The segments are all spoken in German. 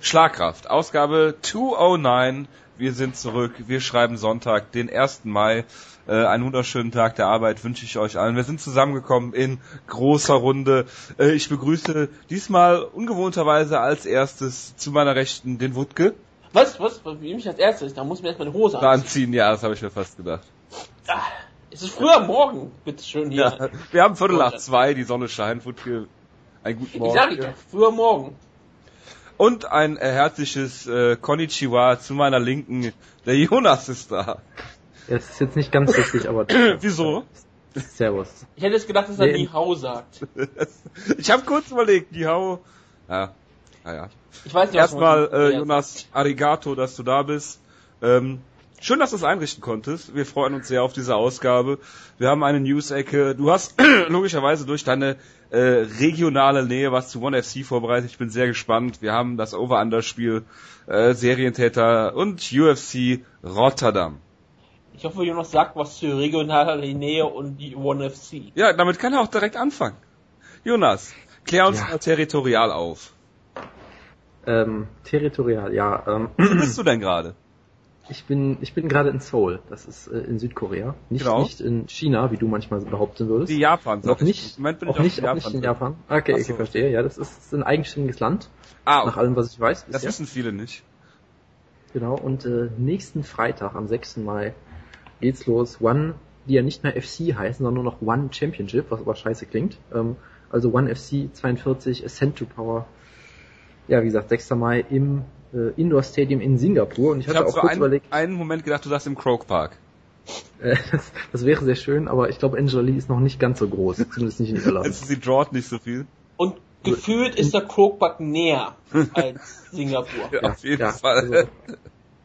Schlagkraft, Ausgabe 209. Wir sind zurück. Wir schreiben Sonntag, den 1. Mai. Äh, einen wunderschönen Tag der Arbeit wünsche ich euch allen. Wir sind zusammengekommen in großer Runde. Äh, ich begrüße diesmal ungewohnterweise als erstes zu meiner Rechten den Wutke. Was? Was? Wie mich als erstes? Da muss mir erst meine Hose anziehen. anziehen. Ja, das habe ich mir fast gedacht. Ah, es ist früher Morgen, bitte schön hier. Ja, wir haben Viertel nach zwei, die Sonne scheint, Wutke. Ein guten Morgen. Ich sag ich doch, früher Morgen. Und ein äh, herzliches äh, Konnichiwa zu meiner Linken. Der Jonas ist da. Ja, es ist jetzt nicht ganz richtig, aber... Wieso? Servus. Ich hätte jetzt gedacht, dass er nee. Nihau sagt. ich habe kurz überlegt, Nihau. Ja, naja. Ich weiß nicht, Erstmal, äh, Jonas, arigato, dass du da bist. Ähm, Schön, dass du es einrichten konntest. Wir freuen uns sehr auf diese Ausgabe. Wir haben eine News-Ecke. Du hast logischerweise durch deine äh, regionale Nähe was zu One FC vorbereitet. Ich bin sehr gespannt. Wir haben das Over-Under-Spiel, äh, Serientäter und UFC Rotterdam. Ich hoffe, Jonas sagt was zu regionaler Nähe und die One FC. Ja, damit kann er auch direkt anfangen. Jonas, klär uns ja. mal territorial auf. Ähm, territorial, ja. Ähm. Wo bist du denn gerade? Ich bin, ich bin gerade in Seoul. Das ist äh, in Südkorea. Nicht, genau. nicht in China, wie du manchmal behaupten würdest. Die Japan. Noch nicht, Moment bin auch, nicht, auch nicht in Japan. Okay, so. okay, verstehe. Ja, das ist, ein eigenständiges Land. Ah, okay. Nach allem, was ich weiß. Das wissen viele nicht. Genau, und äh, nächsten Freitag, am 6. Mai, geht's los. One, die ja nicht mehr FC heißen, sondern nur noch One Championship, was aber scheiße klingt. Ähm, also One FC 42 Ascent to Power. Ja, wie gesagt, 6. Mai im äh, Indoor Stadium in Singapur und ich, ich hatte auch kurz einen, überlegt. einen Moment gedacht, du sagst im Croke Park. Äh, das, das, wäre sehr schön, aber ich glaube, Angela Lee ist noch nicht ganz so groß, zumindest nicht in Irland. Also sie drawt nicht so viel. Und gefühlt ist der Croke Park näher als Singapur. ja, auf jeden ja, Fall. Also,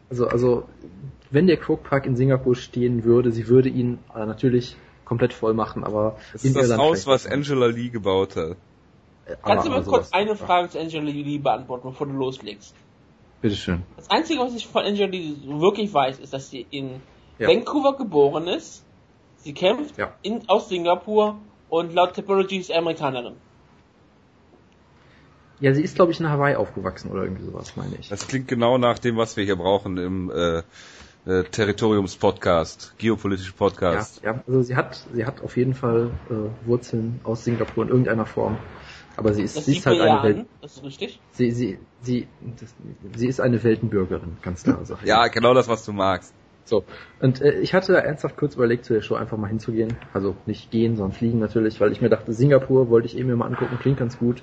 also, also, wenn der Croke Park in Singapur stehen würde, sie würde ihn äh, natürlich komplett voll machen, aber das ist das Irland Haus, was Angela Lee gebaut hat. Kannst du mir kurz eine Frage zu Angela Lee beantworten, bevor du loslegst? Bitteschön. Das Einzige, was ich von Angela wirklich weiß, ist, dass sie in ja. Vancouver geboren ist. Sie kämpft ja. in, aus Singapur und laut Typology ist Amerikanerin. Ja, sie ist, glaube ich, in Hawaii aufgewachsen oder irgendwie sowas, meine ich. Das klingt genau nach dem, was wir hier brauchen im äh, äh, Territoriums-Podcast, geopolitische Podcast. Ja, ja, also sie hat, sie hat auf jeden Fall äh, Wurzeln aus Singapur in irgendeiner Form. Aber sie ist, sie ist halt eine Welt. Das ist richtig. Sie, sie, sie, das, sie ist eine Weltenbürgerin, ganz klare Sache. ja, genau das, was du magst. So. Und äh, ich hatte ernsthaft kurz überlegt, zu der Show einfach mal hinzugehen. Also nicht gehen, sondern fliegen natürlich, weil ich mir dachte, Singapur wollte ich eben mir mal angucken, klingt ganz gut.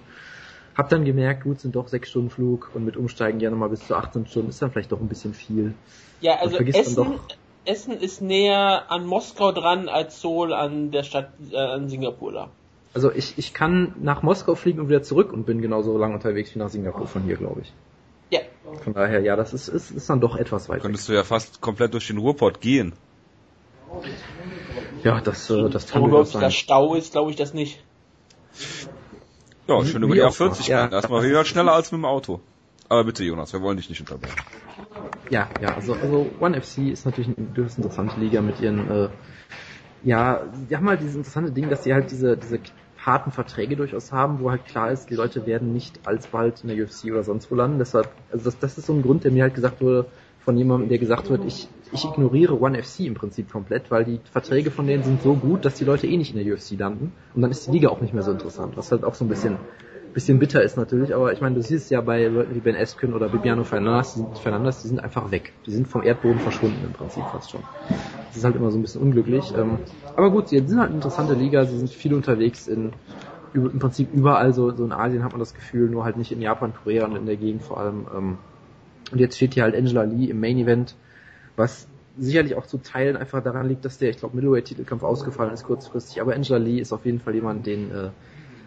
Hab dann gemerkt, gut, sind doch sechs Stunden Flug und mit Umsteigen ja nochmal bis zu 18 Stunden ist dann vielleicht doch ein bisschen viel. Ja, also Essen, Essen ist näher an Moskau dran als Seoul an der Stadt, äh, an Singapur da. Also ich, ich kann nach Moskau fliegen und wieder zurück und bin genauso lang unterwegs wie nach Singapur von hier, glaube ich. Ja. Von daher, ja, das ist, ist, ist dann doch etwas weit. Könntest weg. du ja fast komplett durch den Ruhrport gehen. Ja, das, äh, das kann durchaus sein. der Stau ist, glaube ich, das nicht. Ja, schön über die A40 ja. Erstmal wieder schneller als mit dem Auto. Aber bitte, Jonas, wir wollen dich nicht unterbrechen. Ja, ja, also, also One FC ist natürlich eine durchaus interessante Liga mit ihren äh, ja, die haben halt dieses interessante Ding, dass sie halt diese, diese harten Verträge durchaus haben, wo halt klar ist, die Leute werden nicht alsbald in der UFC oder sonst wo landen. Deshalb, also das, das ist so ein Grund, der mir halt gesagt wurde von jemandem, der gesagt wird, ich, ich ignoriere One FC im Prinzip komplett, weil die Verträge von denen sind so gut, dass die Leute eh nicht in der UFC landen. Und dann ist die Liga auch nicht mehr so interessant, was halt auch so ein bisschen bisschen bitter ist natürlich, aber ich meine, du siehst ja bei Leuten wie Ben Eskin oder Bibiano Fernandes, die sind, Fernandes, die sind einfach weg. Die sind vom Erdboden verschwunden im Prinzip fast schon. Das ist halt immer so ein bisschen unglücklich. Ähm, aber gut, sie sind halt eine interessante Liga, sie sind viel unterwegs in im Prinzip überall so, so in Asien hat man das Gefühl, nur halt nicht in Japan, Korea und in der Gegend vor allem. Ähm, und jetzt steht hier halt Angela Lee im Main Event, was sicherlich auch zu Teilen einfach daran liegt, dass der, ich glaube, Middleweight-Titelkampf ausgefallen ist kurzfristig. Aber Angela Lee ist auf jeden Fall jemand, den äh,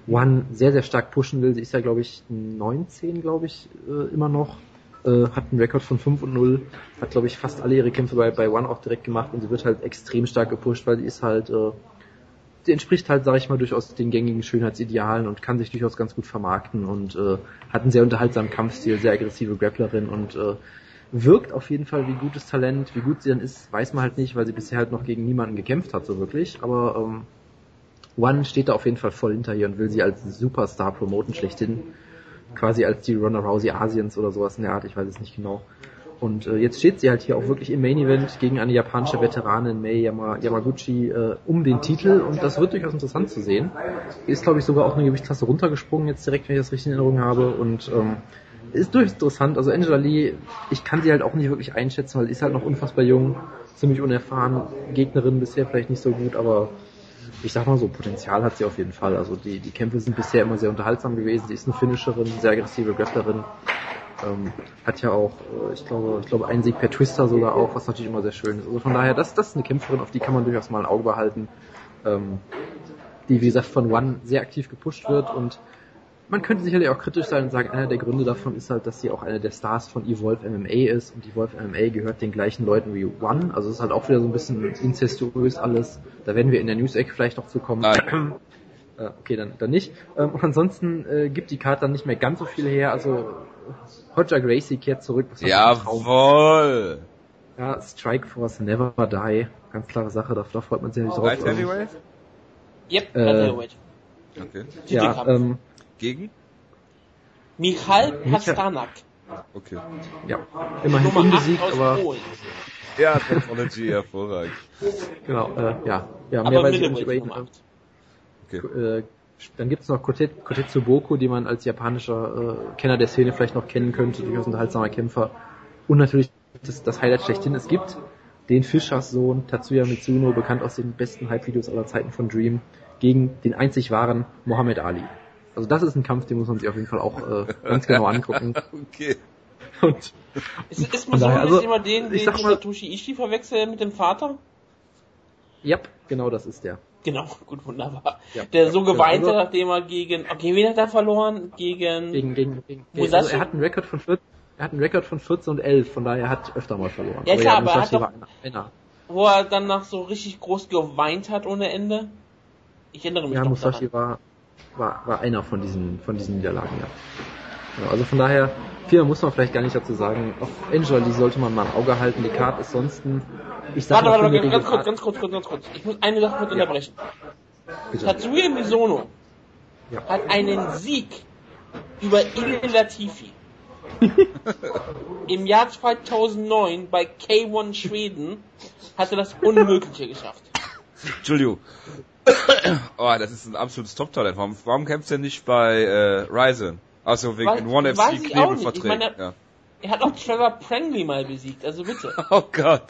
One sehr, sehr stark pushen will. Sie ist ja, glaube ich, 19, glaube ich, äh, immer noch. Äh, hat einen Rekord von 5 und 0. Hat, glaube ich, fast alle ihre Kämpfe bei, bei One auch direkt gemacht und sie wird halt extrem stark gepusht, weil sie ist halt, äh, sie entspricht halt, sage ich mal, durchaus den gängigen Schönheitsidealen und kann sich durchaus ganz gut vermarkten und äh, hat einen sehr unterhaltsamen Kampfstil, sehr aggressive Grapplerin und äh, wirkt auf jeden Fall wie gutes Talent. Wie gut sie dann ist, weiß man halt nicht, weil sie bisher halt noch gegen niemanden gekämpft hat, so wirklich. Aber ähm, One steht da auf jeden Fall voll hinter ihr und will sie als Superstar promoten schlechthin. quasi als die Ronda Rousey Asiens oder sowas in der Art, ich weiß es nicht genau. Und äh, jetzt steht sie halt hier auch wirklich im Main Event gegen eine japanische Veteranin Mei Yama, Yamaguchi äh, um den Titel und das wird durchaus interessant zu sehen. Ist glaube ich sogar auch eine Gewichtsklasse runtergesprungen jetzt direkt, wenn ich das richtig in Erinnerung habe und ähm, ist durchaus interessant. Also Angela Lee, ich kann sie halt auch nicht wirklich einschätzen, weil sie ist halt noch unfassbar jung, ziemlich unerfahren, Gegnerin bisher vielleicht nicht so gut, aber ich sag mal so, Potenzial hat sie auf jeden Fall. Also die, die Kämpfe sind bisher immer sehr unterhaltsam gewesen. Sie ist eine Finisherin, sehr aggressive Grapplerin. Ähm, hat ja auch, äh, ich glaube, ich glaube, einen Sieg per Twister sogar auch, was natürlich immer sehr schön ist. Also von daher, das, das ist eine Kämpferin, auf die kann man durchaus mal ein Auge behalten. Ähm, die, wie gesagt, von One sehr aktiv gepusht wird und man könnte sicherlich auch kritisch sein und sagen, einer der Gründe davon ist halt, dass sie auch eine der Stars von Evolve MMA ist und Evolve MMA gehört den gleichen Leuten wie One, also es ist halt auch wieder so ein bisschen incestuös alles. Da werden wir in der News-Ecke vielleicht noch zu kommen. Äh, okay, dann, dann nicht. Ähm, und ansonsten äh, gibt die Karte dann nicht mehr ganz so viel her. Also Hodger Gracie kehrt zurück. Jawoll! Ja, Strike Force Never Die. Ganz klare Sache, da, da freut man sich natürlich drauf. Light Heavyweight? Yep, äh, Light Heavyweight. Okay. Ja, ähm, Gegen? Michal Pastanak. Okay. Ja, immerhin unbesiegt, aber... Polen. Ja, Technology, hervorragend. Genau, äh, ja. Ja, mehr weiß ich nicht über ihn. Okay. Äh, dann gibt es noch Kotetsu Boko, die man als japanischer äh, Kenner der Szene vielleicht noch kennen könnte, durchaus unterhaltsamer Kämpfer. Und natürlich das, das Highlight schlechthin, es gibt den Fischers Sohn Tatsuya Mitsuno, bekannt aus den besten Hype-Videos aller Zeiten von Dream, gegen den einzig wahren Mohammed Ali. Also das ist ein Kampf, den muss man sich auf jeden Fall auch äh, ganz genau angucken. okay. Und, ist, ist man so, also, immer den, den Satoshi Ishii verwechselt mit dem Vater? Ja, genau das ist der. Genau, gut, wunderbar. Ja, der so geweint hat, nachdem er gegen, okay, wen hat er verloren? Gegen, gegen, gegen, gegen, also er hat einen Rekord von 14, er hat einen Rekord von 14 und 11, von daher hat er öfter mal verloren. Ja klar, aber, er hat doch, einer, wo er dann nach so richtig groß geweint hat ohne Ende. Ich erinnere mich Ja, Musashi war, war, war einer von diesen, von diesen Niederlagen, ja. ja. Also von daher, viel muss man vielleicht gar nicht dazu sagen. Auf Angel, die sollte man mal im Auge halten. Die Karte ist sonst ich sag warte, warte, ganz, kurz, ganz kurz, ganz kurz, ganz kurz. Ich muss eine Sache kurz ja. unterbrechen. Bitte. Tatsuya Misono ja. hat einen Sieg über Ilya Latifi im Jahr 2009 bei K1 Schweden hat er das Unmögliche geschafft. Entschuldigung. Oh, das ist ein absolutes Top-Talent. Warum, warum kämpft er nicht bei äh, Ryzen? Also wegen den One FC Knebelverträgen. Ja. Er hat auch Trevor Prangley mal besiegt, also bitte. Oh Gott.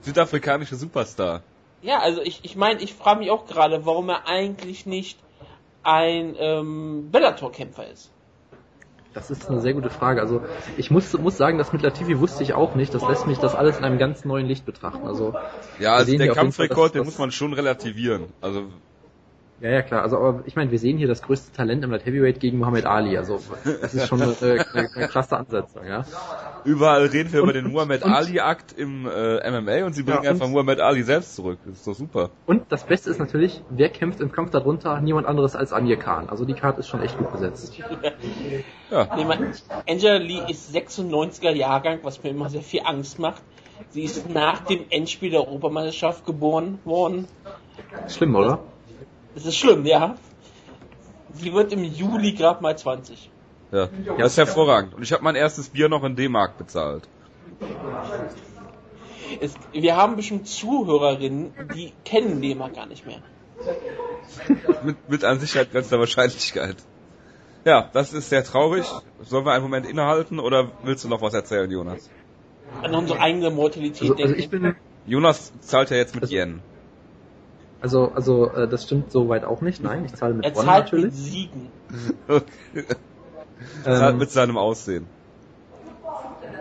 Südafrikanischer Superstar. Ja, also ich, ich meine, ich frage mich auch gerade, warum er eigentlich nicht ein ähm, Bellator-Kämpfer ist. Das ist eine sehr gute Frage. Also ich muss, muss sagen, das mit Latifi wusste ich auch nicht. Das lässt mich das alles in einem ganz neuen Licht betrachten. Also ja, also der Kampfrekord, den muss man schon relativieren. Also ja, ja, klar. Also, aber ich meine, wir sehen hier das größte Talent im Light Heavyweight gegen Muhammad Ali. Also, das ist schon eine, eine, eine klasse Ansetzung, ja. Überall reden wir und, über den Muhammad Ali-Akt im äh, MMA und sie bringen ja, einfach Muhammad Ali selbst zurück. Das ist doch super. Und das Beste ist natürlich, wer kämpft im Kampf darunter? Niemand anderes als Amir Khan. Also, die Karte ist schon echt gut besetzt. ja. Nee, man, Angela Lee ist 96er Jahrgang, was mir immer sehr viel Angst macht. Sie ist nach dem Endspiel der Europameisterschaft geboren worden. Schlimm, oder? Das ist schlimm, ja. Sie wird im Juli gerade mal 20. Ja, das ist hervorragend. Und ich habe mein erstes Bier noch in D-Mark bezahlt. Es, wir haben bestimmt Zuhörerinnen, die kennen D-Mark gar nicht mehr. mit, mit an Sicherheit grenzender Wahrscheinlichkeit. Ja, das ist sehr traurig. Sollen wir einen Moment innehalten oder willst du noch was erzählen, Jonas? An unsere eigene Mortalität also, also ich bin Jonas zahlt ja jetzt mit also, Yen. Also, also äh, das stimmt soweit auch nicht. Nein, ich zahle mit er Bonn zahlt natürlich. Mit Siegen. okay. Er zahlt ähm, mit seinem Aussehen.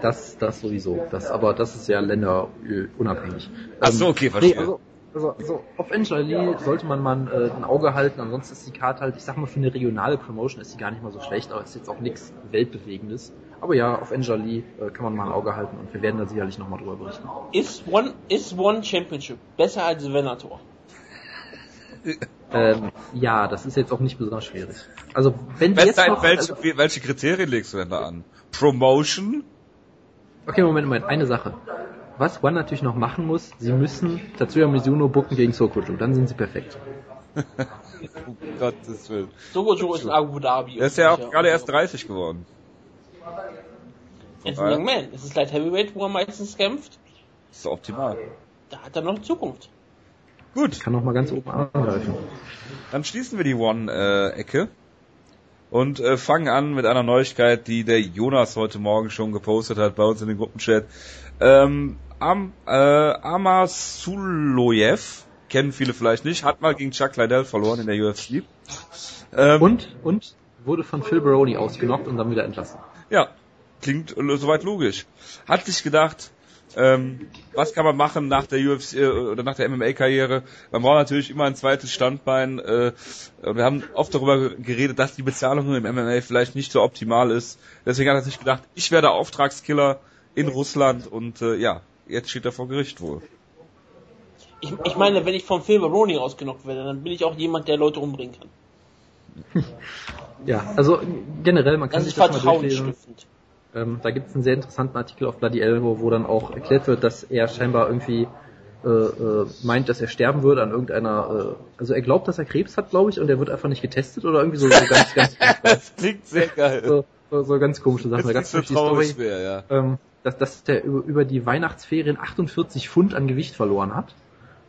Das, das sowieso. Das, aber das ist ja länderunabhängig. Ach so, okay, verstehe. Nee, also, also, also auf Angela Lee sollte man mal äh, ein Auge halten, ansonsten ist die Karte halt, ich sag mal, für eine regionale Promotion ist sie gar nicht mal so schlecht, aber ist jetzt auch nichts Weltbewegendes. Aber ja, auf Angela Lee äh, kann man mal ein Auge halten und wir werden da sicherlich nochmal drüber berichten. Ist One, ist One Championship besser als Venator? Ähm, ja, das ist jetzt auch nicht besonders schwierig. Also wenn jetzt noch, welche, also, welche Kriterien legst du denn da an? Promotion? Okay, Moment, Moment, eine Sache. Was One natürlich noch machen muss, sie müssen Tatsuya Mizuno bucken gegen Sokoju, dann sind sie perfekt. um Gottes Willen. Sogojo ist in Abu Dhabi. Er ist ja auch gerade erst 30 geworden. Er ist ein Young Man. Es ist Light Heavyweight, wo er meistens kämpft. Das ist optimal. Da hat er noch Zukunft. Gut. Kann noch mal ganz oben angreifen. Dann schließen wir die One-Ecke. Äh, und äh, fangen an mit einer Neuigkeit, die der Jonas heute Morgen schon gepostet hat bei uns in den Gruppenchat. Ähm, Am, äh, Amasuloyev, kennen viele vielleicht nicht, hat mal gegen Chuck Liddell verloren in der UFC. Ähm, und, und wurde von Phil Baroni ausgenockt und dann wieder entlassen. Ja, klingt soweit logisch. Hat sich gedacht, ähm, was kann man machen nach der UFC äh, oder nach der MMA-Karriere? Man braucht natürlich immer ein zweites Standbein. Äh, wir haben oft darüber geredet, dass die Bezahlung im MMA vielleicht nicht so optimal ist. Deswegen hat er sich gedacht, ich werde Auftragskiller in Russland und äh, ja, jetzt steht er vor Gericht wohl. Ich, ich meine, wenn ich vom Phil Baroni ausgenockt werde, dann bin ich auch jemand, der Leute umbringen kann. ja, also generell, man kann das sich das mal durchlesen. Ähm, da gibt es einen sehr interessanten Artikel auf Bloody Elbow, wo dann auch erklärt wird, dass er scheinbar irgendwie äh, äh, meint, dass er sterben würde an irgendeiner, äh, also er glaubt, dass er Krebs hat, glaube ich, und er wird einfach nicht getestet oder irgendwie so, so ganz, ganz. das klingt sehr geil. So, so, so ganz komische Sachen. Da ganz so Story, schwer, ja. ähm, dass, dass der über, über die Weihnachtsferien 48 Pfund an Gewicht verloren hat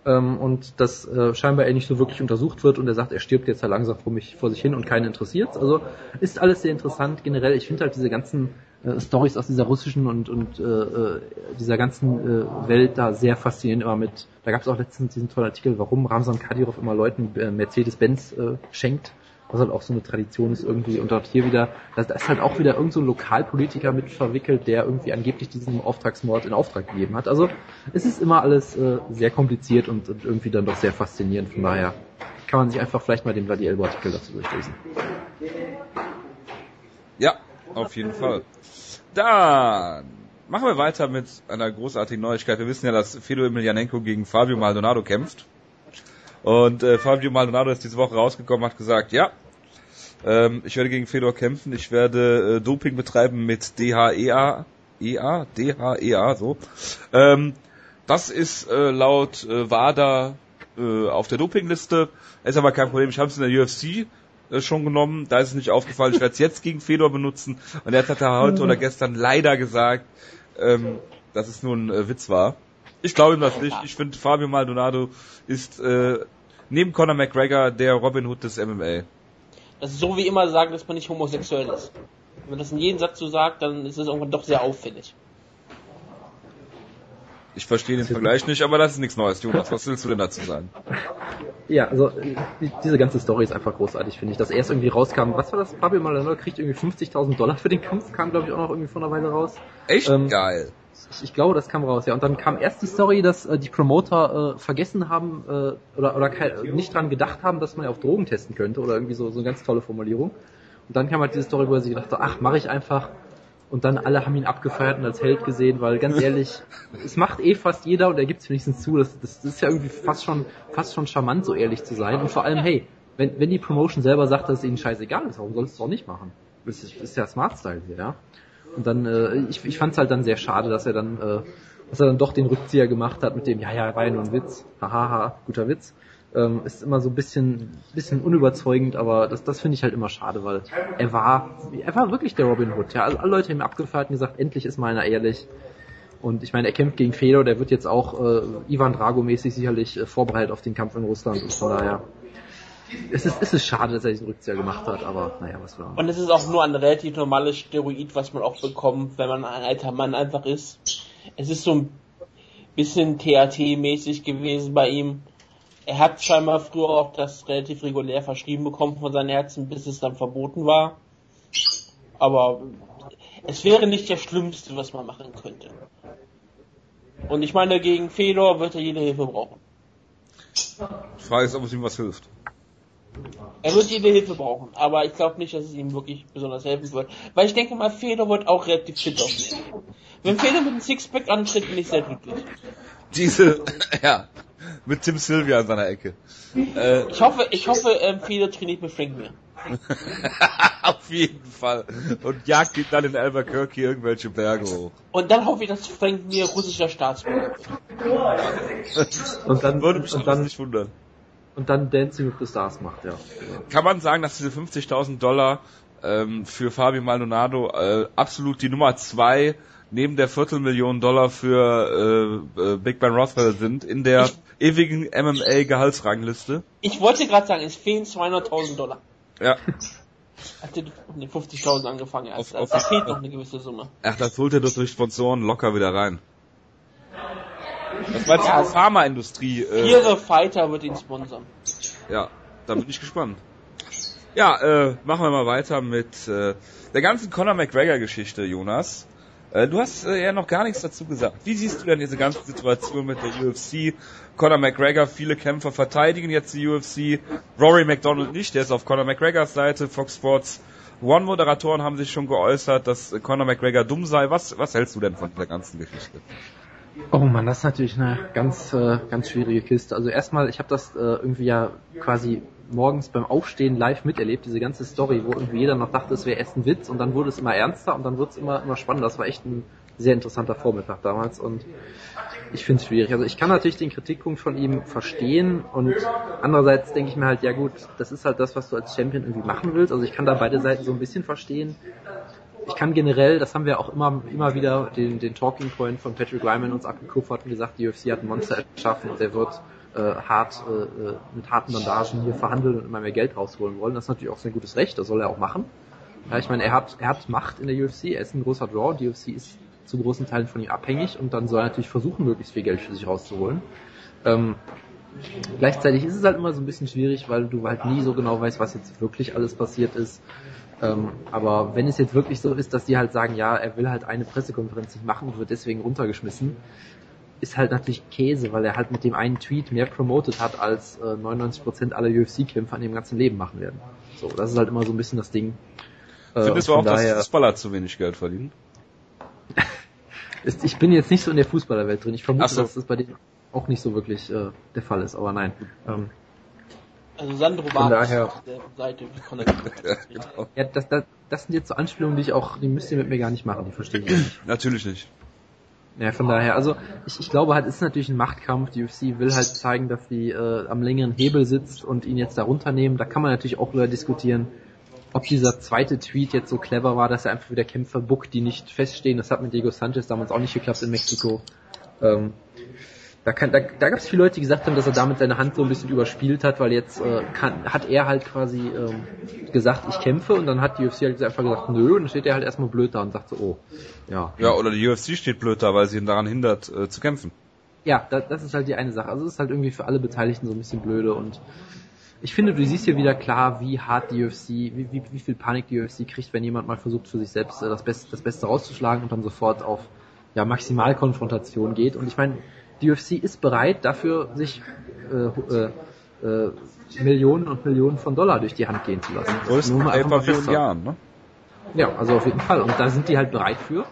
ähm, und dass äh, scheinbar er nicht so wirklich untersucht wird und er sagt, er stirbt jetzt ja langsam vor, mich, vor sich hin und keinen interessiert. Also ist alles sehr interessant. Generell, ich finde halt diese ganzen äh, Stories aus dieser russischen und, und äh, äh, dieser ganzen äh, Welt da sehr faszinierend immer mit. Da gab es auch letztens diesen tollen Artikel, warum Ramsan Kadyrov immer Leuten äh, Mercedes-Benz äh, schenkt was halt auch so eine Tradition ist irgendwie. Und dort hier wieder, da, ist halt auch wieder irgendein so Lokalpolitiker mit verwickelt, der irgendwie angeblich diesen Auftragsmord in Auftrag gegeben hat. Also es ist immer alles äh, sehr kompliziert und, und irgendwie dann doch sehr faszinierend. Von daher kann man sich einfach vielleicht mal den Vladi Elbo Artikel dazu durchlesen. Ja, auf jeden Fall. Dann machen wir weiter mit einer großartigen Neuigkeit. Wir wissen ja, dass Fedor Emelianenko gegen Fabio Maldonado kämpft. Und äh, Fabio Maldonado ist diese Woche rausgekommen, hat gesagt, ja, ähm, ich werde gegen Fedor kämpfen, ich werde äh, Doping betreiben mit DHEA, EA, DHEA, so. Ähm, das ist äh, laut äh, WADA äh, auf der Dopingliste, ist aber kein Problem, ich habe es in der UFC äh, schon genommen, da ist es nicht aufgefallen, ich werde es jetzt gegen Fedor benutzen und jetzt hat er heute oder gestern leider gesagt, ähm, dass es nur ein äh, Witz war. Ich glaube ihm das nicht. Ich finde, Fabio Maldonado ist äh, neben Conor McGregor der Robin Hood des MMA. Das ist so wie immer sagen, dass man nicht homosexuell ist. Wenn man das in jedem Satz so sagt, dann ist das irgendwann doch sehr auffällig. Ich verstehe den Vergleich nicht, aber das ist nichts Neues, Jonas. Was willst du denn dazu sagen? Ja, also die, diese ganze Story ist einfach großartig, finde ich. Dass erst irgendwie rauskam, was war das? Fabio Maldonado kriegt irgendwie 50.000 Dollar für den Kampf, kam glaube ich auch noch irgendwie vor einer Weile raus. Echt ähm, geil. Ich, ich, glaube, das kam raus, ja. Und dann kam erst die Story, dass äh, die Promoter äh, vergessen haben äh, oder, oder kein, nicht dran gedacht haben, dass man ja auf Drogen testen könnte oder irgendwie so, so eine ganz tolle Formulierung. Und dann kam halt diese Story, wo er sich gedacht hat, ach, mache ich einfach. Und dann alle haben ihn abgefeiert und als Held gesehen, weil ganz ehrlich, es macht eh fast jeder und er gibt es wenigstens zu. Das, das, das ist ja irgendwie fast schon, fast schon charmant, so ehrlich zu sein. Und vor allem, hey, wenn, wenn die Promotion selber sagt, dass es ihnen scheißegal ist, warum sollst du es auch nicht machen? Das ist, ist ja Smart Style hier, ja. Und dann, äh, ich, ich fand es halt dann sehr schade, dass er dann, äh, dass er dann doch den Rückzieher gemacht hat mit dem, ja, ja, war ja nur ein Witz, hahaha, guter Witz. Ähm, ist immer so ein bisschen, bisschen unüberzeugend, aber das, das finde ich halt immer schade, weil er war, er war wirklich der Robin Hood. Ja, alle Leute haben abgefeiert und gesagt, endlich ist mal einer ehrlich. Und ich meine, er kämpft gegen Fedor, der wird jetzt auch äh, Ivan Drago mäßig sicherlich äh, vorbereitet auf den Kampf in Russland und von daher es ist, es ist schade, dass er diesen Rückzieher gemacht hat, aber naja, was wir Und es ist auch nur ein relativ normales Steroid, was man auch bekommt, wenn man ein alter Mann einfach ist. Es ist so ein bisschen THT-mäßig gewesen bei ihm. Er hat scheinbar früher auch das relativ regulär verschrieben bekommen von seinen Ärzten, bis es dann verboten war. Aber es wäre nicht das Schlimmste, was man machen könnte. Und ich meine, gegen Fedor wird er jede Hilfe brauchen. Die Frage ist, ob es ihm was hilft. Er wird jede Hilfe brauchen, aber ich glaube nicht, dass es ihm wirklich besonders helfen wird. Weil ich denke mal, Fedor wird auch relativ fit aufnehmen. Wenn Fedor mit einem Sixpack antritt, bin ich sehr glücklich. Diese, ja, mit Tim Sylvia an seiner Ecke. Äh, ich hoffe, ich hoffe, ähm, Fedor trainiert mit Frank mir. Auf jeden Fall. Und jagt ihn dann in Albuquerque irgendwelche Berge hoch. Und dann hoffe ich, dass Frank mir russischer Staatsbürger wird. und dann, Würde mich und dann nicht wundern. und dann Dancing with the Stars macht, ja. Kann man sagen, dass diese 50.000 Dollar ähm, für Fabio Maldonado äh, absolut die Nummer zwei neben der Viertelmillion Dollar für äh, äh, Big Ben Rothwell sind in der Ich- ewigen MMA-Gehaltsrangliste. Ich wollte gerade sagen, es fehlen 200.000 Dollar. Ja. Du mit 50.000 angefangen hast. Auf- Also, da auf- fehlt noch eine gewisse Summe. Ach, das holt er doch durch Sponsoren locker wieder rein. Das war jetzt Ja. die Pharmaindustrie. Äh, Ihre Fighter wird ihn sponsern. Ja, da bin ich gespannt. Ja, äh, machen wir mal weiter mit äh, der ganzen Conor McGregor-Geschichte, Jonas. Äh, du hast äh, ja noch gar nichts dazu gesagt. Wie siehst du denn diese ganze Situation mit der UFC? Conor McGregor, viele Kämpfer verteidigen jetzt die UFC. Rory McDonald nicht, der ist auf Conor McGregors Seite. Fox Sports One-Moderatoren haben sich schon geäußert, dass Conor McGregor dumm sei. Was, was hältst du denn von dieser ganzen Geschichte? Oh man, das ist natürlich eine ganz, äh, ganz schwierige Kiste. Also erstmal, ich habe das äh, irgendwie ja quasi morgens beim Aufstehen live miterlebt, diese ganze Story, wo irgendwie jeder noch dachte, es wäre erst ein Witz und dann wurde es immer ernster und dann wurde es immer, immer spannender. Das war echt ein sehr interessanter Vormittag damals und ich finde es schwierig. Also ich kann natürlich den Kritikpunkt von ihm verstehen und andererseits denke ich mir halt, ja gut, das ist halt das, was du als Champion irgendwie machen willst. Also ich kann da beide Seiten so ein bisschen verstehen. Ich kann generell, das haben wir auch immer, immer wieder den, den Talking Point von Patrick Ryman uns abgekupfert und gesagt, die UFC hat ein Monster erschaffen und der wird äh, hart äh, äh, mit harten Bandagen hier verhandeln und immer mehr Geld rausholen wollen. Das ist natürlich auch sein gutes Recht, das soll er auch machen. Ja, ich meine, er hat, er hat Macht in der UFC, er ist ein großer Draw, die UFC ist zu großen Teilen von ihm abhängig und dann soll er natürlich versuchen, möglichst viel Geld für sich rauszuholen. Ähm, gleichzeitig ist es halt immer so ein bisschen schwierig, weil du halt nie so genau weißt, was jetzt wirklich alles passiert ist. Ähm, aber wenn es jetzt wirklich so ist, dass die halt sagen, ja, er will halt eine Pressekonferenz nicht machen und wird deswegen runtergeschmissen, ist halt natürlich Käse, weil er halt mit dem einen Tweet mehr promoted hat, als äh, 99% aller UFC-Kämpfer in ihrem ganzen Leben machen werden. So, das ist halt immer so ein bisschen das Ding. Äh, Findest du von auch, dass daher- Fußballer zu wenig Geld verdienen? ist, ich bin jetzt nicht so in der Fußballerwelt drin. Ich vermute, so. dass das bei denen auch nicht so wirklich äh, der Fall ist, aber nein. Ähm, Also Sandro Von daher- auf der Seite Ja, McGregor. genau. ja, das, das, das sind jetzt so Anspielungen, die ich auch, die müsst ihr mit mir gar nicht machen, die verstehe ich nicht. Natürlich nicht. Ja, von daher, also ich, ich glaube halt, ist natürlich ein Machtkampf. Die UFC will halt zeigen, dass sie äh, am längeren Hebel sitzt und ihn jetzt da runternehmen. Da kann man natürlich auch über diskutieren, ob dieser zweite Tweet jetzt so clever war, dass er einfach wieder Kämpfer buckt, die nicht feststehen. Das hat mit Diego Sanchez damals auch nicht geklappt in Mexiko. Ähm, da kann, da, da gab es viele Leute, die gesagt haben, dass er damit seine Hand so ein bisschen überspielt hat, weil jetzt äh, kann, hat er halt quasi ähm, gesagt, ich kämpfe und dann hat die UFC halt einfach gesagt, nö, und dann steht er halt erstmal blöd da und sagt so, oh, ja. Ja, oder die UFC steht blöd da, weil sie ihn daran hindert, äh, zu kämpfen. Ja, das, das ist halt die eine Sache. Also es ist halt irgendwie für alle Beteiligten so ein bisschen blöde und ich finde, du siehst hier wieder klar, wie hart die UFC, wie, wie, wie viel Panik die UFC kriegt, wenn jemand mal versucht, für sich selbst äh, das, Beste, das Beste rauszuschlagen und dann sofort auf ja, Maximalkonfrontation geht. Und ich meine, die UFC ist bereit, dafür sich äh, äh, äh, Millionen und Millionen von Dollar durch die Hand gehen zu lassen. Größten Nur mal einfach mal Pay-Per-View. Jahren, ne? Ja, also auf jeden Fall. Und da sind die halt bereit für,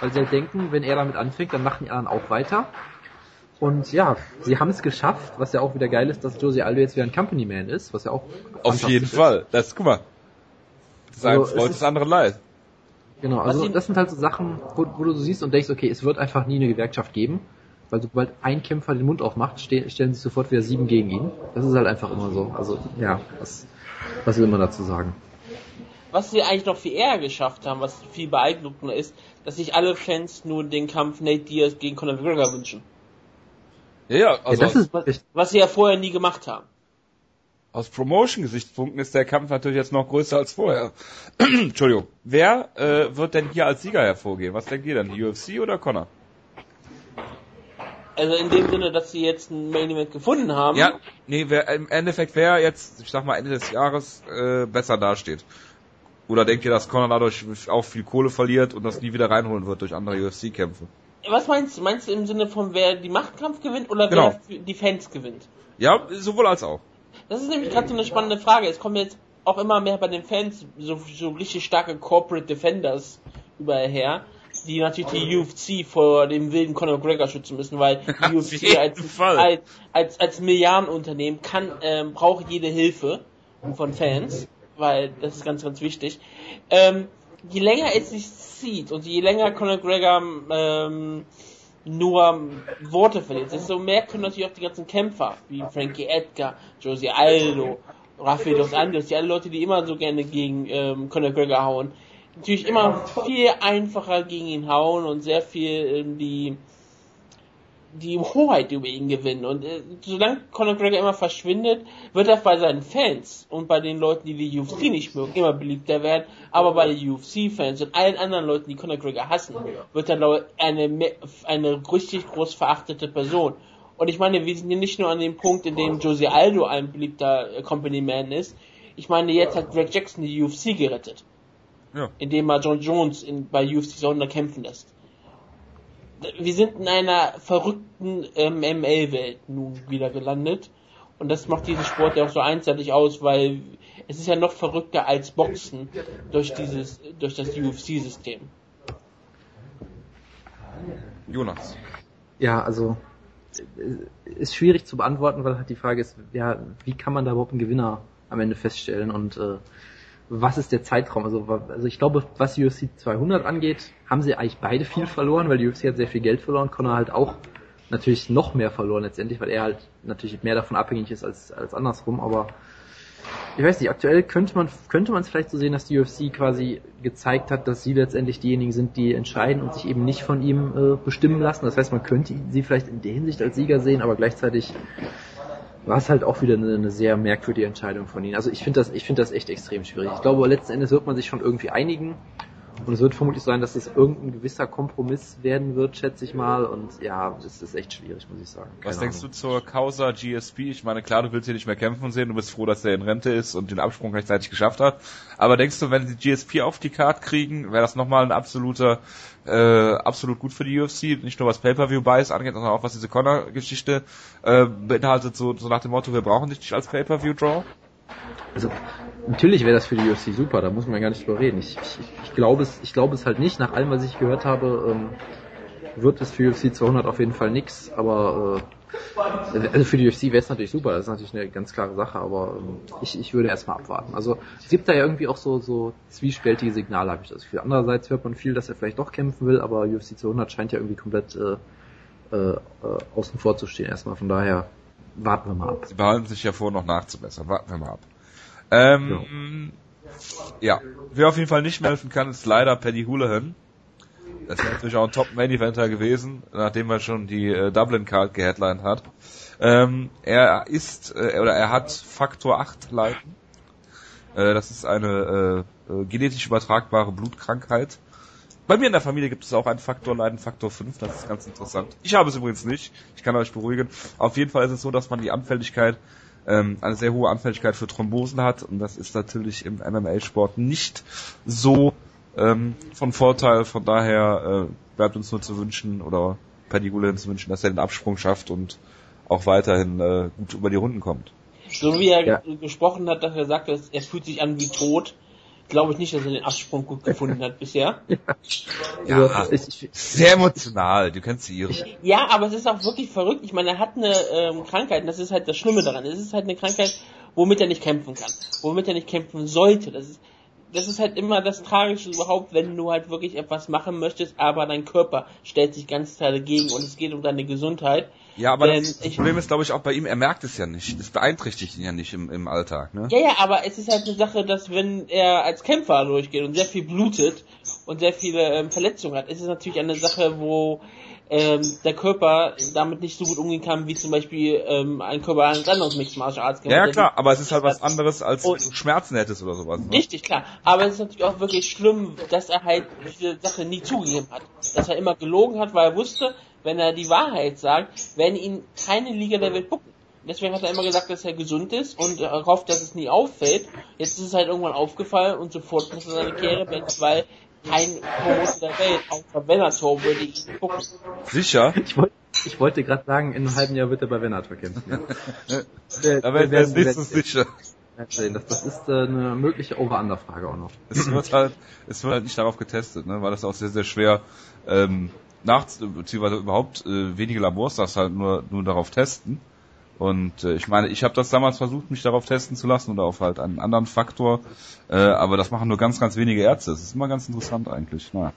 weil sie halt denken, wenn er damit anfängt, dann machen die anderen auch weiter. Und ja, sie haben es geschafft, was ja auch wieder geil ist, dass Josie Aldo jetzt wieder ein Company Man ist, was ja auch Auf jeden ist. Fall. Das, guck mal. Das eine Also, es Freund ist- des anderen leid. Genau, also das sind halt so Sachen, wo, wo du so siehst und denkst, okay, es wird einfach nie eine Gewerkschaft geben, weil sobald ein Kämpfer den Mund aufmacht, ste stellen sich sofort wieder sieben gegen ihn. Das ist halt einfach immer so. Also ja, was, was will man dazu sagen? Was sie eigentlich noch viel eher geschafft haben, was viel beeindruckender ist, dass sich alle Fans nur den Kampf Nate Diaz gegen Conor McGregor wünschen. Ja, ja, also ja, das aus, ist wirklich, Was sie ja vorher nie gemacht haben. aus Promotion-Gesichtspunkten ist der Kampf natürlich jetzt noch größer als vorher. Entschuldigung. Wer äh, wird denn hier als Sieger hervorgehen? Was denkt ihr denn? Die UFC oder Connor? Also in dem Sinne, dass sie jetzt ein Main Event gefunden haben. Ja, nee, wer, im Endeffekt wer jetzt, ich sag mal, Ende des Jahres äh, besser dasteht. Oder denkt ihr, dass Connor dadurch auch viel Kohle verliert und das nie wieder reinholen wird durch andere UFC-Kämpfe? Was meinst du? Meinst du im Sinne von wer die Machtkampf gewinnt oder Genau. wer die Fans gewinnt? Ja, sowohl als auch. Das ist nämlich gerade so eine spannende Frage. Es kommen jetzt auch immer mehr bei den Fans so, so richtig starke Corporate Defenders überall her, die natürlich die UFC vor dem wilden Conor McGregor schützen müssen, weil die UFC als, als, als, als Milliardenunternehmen kann, ähm, braucht jede Hilfe von Fans, weil das ist ganz, ganz wichtig. Ähm, je länger es sich zieht und je länger Conor McGregor ähm, nur Worte verliert. Desto mehr können natürlich auch die ganzen Kämpfer, wie Frankie Edgar, Josie Aldo, Rafael dos Anjos, die alle Leute, die immer so gerne gegen ähm, Conor Gregor hauen, natürlich immer viel einfacher gegen ihn hauen und sehr viel ähm, die die Hoheit über ihn gewinnen. Und äh, solange Conor Gregor immer verschwindet, wird er bei seinen Fans und bei den Leuten, die die UFC nicht mögen, immer beliebter werden. Aber bei den UFC-Fans und allen anderen Leuten, die Conor Gregor hassen, wird er eine, eine richtig groß verachtete Person. Und ich meine, wir sind hier nicht nur an dem Punkt, in dem Josie Aldo ein beliebter äh, Company Man ist. Ich meine, jetzt hat Greg Jackson die UFC gerettet. Ja. Indem er John Jones in, bei UFC Sonder kämpfen lässt wir sind in einer verrückten ähm, ML-Welt nun wieder gelandet. Und das macht diesen Sport ja auch so einseitig aus, weil es ist ja noch verrückter als Boxen durch dieses, durch das UFC-System. Jonas. Ja, also ist schwierig zu beantworten, weil halt die Frage ist, ja, wie kann man da überhaupt einen Gewinner am Ende feststellen und äh, was ist der Zeitraum? Also, also ich glaube, was UFC 200 angeht, haben sie eigentlich beide viel verloren, weil die UFC hat sehr viel Geld verloren, Connor halt auch natürlich noch mehr verloren letztendlich, weil er halt natürlich mehr davon abhängig ist als, als andersrum, aber ich weiß nicht, aktuell könnte man könnte man es vielleicht so sehen, dass die UFC quasi gezeigt hat, dass sie letztendlich diejenigen sind, die entscheiden und sich eben nicht von ihm äh, bestimmen lassen. Das heißt, man könnte sie vielleicht in der Hinsicht als Sieger sehen, aber gleichzeitig war es halt auch wieder eine, eine sehr merkwürdige Entscheidung von ihnen. Also ich finde das, ich finde das echt extrem schwierig. Ich glaube, letzten Endes wird man sich schon irgendwie einigen. Und es wird vermutlich sein, dass es irgendein gewisser Kompromiss werden wird, schätze ich mal. Und ja, das ist echt schwierig, muss ich sagen. Keine Was denkst Ahnung. du zur Causa GSP? Ich meine, klar, du willst hier nicht mehr kämpfen sehen, du bist froh, dass der in Rente ist und den Absprung rechtzeitig geschafft hat. Aber denkst du, wenn sie GSP auf die Karte kriegen, wäre das nochmal ein absoluter äh, absolut gut für die UFC, nicht nur was Pay-Per-View-Buys angeht, sondern auch was diese Connor-Geschichte äh, beinhaltet, so, so nach dem Motto, wir brauchen dich nicht als Pay-Per-View-Draw? Also natürlich wäre das für die UFC super, da muss man gar nicht drüber reden. Ich, ich, ich glaube es, ich glaube es halt nicht. Nach allem, was ich gehört habe, ähm, wird es für UFC 200 auf jeden Fall nix. Aber äh, also für die UFC wäre es natürlich super, das ist natürlich eine ganz klare Sache, aber ähm, ich, ich würde erstmal abwarten. Also es gibt da ja irgendwie auch so, so zwiespältige Signale, habe ich das Gefühl. Andererseits hört man viel, dass er vielleicht doch kämpfen will, aber UFC 200 scheint ja irgendwie komplett äh, äh, außen vor zu stehen erstmal. Von daher warten wir mal ab. Sie behalten sich ja vor, noch nachzubessern. Warten wir mal ab. Ähm, ja. ja. Wer auf jeden Fall nicht mehr helfen kann, ist leider Paddy Houlihan. Das wäre natürlich auch ein Top-Main-Eventer gewesen, nachdem er schon die äh, Dublin-Card geheadlined hat. Ähm, er ist, äh, oder er hat Faktor 8 Leiden. Äh, das ist eine äh, äh, genetisch übertragbare Blutkrankheit. Bei mir in der Familie gibt es auch einen Faktor Leiden, Faktor 5, das ist ganz interessant. Ich habe es übrigens nicht, ich kann euch beruhigen. Auf jeden Fall ist es so, dass man die Anfälligkeit, ähm, eine sehr hohe Anfälligkeit für Thrombosen hat und das ist natürlich im MMA-Sport nicht so ähm, von Vorteil. Von daher äh, bleibt uns nur zu wünschen oder Paddy Gulen zu wünschen, dass er den Absprung schafft und auch weiterhin äh, gut über die Runden kommt. So wie er ja. gesprochen hat, dass er sagt, er fühlt sich an wie tot, glaube ich nicht, dass er den Absprung gut gefunden hat bisher. Ja, ja also, sehr emotional, du kennst sie irre. Ja, aber es ist auch wirklich verrückt. Ich meine, er hat eine ähm, Krankheit, und das ist halt das Schlimme daran. Es ist halt eine Krankheit, womit er nicht kämpfen kann, womit er nicht kämpfen sollte. Das ist, das ist halt immer das Tragische überhaupt, wenn du halt wirklich etwas machen möchtest, aber dein Körper stellt sich ganz klar dagegen und es geht um deine Gesundheit. Ja, aber Denn das Problem ist, glaube ich, auch bei ihm, er merkt es ja nicht. Das beeinträchtigt ihn ja nicht im, im Alltag, ne? Ja, ja, aber es ist halt eine Sache, dass wenn er als Kämpfer durchgeht und sehr viel blutet und sehr viele ähm, Verletzungen hat, ist es natürlich eine Sache, wo ähm, der Körper damit nicht so gut umgehen kann, wie zum Beispiel ähm, ein Körper eines anderen Mixed Martial Arts Ja, klar, aber es ist halt was anderes, als wenn du Schmerzen hättest oder sowas. Ne? Richtig, klar. Aber es ist natürlich auch wirklich schlimm, dass er halt diese Sache nie zugegeben hat. Dass er immer gelogen hat, weil er wusste, wenn er die Wahrheit sagt, werden ihn keine Liga der Welt bucken. Deswegen hat er immer gesagt, dass er gesund ist und er hofft, dass es nie auffällt. Jetzt ist es halt irgendwann aufgefallen und sofort muss er seine Karriere beenden, weil kein Promoter der Welt, außer Venator, würde ich gucken. Sicher? Ich wollte ich wollte gerade sagen, in einem halben Jahr wird er bei Venator kämpfen. Aber er ist nicht so sicher. Das, das ist äh, eine mögliche Over-Under-Frage auch noch. Es wird halt, es wird halt nicht darauf getestet, ne, weil das auch sehr, sehr schwer ähm, nach, beziehungsweise überhaupt äh, wenige Labors das halt nur, nur darauf testen. Und äh, ich meine, ich habe das damals versucht, mich darauf testen zu lassen oder auf halt einen anderen Faktor, äh, aber das machen nur ganz, ganz wenige Ärzte. Das ist immer ganz interessant eigentlich. Naja.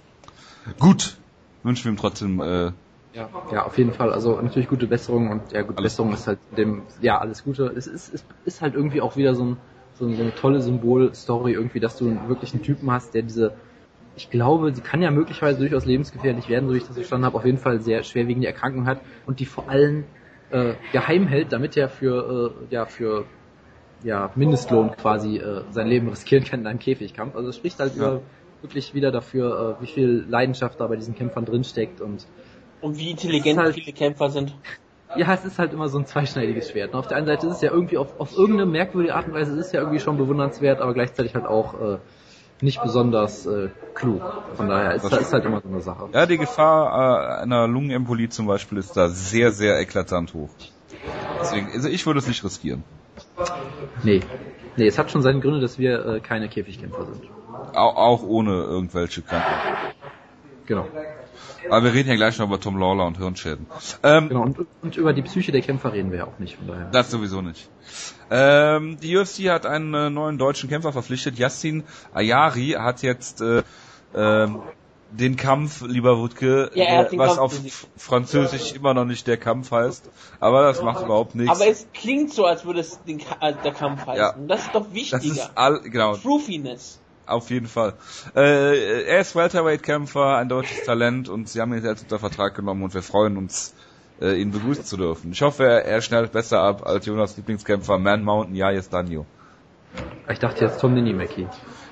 Gut, wünschen wir ihm trotzdem äh, Ja, ja, auf jeden Fall. Also natürlich gute Besserung und ja, gute Alles Besserung ist halt dem, ja, alles Gute. Es ist, es ist halt irgendwie auch wieder so, ein, so, ein, so eine tolle Symbolstory irgendwie, dass du wirklich einen Typen hast, der diese, ich glaube, die kann ja möglicherweise durchaus lebensgefährlich werden, so wie ich das verstanden habe, auf jeden Fall sehr schwerwiegende Erkrankung hat und die vor allem äh, geheim hält, damit er für, äh, ja, für ja, Mindestlohn quasi äh, sein Leben riskieren kann in einem Käfigkampf. Also es spricht halt Ja. über, wirklich wieder dafür, äh, wie viel Leidenschaft da bei diesen Kämpfern drinsteckt und Und wie intelligent halt- viele Kämpfer sind. ja, es ist halt immer so ein zweischneidiges Schwert. Und auf der einen Seite ist es ja irgendwie auf, auf irgendeine merkwürdige Art und Weise ist es ja irgendwie schon bewundernswert, aber gleichzeitig halt auch äh, nicht besonders äh, klug. Von daher ist, Das ist halt immer so eine Sache. Ja, die Gefahr äh, einer Lungenembolie zum Beispiel ist da sehr, sehr eklatant hoch. Deswegen, also ich würde es nicht riskieren. Nee. Nee, es hat schon seine Gründe, dass wir äh, keine Käfigkämpfer sind. Auch, auch ohne irgendwelche Krankheiten. Genau. Aber wir reden ja gleich noch über Tom Lawler und Hirnschäden. Ähm, Genau. Und, und über die Psyche der Kämpfer reden wir ja auch nicht, von daher. Das sowieso nicht. Ähm, die UFC hat einen äh, neuen deutschen Kämpfer verpflichtet. Yassin Ayari hat jetzt äh, ähm, den Kampf, lieber Wutke, Ja, er hat äh, was Kampf auf besiegt. Französisch immer noch nicht der Kampf heißt. Aber das macht überhaupt nichts. Aber es klingt so, als würde es den, äh, der Kampf heißen. Ja. Das ist doch das wichtiger. ist all, genau, Proofiness. auf jeden Fall. Äh, er ist Welterweight-Kämpfer, ein deutsches Talent und sie haben ihn jetzt unter Vertrag genommen und wir freuen uns, äh, ihn begrüßen zu dürfen. Ich hoffe, er, er schneidet besser ab als Jonas Lieblingskämpfer Man Mountain Yayes Danio. Ich dachte jetzt Tom Ninimaki.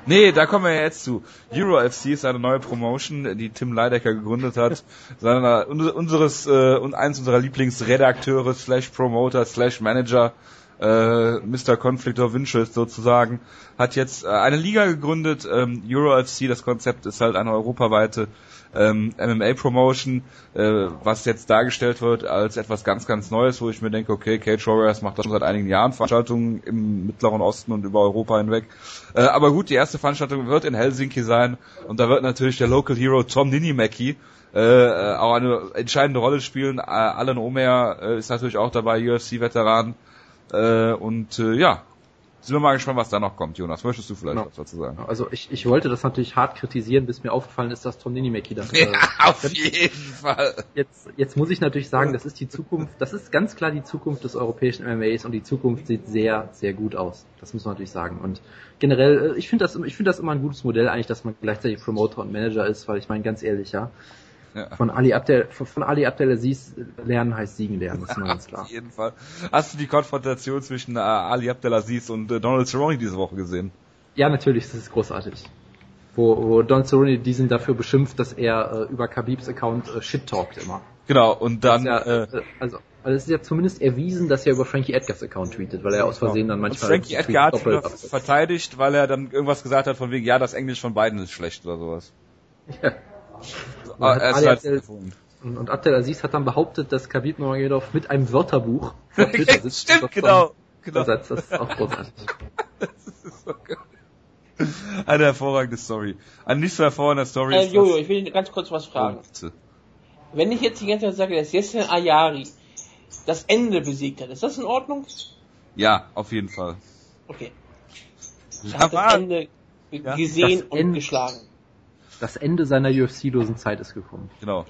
Nee, da kommen wir ja jetzt zu. Euro FC ist eine neue Promotion, die Tim Leidecker gegründet hat. Seiner, unser- unseres, äh, und eins unserer Lieblingsredakteure, slash Promoter, slash Manager, äh, Mr. Conflict of Interest sozusagen, hat jetzt äh, eine Liga gegründet. Ähm, Euro FC, das Konzept ist halt eine europaweite ähm, MMA-Promotion, äh, was jetzt dargestellt wird als etwas ganz, ganz Neues, wo ich mir denke, okay, Cage Warriors macht das schon seit einigen Jahren, Veranstaltungen im Mittleren Osten und über Europa hinweg. Äh, aber gut, die erste Veranstaltung wird in Helsinki sein und da wird natürlich der Local Hero Tom Ninimaki äh, äh, auch eine entscheidende Rolle spielen. Äh, Alan Omer äh, ist natürlich auch dabei, UFC-Veteran. Äh, und äh, ja, sind wir mal gespannt, was da noch kommt. Jonas, möchtest du vielleicht Genau. was dazu sagen? Also ich, ich wollte das natürlich hart kritisieren, bis mir aufgefallen ist, dass Tom Ninimaki das äh, auf jeden Fall. Jetzt, jetzt muss ich natürlich sagen, das ist die Zukunft, das ist ganz klar die Zukunft des europäischen MMAs und die Zukunft sieht sehr, sehr gut aus. Das muss man natürlich sagen. Und generell, äh, ich finde das, ich finde das immer ein gutes Modell eigentlich, dass man gleichzeitig Promoter und Manager ist, weil ich meine, ganz ehrlich, ja, Ja. von Ali Abdel, von, von Ali Abdelaziz lernen heißt siegen lernen, ist immer ganz klar. Auf jeden Fall. Hast du die Konfrontation zwischen äh, Ali Abdelaziz und äh, Donald Cerrone diese Woche gesehen? Ja, natürlich, das ist großartig. Wo, wo Don Cerrone diesen dafür beschimpft, dass er äh, über Khabibs Account äh, shit talkt immer. Genau, und dann, ja, äh, äh, also, also es ist ja zumindest erwiesen, dass er über Frankie Edgars Account tweetet, weil er aus Versehen dann und manchmal Frankie Tweets Edgar hat ihn verteidigt, weil er dann irgendwas gesagt hat von wegen, ja, das Englisch von beiden ist schlecht oder sowas. Ja. Ah, hat er Ali halt Abdel-. Und, und Abdelaziz hat dann behauptet, dass Khabib Nurmagomedov mit einem Wörterbuch vor Twitter sitzt. Stimmt, Das genau. genau. Das ist auch großartig. Das ist so geil. Eine hervorragende Story. Eine nicht so hervorragende Story Äh, ist Jojo, ich will ganz kurz was fragen. Oh, bitte. Wenn ich jetzt die ganze Zeit sage, dass Yassin Ayari das Ende besiegt hat, ist das in Ordnung? Ja, auf jeden Fall. Okay. Ich habe das. Ende Ja. gesehen Das und Ende- geschlagen. Das Ende seiner UFC-losen Zeit ist gekommen. Genau.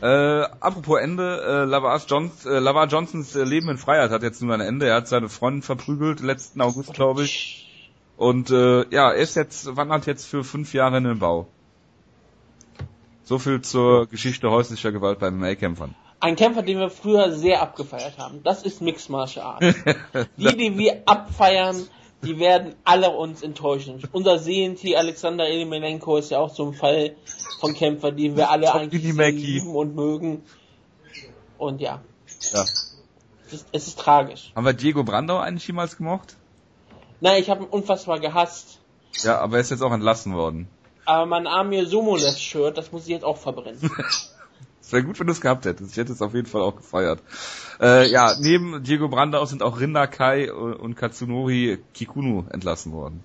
Äh, apropos Ende, äh, Lavar, Johns, äh, Lavar Johnsons äh, Leben in Freiheit hat jetzt nun ein Ende. Er hat seine Freundin verprügelt, letzten August, glaube ich. Und äh, ja, er ist jetzt, wandert jetzt für fünf Jahre in den Bau. So viel zur Geschichte häuslicher Gewalt bei MMA-Kämpfern. Ein Kämpfer, den wir früher sehr abgefeiert haben. Das ist Mixed Martial Arts. die, die wir abfeiern, die werden alle uns enttäuschen. Unser CNT Alexander Elimenenko ist ja auch so ein Fall von Kämpfer, die wir alle Top eigentlich lieben und mögen. Und ja, Ja. es ist, es ist tragisch. Haben wir Diego Brandau eigentlich jemals gemocht? Nein, ich habe ihn unfassbar gehasst. Ja, aber er ist jetzt auch entlassen worden. Aber mein Amir Somolev Shirt, das muss ich jetzt auch verbrennen. Es wäre gut, wenn du es gehabt hättest. Ich hätte es auf jeden Fall auch gefeiert. Äh, ja, neben Diego Brandau sind auch Rinda Kai und Katsunori Kikunu entlassen worden.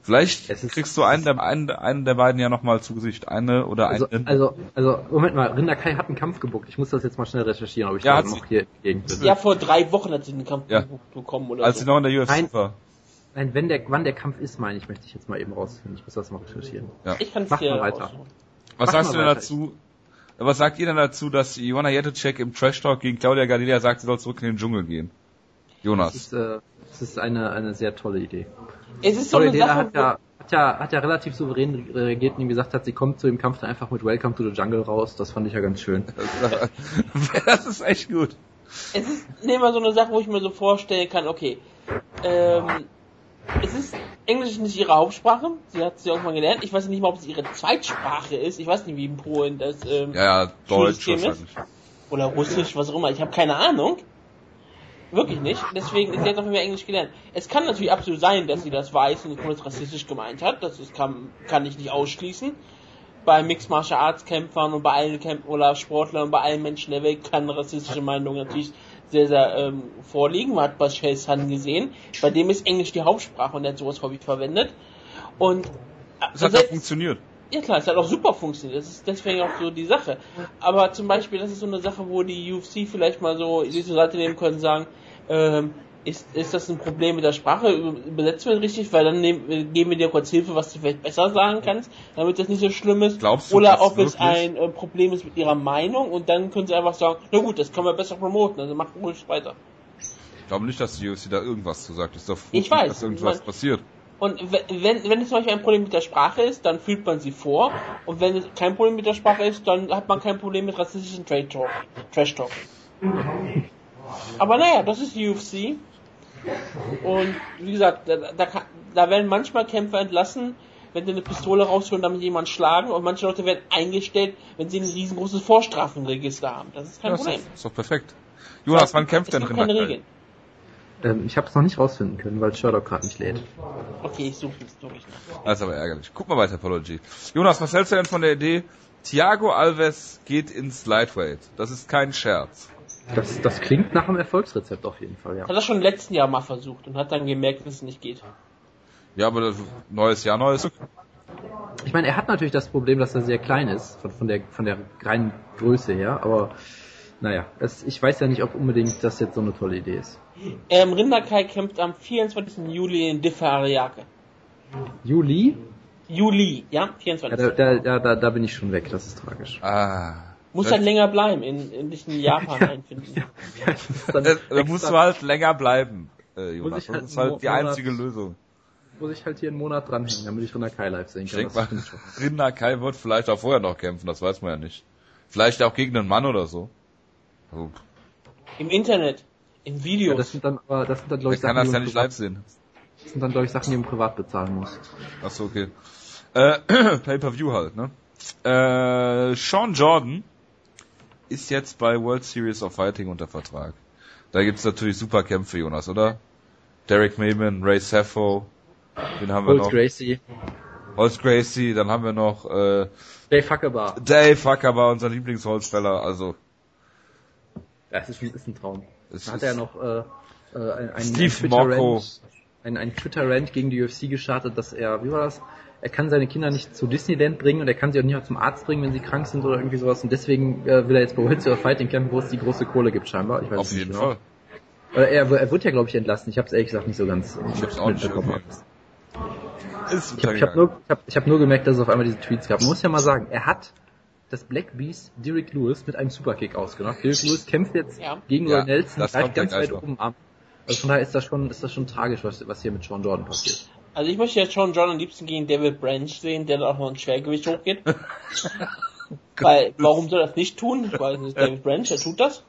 Vielleicht kriegst du einen der, einen, einen der beiden ja nochmal zu Gesicht. Eine oder Also, einen. also, also, Moment mal, Rinder Kai hat einen Kampf gebuckt. Ich muss das jetzt mal schnell recherchieren, ob ich Ja, da noch hier Gegend bin. ja, vor drei Wochen hat sie den Kampf Ja. bekommen oder als so. sie noch in der UFC Nein. war. Nein, wenn der, wann der Kampf ist, meine ich, möchte ich jetzt mal eben rausfinden. Ich muss das mal recherchieren. Ja. Ich kann es dir weiter. Was Mach sagst du denn dazu, Was sagt ihr denn dazu, dass Joanna Jetacek im Trash Talk gegen Claudia Gadelia sagt, sie soll zurück in den Dschungel gehen? Jonas. Das ist, äh, das ist eine, eine sehr tolle Idee. Es ist so Claudia eine Sache, hat ja, hat ja, hat ja relativ souverän reagiert und ihm gesagt hat, sie kommt zu dem Kampf dann einfach mit Welcome to the Jungle raus. Das fand ich ja ganz schön. das ist echt gut. es ist mal so eine Sache, wo ich mir so vorstellen kann, okay, ähm, es ist Englisch ist nicht ihre Hauptsprache, sie hat sie irgendwann gelernt. Ich weiß nicht mal, ob es ihre Zweitsprache ist. Ich weiß nicht, wie in Polen das ähm, Ja, ja, Deutsch ist. oder Russisch, was auch immer. Ich habe keine Ahnung. Wirklich nicht. Deswegen ist sie jetzt auf jeden Fall Englisch gelernt. Es kann natürlich absolut sein, dass sie das weiß und es rassistisch gemeint hat. Das ist, kann, kann ich nicht ausschließen. Bei Mixed Martial Arts Kämpfern und bei allen Kämpfern oder Sportlern und bei allen Menschen der Welt kann rassistische Meinung natürlich sehr, sehr ähm, vorliegen. Man hat bei Shell Sun gesehen. Bei dem ist Englisch die Hauptsprache und er hat sowas häufig verwendet. Und äh, Das hat ja funktioniert. ja klar, es hat auch super funktioniert. Das ist deswegen auch so die Sache. Aber zum Beispiel, das ist so eine Sache, wo die UFC vielleicht mal so sich zur Seite nehmen können und sagen, ähm, ist, ist das ein Problem mit der Sprache? Übersetzen wir es richtig? Weil dann nehmen, äh, geben wir dir kurz Hilfe, was du vielleicht besser sagen kannst, damit das nicht so schlimm ist. Glaubst du Oder das ob es ein äh, Problem ist mit ihrer Meinung und dann können sie einfach sagen, na gut, das können wir besser promoten, also mach ruhig weiter. Ich glaube nicht, dass die UFC da irgendwas zu sagt. Ist doch froh, Ich weiß, dass irgendwas ich mein- passiert. Und we- wenn, wenn es zum Beispiel ein Problem mit der Sprache ist, dann fühlt man sie vor. Und wenn es kein Problem mit der Sprache ist, dann hat man kein Problem mit rassistischen Talk, Trash Talk. Aber naja, das ist die UFC. Und wie gesagt, da, da, da werden manchmal Kämpfer entlassen, wenn sie eine Pistole rausholen, damit jemand schlagen. Und manche Leute werden eingestellt, wenn sie ein riesengroßes Vorstrafenregister haben. Das ist kein Ja, ist, Problem. doch, ist doch perfekt. Jonas, wann kämpft denn? Regeln. Ähm, ich habe es noch nicht rausfinden können, weil Sherlock gerade nicht lädt. Okay, ich suche es nach. Das ist aber ärgerlich. Guck mal weiter, Apology. Jonas, was hältst du denn von der Idee, Thiago Alves geht ins Lightweight? Das ist kein Scherz. Das, das klingt nach einem Erfolgsrezept auf jeden Fall, ja. Hat er schon im letzten Jahr mal versucht und hat dann gemerkt, dass es nicht geht. Ja, aber das, neues Jahr, neues. Ich meine, er hat natürlich das Problem, dass er sehr klein ist, von, von, der, von der reinen Größe her, aber naja, es, ich weiß ja nicht, ob unbedingt das jetzt so eine tolle Idee ist. Ähm, Rinderkai kämpft am 24. Juli in Diffa Ariake. Juli? Juli, ja, Ja, 24. da, da, da, da, da bin ich schon weg, das ist tragisch. Ah. Muss halt länger bleiben, in, in dich in Japan einfinden. Das ist dann Da, musst du halt länger bleiben, äh, Jonas. ich halt Das ist halt die Monat- einzige Lösung. muss ich halt hier einen Monat dranhängen, damit ich Rinner Kai live sehen Ich kann. denke Das mal. Rinder Kai wird vielleicht auch vorher noch kämpfen, das weiß man ja nicht. Vielleicht auch gegen einen Mann oder so. Also, Im Internet, in Ja, Videos. das sind dann, aber das sind dann, glaube ich ich, kann Sachen, das die ja man nicht privat- live sehen. Das sind dann, glaube ich, Sachen, die man privat bezahlen muss. Achso, okay. Äh, Pay-Per-View halt, ne? Äh, Sean Jordan ist jetzt bei World Series of Fighting unter Vertrag. Da gibt's natürlich super Kämpfe, Jonas, oder? Derek Maven, Ray Saffo, den haben wir Holz noch. Gracie, Holz Gracie, dann haben wir noch äh, Dave Huckebar. Dave Huckerbar, unser Lieblingsholzfäller. Also Ja, es ist, ein- ist ein Traum. es hat er noch äh, äh, ein, ein, Steve Twitter-Rant ein, ein Twitter-Rant gegen die UFC gestartet, dass er, wie war das? Er kann seine Kinder nicht zu Disneyland bringen und er kann sie auch nicht mal zum Arzt bringen, wenn sie krank sind oder irgendwie sowas. Und deswegen äh, will er jetzt bei World Series of Fighting kämpfen, wo es die große Kohle gibt scheinbar. Ich weiß auf nicht jeden genau. Fall. Oder er, er wird ja, glaube ich, entlassen. Ich habe es ehrlich gesagt nicht so ganz Ich hab's auch nicht mitbekommen. irgendwie. Ist Ich habe ich hab nur, ich hab, ich hab nur gemerkt, dass es auf einmal diese Tweets gab. Man muss ja mal sagen, er hat das Black Beast Derek Lewis mit einem Superkick ausgenockt. Derek Lewis kämpft jetzt Ja. gegen Ja, Roy Nelson, das ja ganz gleich weit oben ab. Also von daher ist das schon, ist das schon tragisch, was, was hier mit Sean Jordan passiert. Also ich möchte jetzt schon John am liebsten gegen David Branch sehen, der dann auch noch ein Schwergewicht hochgeht. Weil, warum soll er das nicht tun? Weil es ist David Branch, der tut das.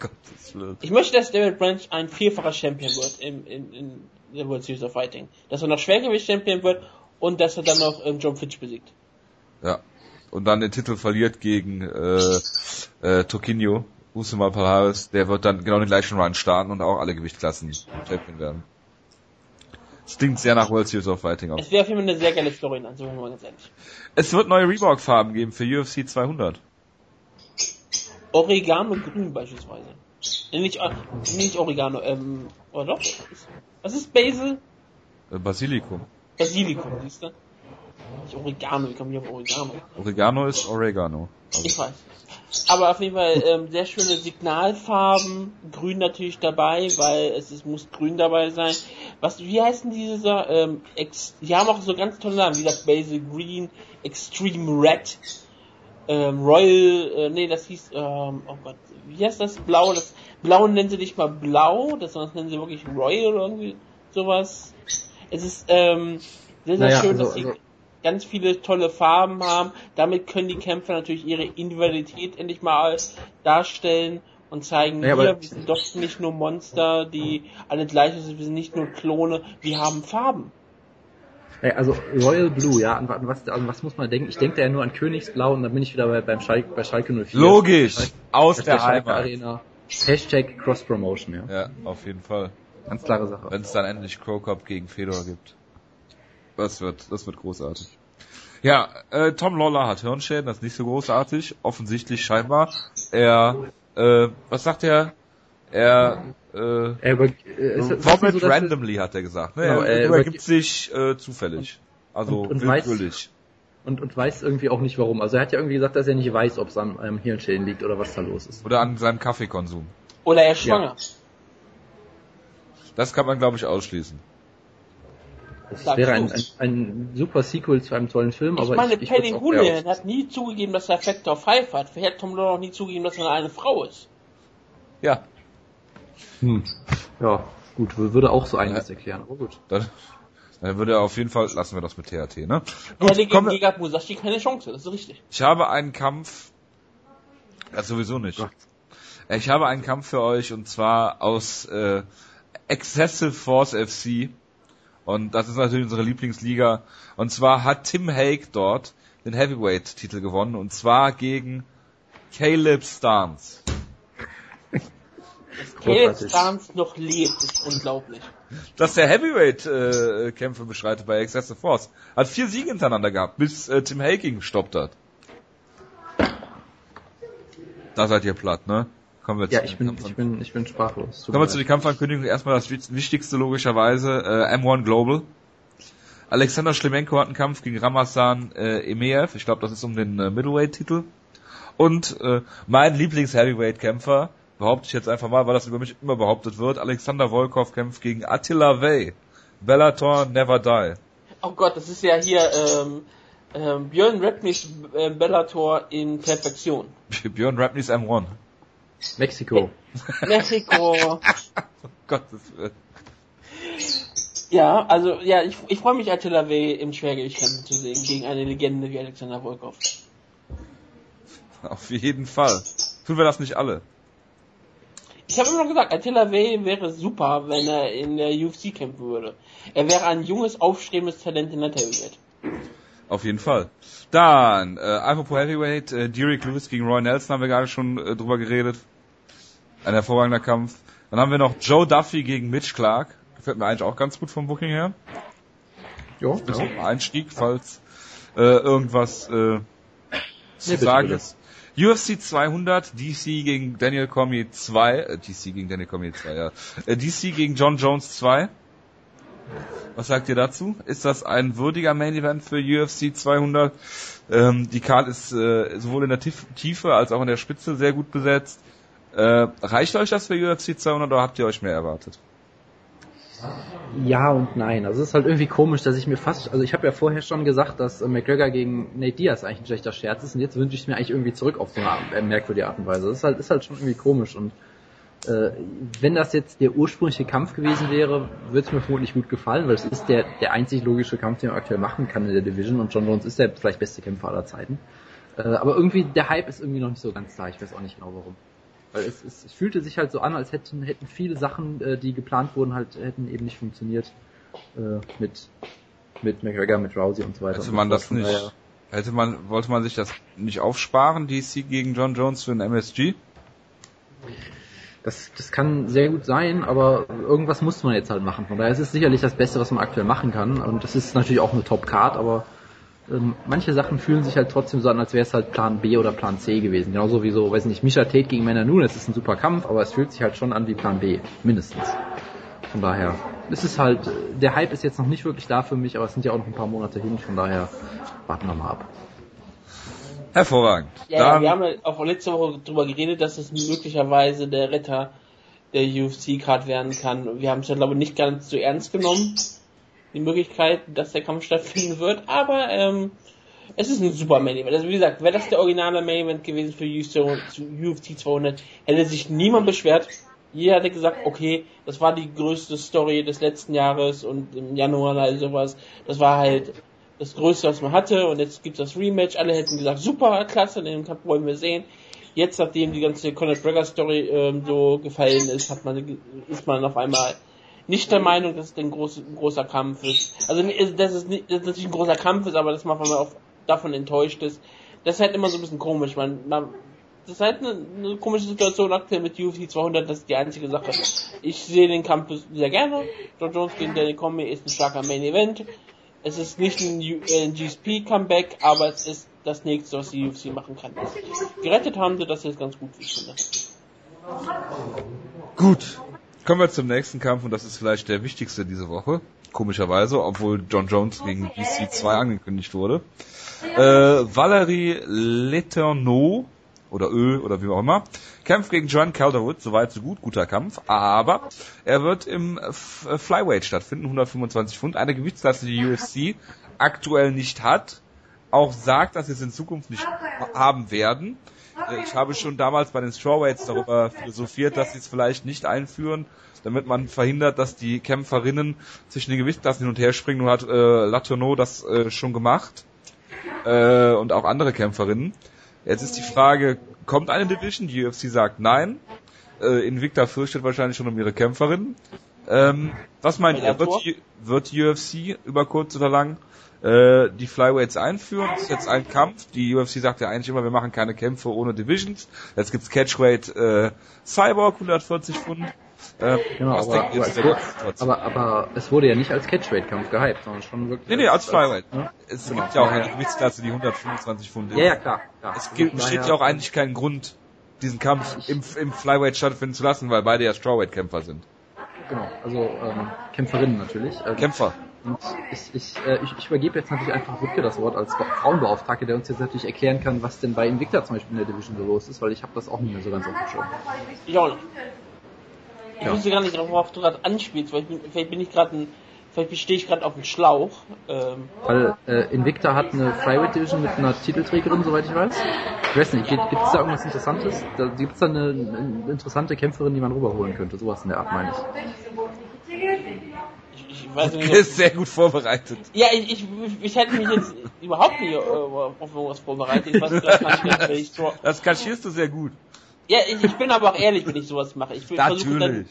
Gottes Willen. Ich möchte, dass David Branch ein vierfacher Champion wird in, in, in der World Series of Fighting. Dass er noch Schwergewicht-Champion wird und dass er dann noch ähm, John Fitch besiegt. Ja. Und dann den Titel verliert gegen äh, äh, Toquinho, Usman Palhares, der wird dann genau den gleichen Run starten und auch alle Gewichtsklassen Champion werden. Klingt sehr nach World Series of Fighting aus. Es wäre auf jeden Fall eine sehr geile Storyline, sagen wir mal ganz ehrlich. Es wird neue Reebok-Farben geben für UFC 200. Oregano grün beispielsweise. Nee, nicht, äh, nicht Oregano, ähm, oder doch? Was ist Basil? Äh, Basilikum. Basilikum, siehst du? Nicht Oregano, wie komme ich auf Oregano? Oregano ist Oregano. Ich weiß. Aber auf jeden Fall ähm, sehr schöne Signalfarben, grün natürlich dabei, weil es, es muss grün dabei sein. Was, wie heißen diese, ähm, ex, die haben auch so ganz tolle Namen, wie das Basil Green, Extreme Red. ähm, Royal, äh, nee, das hieß, ähm, oh Gott, wie heißt das? Blau, das Blau nennen sie nicht mal Blau, das, das nennen sie wirklich Royal oder irgendwie sowas. Es ist ähm, sehr, sehr Naja, schön, also- dass sie also- ganz viele tolle Farben haben. Damit können die Kämpfer natürlich ihre Individualität endlich mal darstellen und zeigen, Ja, hier, aber- wir sind doch nicht nur Monster, die alle gleich sind, wir sind nicht nur Klone, wir haben Farben. Ey, also Royal Blue, ja, an, an, was, an was muss man denken? Ich denke da ja nur an Königsblau und dann bin ich wieder bei, beim Schalke, bei Schalke 04. Logisch, aus Hashtag der Schalke Heimat. Arena. Hashtag Cross Promotion, ja. Ja, auf jeden Fall. Ganz klare Sache. Wenn es dann endlich Crow Cup gegen Fedor gibt. Das wird, das wird großartig. Ja, äh, Tom Lawler hat Hirnschäden, das ist nicht so großartig. Offensichtlich scheinbar. Er, äh, was sagt er? Er, äh, Er über, äh, ist, so, randomly hat er gesagt. Ne? Genau, er er übergibt übergi- sich äh, zufällig. Also Und- und weiß- willkürlich. Und, und weiß irgendwie auch nicht warum. Also er hat ja irgendwie gesagt, dass er nicht weiß, ob es an einem Hirnschäden liegt oder was da los ist. Oder an seinem Kaffeekonsum. Oder er ist schwanger. Das kann man, glaube ich, ausschließen. Das Sagst wäre ein, ein, ein super Sequel zu einem tollen Film, Ich aber meine, ich, eher Houlihan hat nie zugegeben, dass er Factor 5 hat. Wer hat Tom Lawler noch nie zugegeben, dass er eine Frau ist? Ja, Hm. Ja, gut, würde auch so einiges erklären, aber gut. dann, dann würde er auf jeden Fall, lassen wir das mit THT, ne? Er Gut, kommen gegen Gegard Musashi keine Chance, das ist richtig. ich habe einen Kampf, ja, sowieso nicht. Gott. Ich habe einen Kampf für euch und zwar aus äh, Excessive Force FC und das ist natürlich unsere Lieblingsliga und zwar hat Tim Hake dort den Heavyweight-Titel gewonnen und zwar gegen Caleb Starnes. Caleb Großartig. Stans noch lebt, ist unglaublich. dass der Heavyweight-Kämpfe bestreitet bei Excessive Force. Hat vier Siege hintereinander gehabt, bis äh, Tim Haking gestoppt hat. Da seid ihr platt, ne? Kommen wir Ja, zu ich den bin, ich bin, ich bin sprachlos. Kommen wir zu den. Kampfankündigungen. Erstmal das Wich- Wichtigste logischerweise, äh, M1 Global. Alexander Schlemenko hat einen Kampf gegen Ramazan äh, Emeev. Ich glaube, das ist um den äh, Middleweight-Titel. Und äh, mein Lieblings-Heavyweight-Kämpfer, behaupte ich jetzt einfach mal, weil das über mich immer behauptet wird, Alexander Volkov kämpft gegen Attila Vey. Bellator Never Die. Oh Gott, das ist ja hier ähm, ähm, Björn Rapnis äh, Bellator in Perfektion. Björn Rapneys M1. Mexiko. Mexiko. Gottes Willen. ja, also ja, ich, ich freue mich Attila W. im Schwergewicht kämpfen zu sehen gegen eine Legende wie Alexander Volkov. Auf jeden Fall. Tun wir das nicht alle. Ich habe immer noch gesagt, Attila W. wäre super, wenn er in der UFC kämpfen würde. Er wäre ein junges, aufstrebendes Talent in der Heavyweight. Auf jeden Fall. Dann, äh, apropos Heavyweight, äh, Derek Lewis gegen Roy Nelson haben wir gerade schon äh, drüber geredet. Ein hervorragender Kampf. Dann haben wir noch Joe Duffy gegen Mitch Clark. Gefällt mir eigentlich auch ganz gut vom Booking her. Jo, ja. ein Einstieg, falls äh, irgendwas äh, zu Nee, sagen ist. UFC 200, DC gegen Daniel Cormier 2, äh, DC gegen Daniel Cormier 2, ja. Äh, DC gegen John Jones 2. Was sagt ihr dazu? Ist das ein würdiger Main Event für UFC 200? Ähm, die Card ist äh, sowohl in der Tief Tiefe als auch in der Spitze sehr gut besetzt. Äh, reicht euch das für UFC 200 oder habt ihr euch mehr erwartet? Ja und nein. Also es ist halt irgendwie komisch, dass ich mir fast, also ich habe ja vorher schon gesagt, dass äh, McGregor gegen Nate Diaz eigentlich ein schlechter Scherz ist und jetzt wünsche ich es mir eigentlich irgendwie zurück auf so eine äh, merkwürdige Art und Weise. Das ist halt, ist halt schon irgendwie komisch und äh, wenn das jetzt der ursprüngliche Kampf gewesen wäre, würde es mir vermutlich gut gefallen, weil es ist der, der einzig logische Kampf, den man aktuell machen kann in der Division und John Jones ist der vielleicht beste Kämpfer aller Zeiten. Äh, aber irgendwie, der Hype ist irgendwie noch nicht so ganz da, ich weiß auch nicht genau warum. Weil es, es, es fühlte sich halt so an, als hätten, hätten viele Sachen, äh, die geplant wurden, halt hätten eben nicht funktioniert äh, mit mit McGregor, mit Rousey und so weiter. Hätte man das nicht, daher- hätte man, wollte man sich das nicht aufsparen, DC gegen John Jones für ein MSG? Das, das kann sehr gut sein, aber irgendwas muss man jetzt halt machen. Von daher ist es sicherlich das Beste, was man aktuell machen kann. Und das ist natürlich auch eine Top-Card, aber ähm, manche Sachen fühlen sich halt trotzdem so an, als wäre es halt Plan B oder Plan C gewesen. Genauso wie so, weiß nicht, Misha Tate gegen Männer Nunes ist ein super Kampf, aber es fühlt sich halt schon an wie Plan B, mindestens. Von daher, es ist halt, der Hype ist jetzt noch nicht wirklich da für mich, aber es sind ja auch noch ein paar Monate hin, von daher warten wir mal ab. Hervorragend. Ja, ja, wir haben ja auch letzte Woche darüber geredet, dass es möglicherweise der Retter der UFC-Card werden kann. Wir haben es ja, glaube ich, nicht ganz so ernst genommen, die Möglichkeit, dass der Kampf stattfinden wird, aber ähm, Es ist ein super Main Event. Also wie gesagt, wäre das der originale Main Event gewesen für UFC 200, hätte sich niemand beschwert. Jeder hätte gesagt, okay, das war die größte Story des letzten Jahres und im Januar also sowas. Das war halt das Größte, was man hatte und jetzt gibt es das Rematch. Alle hätten gesagt, super, klasse, den Kampf wollen wir sehen. Jetzt, nachdem die ganze Conor McGregor Story ähm, so gefallen ist, hat man, ist man auf einmal nicht der Meinung, dass es ein, groß, ein großer Kampf ist. Also, dass es, nicht, dass es natürlich ein großer Kampf ist, aber dass man auch davon enttäuscht ist. Das ist halt immer so ein bisschen komisch. Man, man, das ist halt eine, eine komische Situation aktuell mit UFC 200, das ist die einzige Sache. Ich sehe den Kampf sehr gerne. John Jones gegen Danny Comey ist ein starker Main Event. Es ist nicht ein, ein GSP-Comeback, aber es ist das nächste, was die UFC machen kann. Gerettet haben sie das jetzt ganz gut, wie ich finde. Gut. Kommen wir zum nächsten Kampf und das ist vielleicht der wichtigste diese Woche. Komischerweise, obwohl John Jones gegen BC2 angekündigt wurde. Äh, Valerie Letourneau oder Ö oder wie auch immer, kämpft gegen John Calderwood, soweit so gut, guter Kampf, aber er wird im Flyweight stattfinden, 125 Pfund, eine Gewichtsklasse, die UFC aktuell nicht hat, auch sagt, dass sie es in Zukunft nicht haben werden. Äh, ich habe schon damals bei den Strawweights darüber philosophiert, dass sie es vielleicht nicht einführen, damit man verhindert, dass die Kämpferinnen zwischen den Gewichtsklassen hin und her springen. Nun hat äh, Latourneau das äh, schon gemacht äh, und auch andere Kämpferinnen. Jetzt ist die Frage, kommt eine Division? Die UFC sagt nein. Äh, Invicta fürchtet wahrscheinlich schon um ihre Kämpferinnen. Ähm, was meint ihr? Wird die, wird die UFC über kurz oder lang äh, die Flyweights einführen. Das ist jetzt ein Kampf. Die UFC sagt ja eigentlich immer, wir machen keine Kämpfe ohne Divisions. Jetzt gibt's Catchweight äh, Cyborg 140 Pfund. Äh, genau, aber, aber, es wurde, aber, aber, es wurde ja nicht als Catchweight-Kampf gehypt, sondern schon wirklich. Nee, nee, als Flyweight. Ja? Es genau. gibt ja auch eine Gewichtsklasse, die 125 Pfund ist. Ja, ja, klar. klar. Es gibt, besteht ja auch eigentlich keinen Grund, diesen Kampf im, im Flyweight stattfinden zu lassen, weil beide ja Strawweight-Kämpfer sind. Genau, also ähm, Kämpferinnen natürlich. Also, Kämpfer. Und ich, ich, äh, ich, ich übergebe jetzt natürlich einfach Wutke das Wort als Frauenbeauftragter, der uns jetzt natürlich erklären kann, was denn bei Invicta zum Beispiel in der Division so los ist, weil ich habe das auch nicht mehr so ganz auf dem Schirm. Ich auch nicht. Ich ja. wusste gar nicht, worauf du gerade anspielst, weil ich bin, vielleicht bin ich gerade ein Vielleicht stehe ich gerade auf dem Schlauch. Ähm. Weil äh, Invicta hat eine Flyweight Division mit einer Titelträgerin, soweit ich weiß. Ich weiß nicht, gibt es da irgendwas Interessantes? Da gibt es da eine, eine, interessante Kämpferin, die man rüberholen könnte? Sowas in der Art meine ich ich weiß nicht. ist sehr gut vorbereitet. Ja, ich, ich, ich hätte mich jetzt überhaupt nicht äh, auf irgendwas vorbereitet. Ich weiß, das, ich so das kaschierst du sehr gut. Ja, ich, ich bin aber auch ehrlich, wenn ich sowas mache. Ich Natürlich. Dann,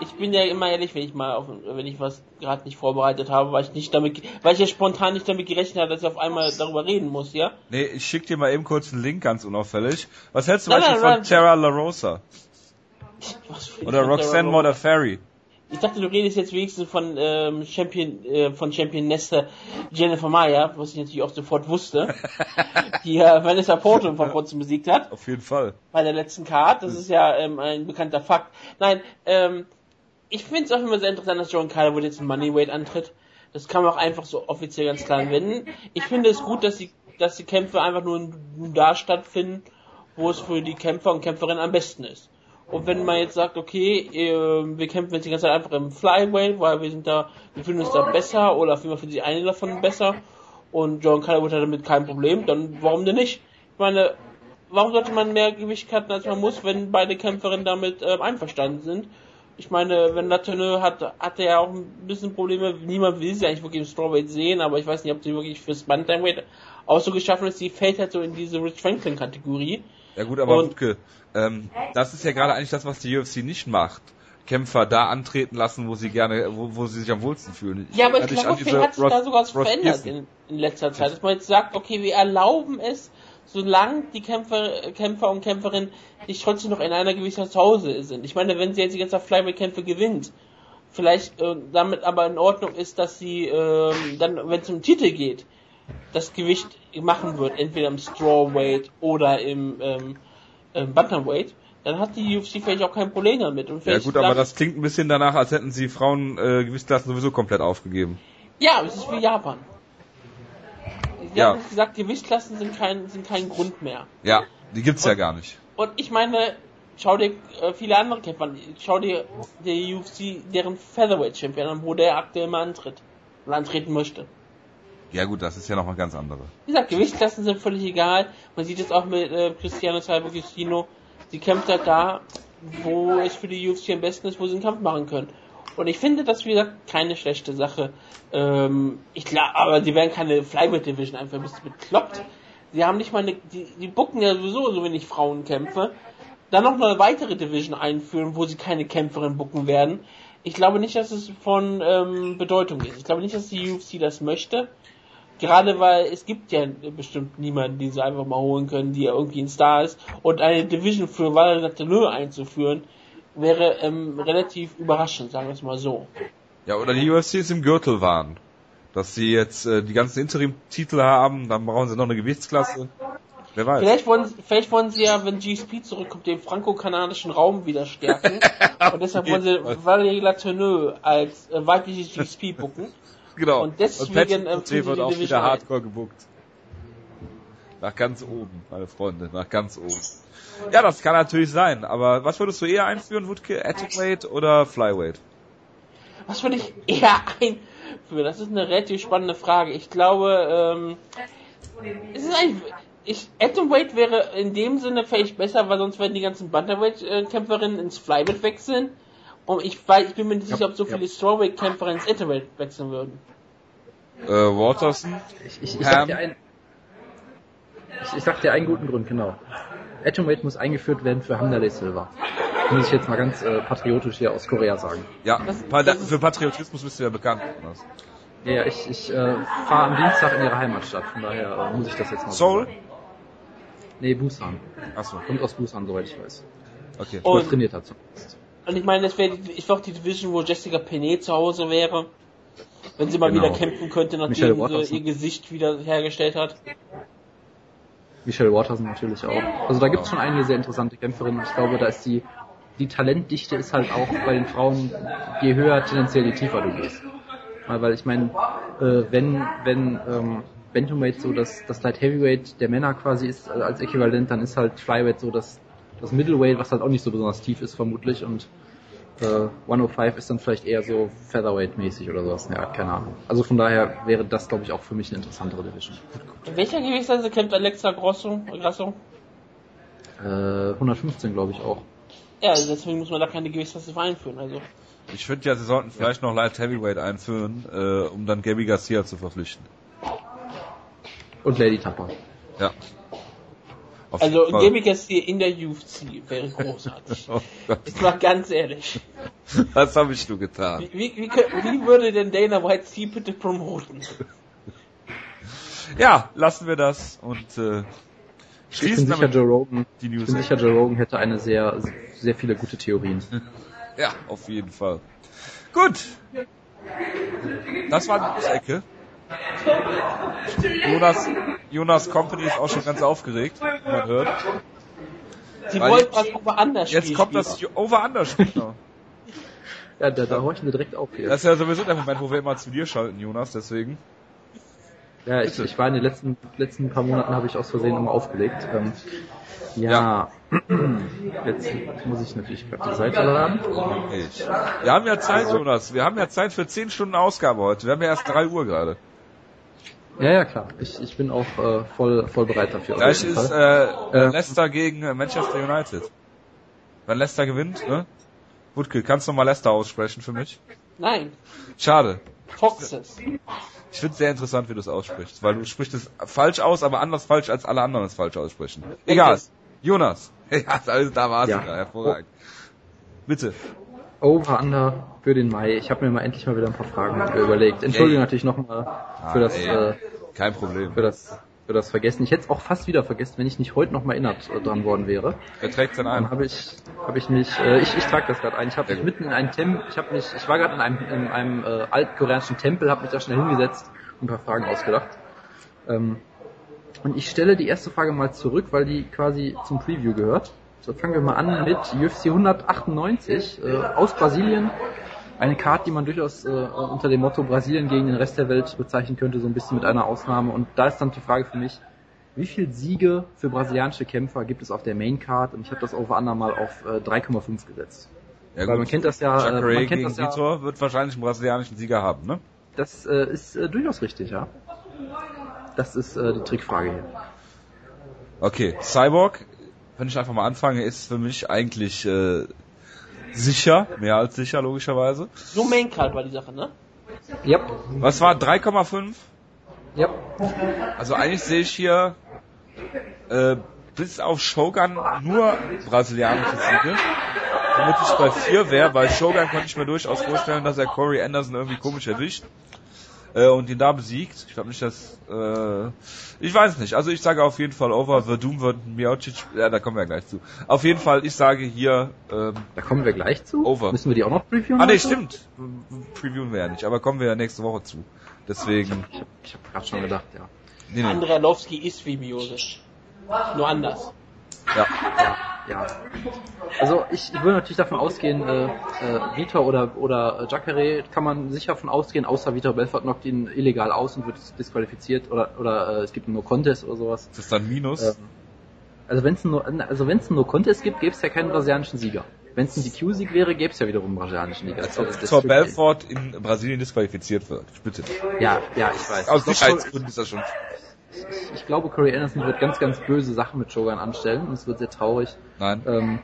ich bin ja immer ehrlich, wenn ich mal auf, wenn ich was gerade nicht vorbereitet habe, weil ich nicht damit, weil ich ja spontan nicht damit gerechnet habe, dass ich auf einmal darüber reden muss, ja? Nee, ich schick dir mal eben kurz einen Link, ganz unauffällig. Was hältst du nein, nein, von nein. Tara LaRosa? Oder Roxanne Modafferi? Ich dachte, du redest jetzt wenigstens von ähm, Champion, äh, von Championesse Jennifer Maya, was ich natürlich auch sofort wusste, die äh, Vanessa Porto vor kurzem besiegt hat. Auf jeden Fall. Bei der letzten Card, das ist ja ähm, ein bekannter Fakt. Nein, ähm, ich finde es auch immer sehr interessant, dass John Calderwood jetzt in Moneyweight antritt. Das kann man auch einfach so offiziell ganz klar anwenden. Ich finde es gut, dass die, dass die Kämpfe einfach nur da stattfinden, wo es für die Kämpfer und Kämpferinnen am besten ist. Und wenn man jetzt sagt, okay, wir kämpfen jetzt die ganze Zeit einfach im Flyweight, weil wir sind da, wir finden uns da besser oder wir finden sie eine davon besser und John Calderwood hat damit kein Problem, dann warum denn nicht? Ich meine, warum sollte man mehr Gewicht cutten, als man muss, wenn beide Kämpferinnen damit äh, einverstanden sind? Ich meine, wenn Latourneux hat, hat er ja auch ein bisschen Probleme. Niemand will sie eigentlich wirklich im Strawweight sehen, aber ich weiß nicht, ob sie wirklich fürs Bantamweight auch so geschaffen ist. Sie fällt halt so in diese Rich Franklin Kategorie. Ja gut, aber Wutke, ähm, das ist ja gerade eigentlich das, was die UFC nicht macht. Kämpfer da antreten lassen, wo sie gerne, wo, wo sie sich am wohlsten fühlen. Ja, aber ich glaube, vielleicht hat sich da sogar was verändert in, in, letzter Zeit, dass man jetzt sagt, okay, wir erlauben es, solange die Kämpfer, Kämpfer und Kämpferinnen nicht trotzdem noch in einer gewissen Hause sind. Ich meine, wenn sie jetzt die ganze Flyweight-Kämpfe gewinnt, vielleicht äh, damit aber in Ordnung ist, dass sie äh, dann, wenn es um Titel geht, das Gewicht machen wird, entweder im Strawweight oder im ähm, äh, Bantamweight, dann hat die UFC vielleicht auch kein Problem damit. Und ja gut, aber das klingt ein bisschen danach, als hätten sie Frauen äh, Gewichtsklassen sowieso komplett aufgegeben. Ja, es ist wie Japan. Sie ja. haben gesagt, Gewichtsklassen sind kein, sind kein Grund mehr. Ja, die gibt's und, ja gar nicht. Und ich meine, schau dir äh, viele andere Kämpfer an. Schau dir der UFC, deren Featherweight Champion an, wo der aktuell mal antritt. Oder antreten möchte. Ja gut, das ist ja nochmal ganz andere. Wie gesagt, Gewichtsklassen sind völlig egal. Man sieht es auch mit äh, Cristiano Salvo. Sie kämpft halt da, wo es für die UFC am besten ist, wo sie einen Kampf machen können. Und ich finde das, wie gesagt, keine schlechte Sache. Ähm, ich glaube, aber sie werden keine Flyweight Division einfach ein bisschen bekloppt. Sie haben nicht mal eine, die, die bucken ja sowieso so wenig Frauenkämpfe. Dann noch eine weitere Division einführen, wo sie keine Kämpferin bucken werden. Ich glaube nicht, dass es von ähm, Bedeutung ist. Ich glaube nicht, dass die UFC das möchte. Gerade weil es gibt ja bestimmt niemanden, den sie einfach mal holen können, die ja irgendwie ein Star ist. Und eine Division für Valor einzuführen, wäre ähm, relativ überraschend, sagen wir es mal so. Ja, oder die UFC ist im Gürtel waren. Dass sie jetzt äh, die ganzen Interim-Titel haben, dann brauchen sie noch eine Gewichtsklasse. Wer weiß. Vielleicht wollen, vielleicht wollen sie ja, wenn GSP zurückkommt, den franco-kanadischen Raum wieder stärken. und deshalb wollen sie Valérie Latourneux als äh, weibliches GSP bucken. Genau. Und deswegen und ähm, wird auch wieder Hardcore gebuckt. Nach ganz oben, meine Freunde, nach ganz oben. Ja, das kann natürlich sein, aber was würdest du eher einführen, Woodke? Atomweight oder Flyweight? Was würde ich eher einführen? Das ist eine relativ spannende Frage. Ich glaube, ähm, es ist eigentlich, ich, Atomweight wäre in dem Sinne vielleicht besser, weil sonst werden die ganzen Bantamweight-Kämpferinnen ins Flyweight wechseln. Und ich, weiß, ich bin mir nicht sicher, ob so viele Strawweight-Kämpferinnen ins Atomweight wechseln würden. Äh, Waterson? Ich, ich, ich, sag dir einen, ich, ich sag dir einen guten Grund, genau. Atomweight muss eingeführt werden für Hamdalay Silva. Muss ich jetzt mal ganz äh, patriotisch hier aus Korea sagen. Ja, das, für Patriotismus bist du ja bekannt. Was? Ja, ich, ich äh, fahre am Dienstag in ihre Heimatstadt, von daher äh, muss ich das jetzt mal Seoul? sagen. Nee, Busan. Achso. Kommt aus Busan, soweit ich weiß. Okay. Und- Oder trainiert hat zumindest. Und ich meine, das wäre ich auch die Division, wo Jessica Penney zu Hause wäre. Wenn sie mal Genau. wieder kämpfen könnte, nachdem sie Waterson. ihr Gesicht wieder hergestellt hat. Michelle Waterson natürlich auch. Also da gibt es schon einige sehr interessante Kämpferinnen. Ich glaube, da ist die, die Talentdichte ist halt auch bei den Frauen, je höher tendenziell, je tiefer du gehst. Weil, weil ich meine, äh, wenn, wenn ähm, Bantamweight so das, das Light Heavyweight der Männer quasi ist äh, als Äquivalent, dann ist halt Flyweight so das, das Middleweight, was halt auch nicht so besonders tief ist vermutlich und äh, 105 ist dann vielleicht eher so Featherweight-mäßig oder sowas. Ja, keine Ahnung. Also von daher wäre das, glaube ich, auch für mich eine interessantere Division. In welcher Gewichtsklasse kämpft Alexa Grosso? Grasso? Äh, 115 glaube ich auch. Ja, also deswegen muss man da keine Gewichtsklasse einführen. Also Ich finde ja, sie sollten vielleicht noch Light Heavyweight einführen, äh, um dann Gabby Garcia zu verpflichten. Und Lady Tapper. Ja. Auf Also. Gaby Garcia in der UFC wäre großartig. Oh Jetzt mal ganz ehrlich. was habe ich nur getan? Wie, wie, wie, wie würde denn Dana White sie bitte promoten? Ja, lassen wir das und äh, Ich bin schließen sicher, damit Joe Rogan, die ich News. bin sicher, Joe Rogan hätte eine sehr, sehr viele gute Theorien. Ja, auf jeden Fall. Gut. Das war die News-Ecke. Jonas, Jonas Company ist auch schon ganz aufgeregt, wie man hört. Sie Weil wollten jetzt- was woanders spielen. Jetzt kommt das Over-Under-Spiel. Ja, da, da horchen wir direkt auf hier. Das ist ja sowieso der Moment, wo wir immer zu dir schalten, Jonas, deswegen. Ja, ich, ich war in den letzten, letzten paar Monaten habe ich aus Versehen immer aufgelegt. Ähm, ja, jetzt muss ich natürlich gerade die Seite laden. Ich. Wir haben ja Zeit, Jonas. Wir haben ja Zeit für 10 Stunden Ausgabe heute. Wir haben ja erst 3 Uhr gerade. Ja, ja, klar. Ich, ich bin auch äh, voll, voll bereit dafür. Gleich ist äh, Äh. Leicester gegen äh, Manchester United. Wenn Leicester gewinnt, ne? Wutke, kannst du mal Leicester aussprechen für mich? Nein, Schade. Foxes. Ich finde es sehr interessant, wie du es aussprichst, weil du sprichst es falsch aus, aber anders falsch, als alle anderen es falsch aussprechen. Egal. Jonas. Ja, da war's Ja. wieder. Hervorragend. Bitte. Over Under für den Mai. Ich habe mir mal endlich mal wieder ein paar Fragen überlegt. Entschuldige Ey. natürlich nochmal für das ey. äh, Kein Problem. für das für das Vergessen. Ich hätte es auch fast wieder vergessen, wenn ich nicht heute noch mal erinnert äh, dran worden wäre. Wer trägt denn Dann ein? habe ich habe ich mich äh, ich ich trage das gerade ein. Ich habe mich gut. mitten in einem Tem ich habe mich ich war gerade in einem in einem äh, altkoreanischen Tempel, habe mich da schnell hingesetzt und ein paar Fragen ausgedacht. Ähm, und ich stelle die erste Frage mal zurück, weil die quasi zum Preview gehört. So fangen wir mal an mit UFC 198 äh, aus Brasilien. Eine Karte, die man durchaus äh, unter dem Motto Brasilien gegen den Rest der Welt bezeichnen könnte, so ein bisschen mit einer Ausnahme. Und da ist dann die Frage für mich, wie viel Siege für brasilianische Kämpfer gibt es auf der Main Card? Und ich habe das over under mal auf äh, 3,5 gesetzt. Ja, Weil man kennt das ja, äh, man kennt gegen das ja, Vitor wird wahrscheinlich einen brasilianischen Sieger haben, ne? das äh, ist äh, durchaus richtig, ja. Das ist äh, die Trickfrage hier. Okay, Cyborg, wenn ich einfach mal anfange, ist für mich eigentlich äh, sicher, mehr als sicher logischerweise. Nur Maincard war die Sache, ne? Yep. Was war 3,5? Yep. Also eigentlich sehe ich hier äh, bis auf Shogun nur brasilianische Siege. Womit ich bei 4 wäre, bei Shogun konnte ich mir durchaus vorstellen, dass er Corey Anderson irgendwie komisch erwischt äh, und ihn da besiegt. Ich glaube nicht, dass äh, ich weiß nicht. Also ich sage auf jeden Fall over. Verdum wird Miocic. Ja, da kommen wir gleich zu. Auf jeden Fall, ich sage hier ähm, Da kommen wir gleich zu. Over. Müssen wir die auch noch previewen? Ah nee, heute? stimmt. Previewen wir ja nicht, aber kommen wir ja nächste Woche zu. Deswegen. Ich habe ich hab gerade schon gedacht, ja. Nee, nee. Andrei Arlovski ist wie Miosic. Nur anders. Ja. Ja. Also ich würde natürlich davon ausgehen, äh, äh, Vitor oder oder äh, Jacare kann man sicher davon ausgehen, außer Vitor Belfort knockt ihn illegal aus und wird disqualifiziert oder oder äh, es gibt einen No-Contest oder sowas. Ist das dann Minus? Ähm, also wenn es nur also wenn es einen No-Contest gibt, gäbe es ja keinen brasilianischen Sieger. Wenn es ein DQ-Sieg wäre, gäbe es ja wiederum einen brasilianischen Sieger. Als Das- stimmt Belfort in Brasilien disqualifiziert wird. Ich bitte. Ja, ja, ich weiß. Aus Ich Sicherheitsgründen ist das schon. Ich glaube, Corey Anderson wird ganz, ganz böse Sachen mit Shogun anstellen und es wird sehr traurig. Nein. Ähm,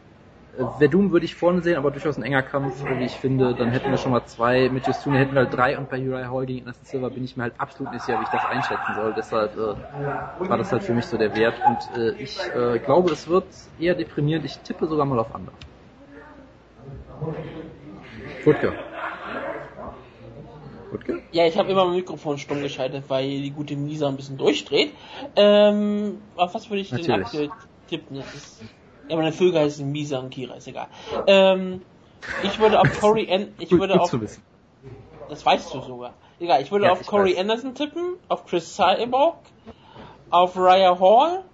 äh, Verdum würde ich vorne sehen, aber durchaus ein enger Kampf, wie ich finde. Dann hätten wir schon mal zwei, mit Justune hätten wir halt drei und bei Uriah Hall gegen Anderson Silva bin ich mir halt absolut nicht sicher, wie ich das einschätzen soll. Deshalb äh, war das halt für mich so der Wert und äh, ich äh, glaube, es wird eher deprimierend. Ich tippe sogar mal auf Under. Wutke. Wutke? Ja, ich habe immer mein Mikrofon stumm geschaltet, weil die gute Misa ein bisschen durchdreht. Ähm, auf was würde ich denn Natürlich. aktuell tippen? Das ist, ja, meine Vögel heißen Misa und Kira, ist egal. Ähm, ich würde auf Corey An ich würde auf, das weißt du sogar. Egal, ich würde Ja, auf ich Corey weiß. Anderson tippen, auf Chris Cyborg, auf Raya Hall.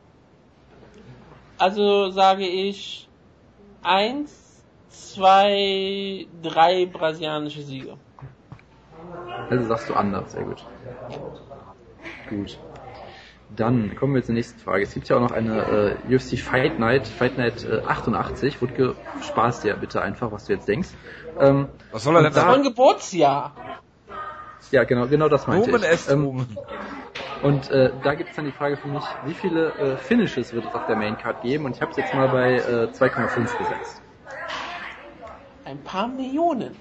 Also sage ich eins, zwei, drei brasilianische Siege. Also sagst du anders, sehr gut. Gut. Dann kommen wir zur nächsten Frage. Es gibt ja auch noch eine äh, UFC Fight Night, Fight Night äh, 88. Wutke, spaß dir bitte einfach, was du jetzt denkst. Ähm, Was soll er denn Und da- sagen? Mein Geburtsjahr. ja, genau, genau das meinte Nomen ich. Ähm, und äh, da gibt es dann die Frage für mich, wie viele äh, Finishes wird es auf der Main Card geben? Und ich habe es jetzt mal bei äh, 2,5 gesetzt. Ein paar Millionen.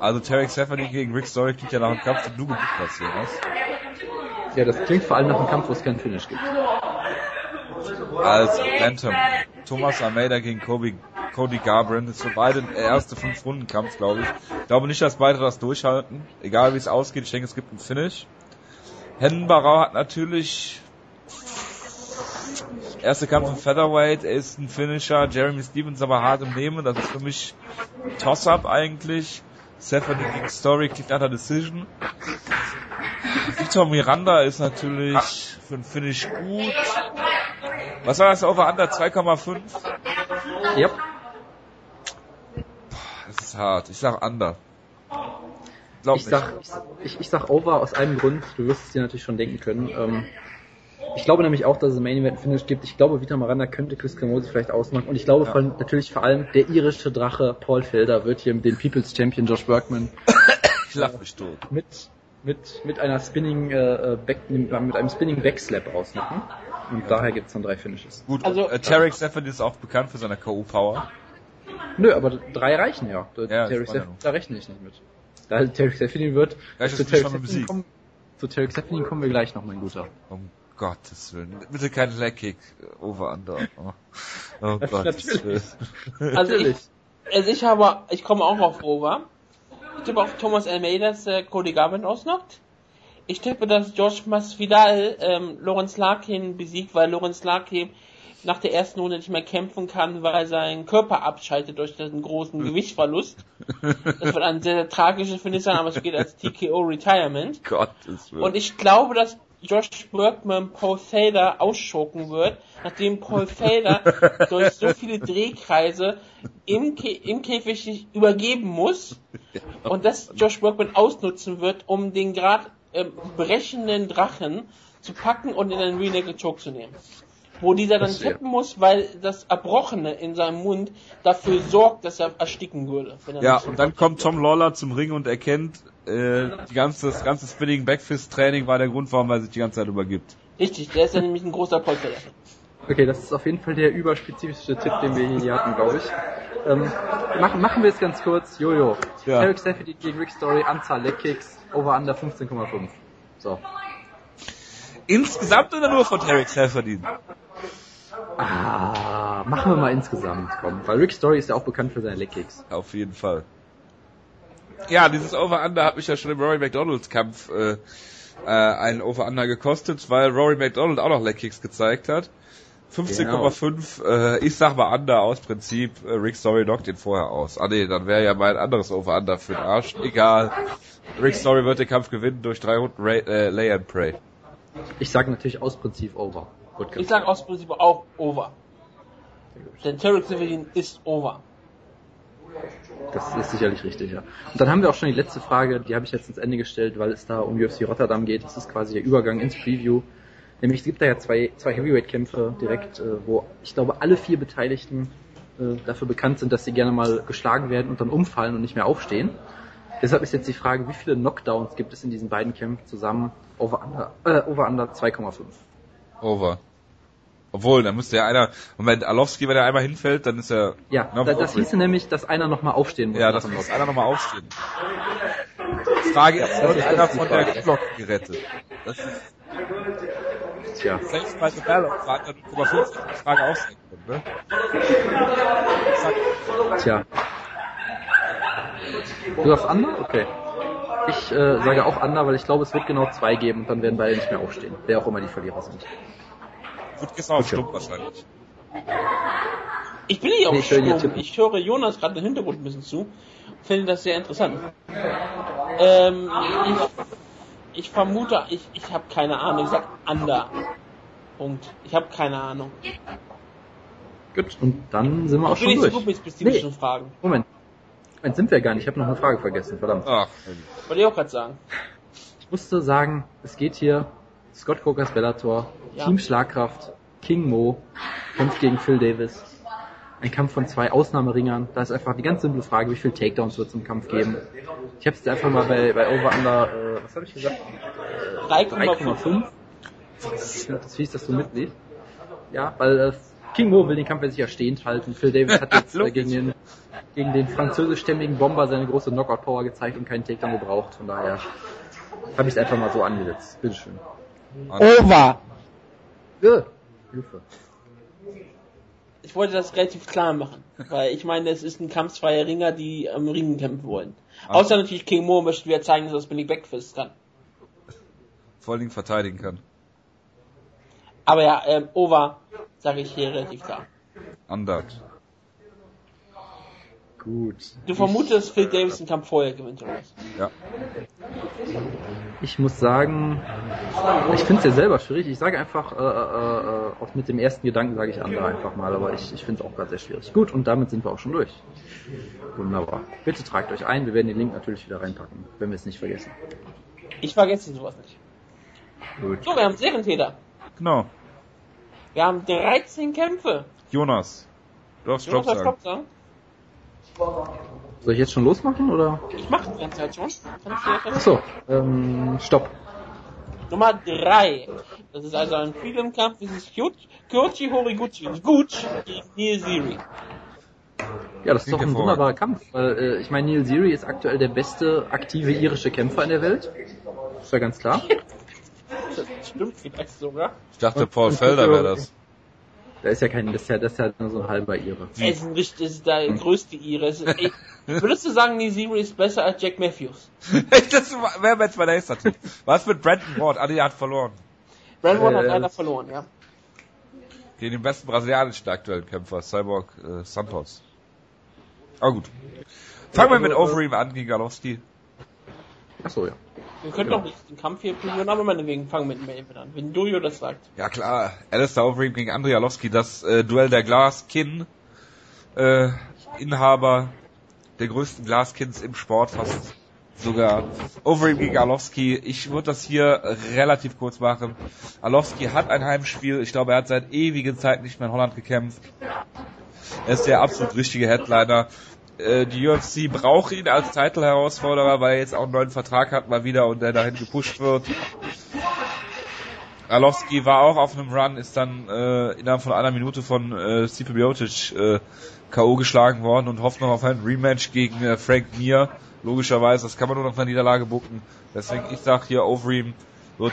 Also Tarek Stephanie gegen Rick Story klingt ja nach einem Kampf, den du gebucht hast was? Ja, das klingt vor allem nach einem Kampf, wo es keinen Finish gibt. Also, Bantam. Thomas Almeida gegen Kobe, Cody Garbrandt. Das ist für beide der erste Fünf-Runden-Kampf, glaube ich. Ich glaube nicht, dass beide das durchhalten. Egal wie es ausgeht, ich denke, es gibt einen Finish. Hennen Barau hat natürlich erste Kampf im Featherweight, er ist ein Finisher. Jeremy Stevens aber hart im Nehmen. Das ist für mich Toss-Up eigentlich. Stephanie gegen Story klingt nach der Decision. Victor Miranda ist natürlich für ein Finish gut. Was war das Over Under 2,5? Ja. Das ist hart. Ich sag Under. Glaub Ich nicht. sag, ich, ich sag over aus einem Grund, du wirst es dir natürlich schon denken können. Ähm, ich glaube nämlich auch, dass es ein Main Event Finish gibt. Ich glaube, Vita Miranda könnte Chris Camozzi vielleicht ausmachen. Und ich glaube Ja. vor allem, natürlich vor allem, der irische Drache Paul Felder wird hier den People's Champion Josh Workman ich lach mich tot. mit, mit, mit einer Spinning, äh, äh, Back, mit einem Spinning Backslap rausmachen. Und daher gibt's dann drei Finishes. Gut, Also- äh, Tarek Stephanie ist auch bekannt für seine K.O.-Power. Nö, aber drei reichen ja. Da, Ja, ja Stephanie, da rechne ich nicht mit. Da Terry Stephanie wird, Reicht zu mit Stephanie kommen, zu Terry Stephanie kommen wir gleich noch, mein Guter. Um Gottes Willen. Bitte kein Leg Kick. Over Under. Oh, oh Gottes. Willen. Also ich, also ich habe, ich komme auch auf Over. Ich tippe auf Thomas Almeida, dass äh, Cody Garbrandt ausnockt. Ich tippe, dass Josh Masvidal ähm, Lawrence Larkin besiegt, weil Lawrence Larkin nach der ersten Runde nicht mehr kämpfen kann, weil sein Körper abschaltet durch den großen Gewichtsverlust. Das wird ein sehr, sehr tragisches Finish sein, aber es geht als TKO Retirement. Gottes Willen. Und ich glaube, dass Josh Workman Paul Felder ausschocken wird, nachdem Paul Felder durch so viele Drehkreise im, Kä im Käfig sich übergeben muss und das Josh Workman ausnutzen wird, um den gerade ähm, brechenden Drachen zu packen und in einen Naked Choke zu nehmen. Wo dieser dann tippen muss, weil das Erbrochene in seinem Mund dafür sorgt, dass er ersticken würde. Er ja, und dann kommt Tom Lawler zum Ring und erkennt, äh, die ganze, das ganze Spinning Backfist Training war der Grund, warum er sich die ganze Zeit übergibt. Richtig, der ist ja nämlich ein großer Polster. Okay, das ist auf jeden Fall der überspezifische Tipp, den wir hier hatten, glaube ich. Ähm, machen, machen wir es ganz kurz. Jojo. Ja. Eric Stafford gegen Rick Story, Anzahl Leg-Kicks, over under 15,5. So. Insgesamt oder nur von Tarek verdient? Ah, machen wir mal insgesamt, komm. Weil Rick Story ist ja auch bekannt für seine Leg-Kicks. Auf jeden Fall. Ja, dieses Over-Under hat mich ja schon im Rory McDonalds Kampf äh, äh, einen Over-Under gekostet, weil Rory McDonald auch noch Leg-Kicks gezeigt hat. 15,5, äh, ich sag mal Under aus Prinzip, äh, Rick Story knockt ihn vorher aus. Ah nee, dann wäre ja mein anderes Over-Under für den Arsch. Egal. Rick Story wird den Kampf gewinnen durch drei Runden Ray, äh, Lay and Pray. Ich sage natürlich aus Prinzip over. Gut, Ich sage aus Prinzip auch over. Denn Tarek Severin ist over. Das ist sicherlich richtig, ja. Und dann haben wir auch schon die letzte Frage, die habe ich jetzt ins Ende gestellt, weil es da um UFC Rotterdam geht. Das ist quasi der Übergang ins Preview. Nämlich es gibt da ja zwei, zwei Heavyweight-Kämpfe direkt, äh, wo ich glaube alle vier Beteiligten äh, dafür bekannt sind, dass sie gerne mal geschlagen werden und dann umfallen und nicht mehr aufstehen. Deshalb ist jetzt die Frage, wie viele Knockdowns gibt es in diesen beiden Kämpfen zusammen? Over under, äh, over under 2,5. Over. Obwohl, dann müsste ja einer, Moment, Alowski, wenn er einmal hinfällt, dann ist er... Ja, noch da, das hieße nämlich, dass einer nochmal aufstehen muss. Ja, das muss einer nochmal aufstehen. Die Frage ist, wird einer von der Frage. Glock gerettet? Das ist Tja. vielleicht bei The Bell auf 0,50 die Frage sein können, ne? Tja. Du sagst Under? Okay. Ich äh, sage auch Under, weil ich glaube, es wird genau zwei geben und dann werden beide nicht mehr aufstehen. Wer auch immer die Verlierer sind. Gehst du auf. Stumpf wahrscheinlich. Ich bin nicht auf ich höre hier Sturm. tippen. Ich höre Jonas gerade im Hintergrund ein bisschen zu. Finde das sehr interessant. Ähm, ich, ich vermute, ich, ich habe keine Ahnung. Ich sag Under. Punkt. Ich habe keine Ahnung. Gut, und dann sind wir auch schon durch. gut mit spezifischen Nee. Fragen. Moment. Moment, sind wir gar nicht. Ich habe noch eine Frage vergessen, verdammt. Ach, Wollte ich auch gerade sagen. Ich musste sagen, es geht hier Scott Cokers Bellator, Ja. Team Schlagkraft, King Mo, kämpft gegen Phil Davis. Ein Kampf von zwei Ausnahmeringern. Da ist einfach die ganz simple Frage, wie viele Takedowns wird es im Kampf geben. Ich habe es jetzt einfach mal bei, bei Over Under, äh, was habe ich gesagt? 3,5. 3,5. Das hieß, dass du mitliest. Ja, weil äh, King Mo will den Kampf ja sicher stehend halten. Phil Davis hat jetzt äh, gegen den gegen den französischstämmigen Bomber seine große Knockout-Power gezeigt und keinen Takedown gebraucht. Von daher habe ich es einfach mal so angesetzt. Bitteschön. Over. Hilfe. Ich wollte das relativ klar machen, weil ich meine, es ist ein Kampf zweier Ringer, die am Ringen kämpfen wollen. Außer natürlich King Mo möchte wieder zeigen, dass er das Billy Backfist kann. vor allen Dingen verteidigen kann. Aber ja, ähm, Over sage ich hier relativ klar. Andert. Gut. Du vermutest, Phil Davis den Kampf vorher gewinnt, oder was? Ja. Ich muss sagen, ich finde es ja selber schwierig. Ich sage einfach, äh, äh, äh, mit dem ersten Gedanken sage ich andere einfach mal, aber ich, ich finde es auch gerade sehr schwierig. Gut, und damit sind wir auch schon durch. Wunderbar. Bitte tragt euch ein, wir werden den Link natürlich wieder reinpacken, wenn wir es nicht vergessen. Ich vergesse sowas nicht. Gut. So, wir haben Serientäter. Genau. Wir haben 13 Kämpfe. Jonas. Du darfst Stopp Jonas, was sagen. Soll ich jetzt schon losmachen oder? Ich mache die ganze Zeit schon. Achso, ähm, stopp. Nummer 3. Das ist also ein Freedom-Kampf. Das ist Kyochi Horiguchi. Gucci gegen Neil Ziri. Ja, das ist doch ein wunderbarer Kampf, weil äh, ich meine, Neil Ziri ist aktuell der beste aktive irische Kämpfer in der Welt. Ist ja ganz klar. Das stimmt vielleicht sogar. Ich dachte, Paul Felder wäre das. Da ist ja kein, das ist ja, das ist ja nur so ein halber Ire. Er ist ein das ist der größte Ire. Ey, Würdest du sagen, Neil Ziri ist besser als Jack Matthews? das wäre jetzt mein nächster Tipp. Was mit Brandon Ward? Adi hat verloren. Brandon hat Äh, leider verloren, ja. Gegen den besten brasilianischen aktuellen Kämpfer, Cyborg äh, Santos. Aber gut. Fangen wir mit Overeem an gegen Galowski. Achso, ja. Wir können doch nicht den Kampf hier prüfen, aber meinetwegen fangen mit dem Main an. Wenn Dojo das sagt. Ja klar, Alistair Overeem gegen Andrei Arlovski, das äh, Duell der Glaskin äh, Inhaber der größten Glaskins im Sport fast sogar. Overeem gegen Arlovski, ich würde das hier relativ kurz machen. Arlovski hat ein Heimspiel, ich glaube er hat seit ewigen Zeit nicht mehr in Holland gekämpft. Er ist der absolut richtige Headliner. Äh, die UFC braucht ihn als Title-Herausforderer, weil er jetzt auch einen neuen Vertrag hat mal wieder und der dahin gepusht wird. Arlovski war auch auf einem Run, ist dann äh, innerhalb von einer Minute von äh, Stipe Miocic äh, K.O. geschlagen worden und hofft noch auf ein Rematch gegen äh, Frank Mir. Logischerweise, das kann man nur noch einer Niederlage bucken. Deswegen, ich sag hier, Overeem wird,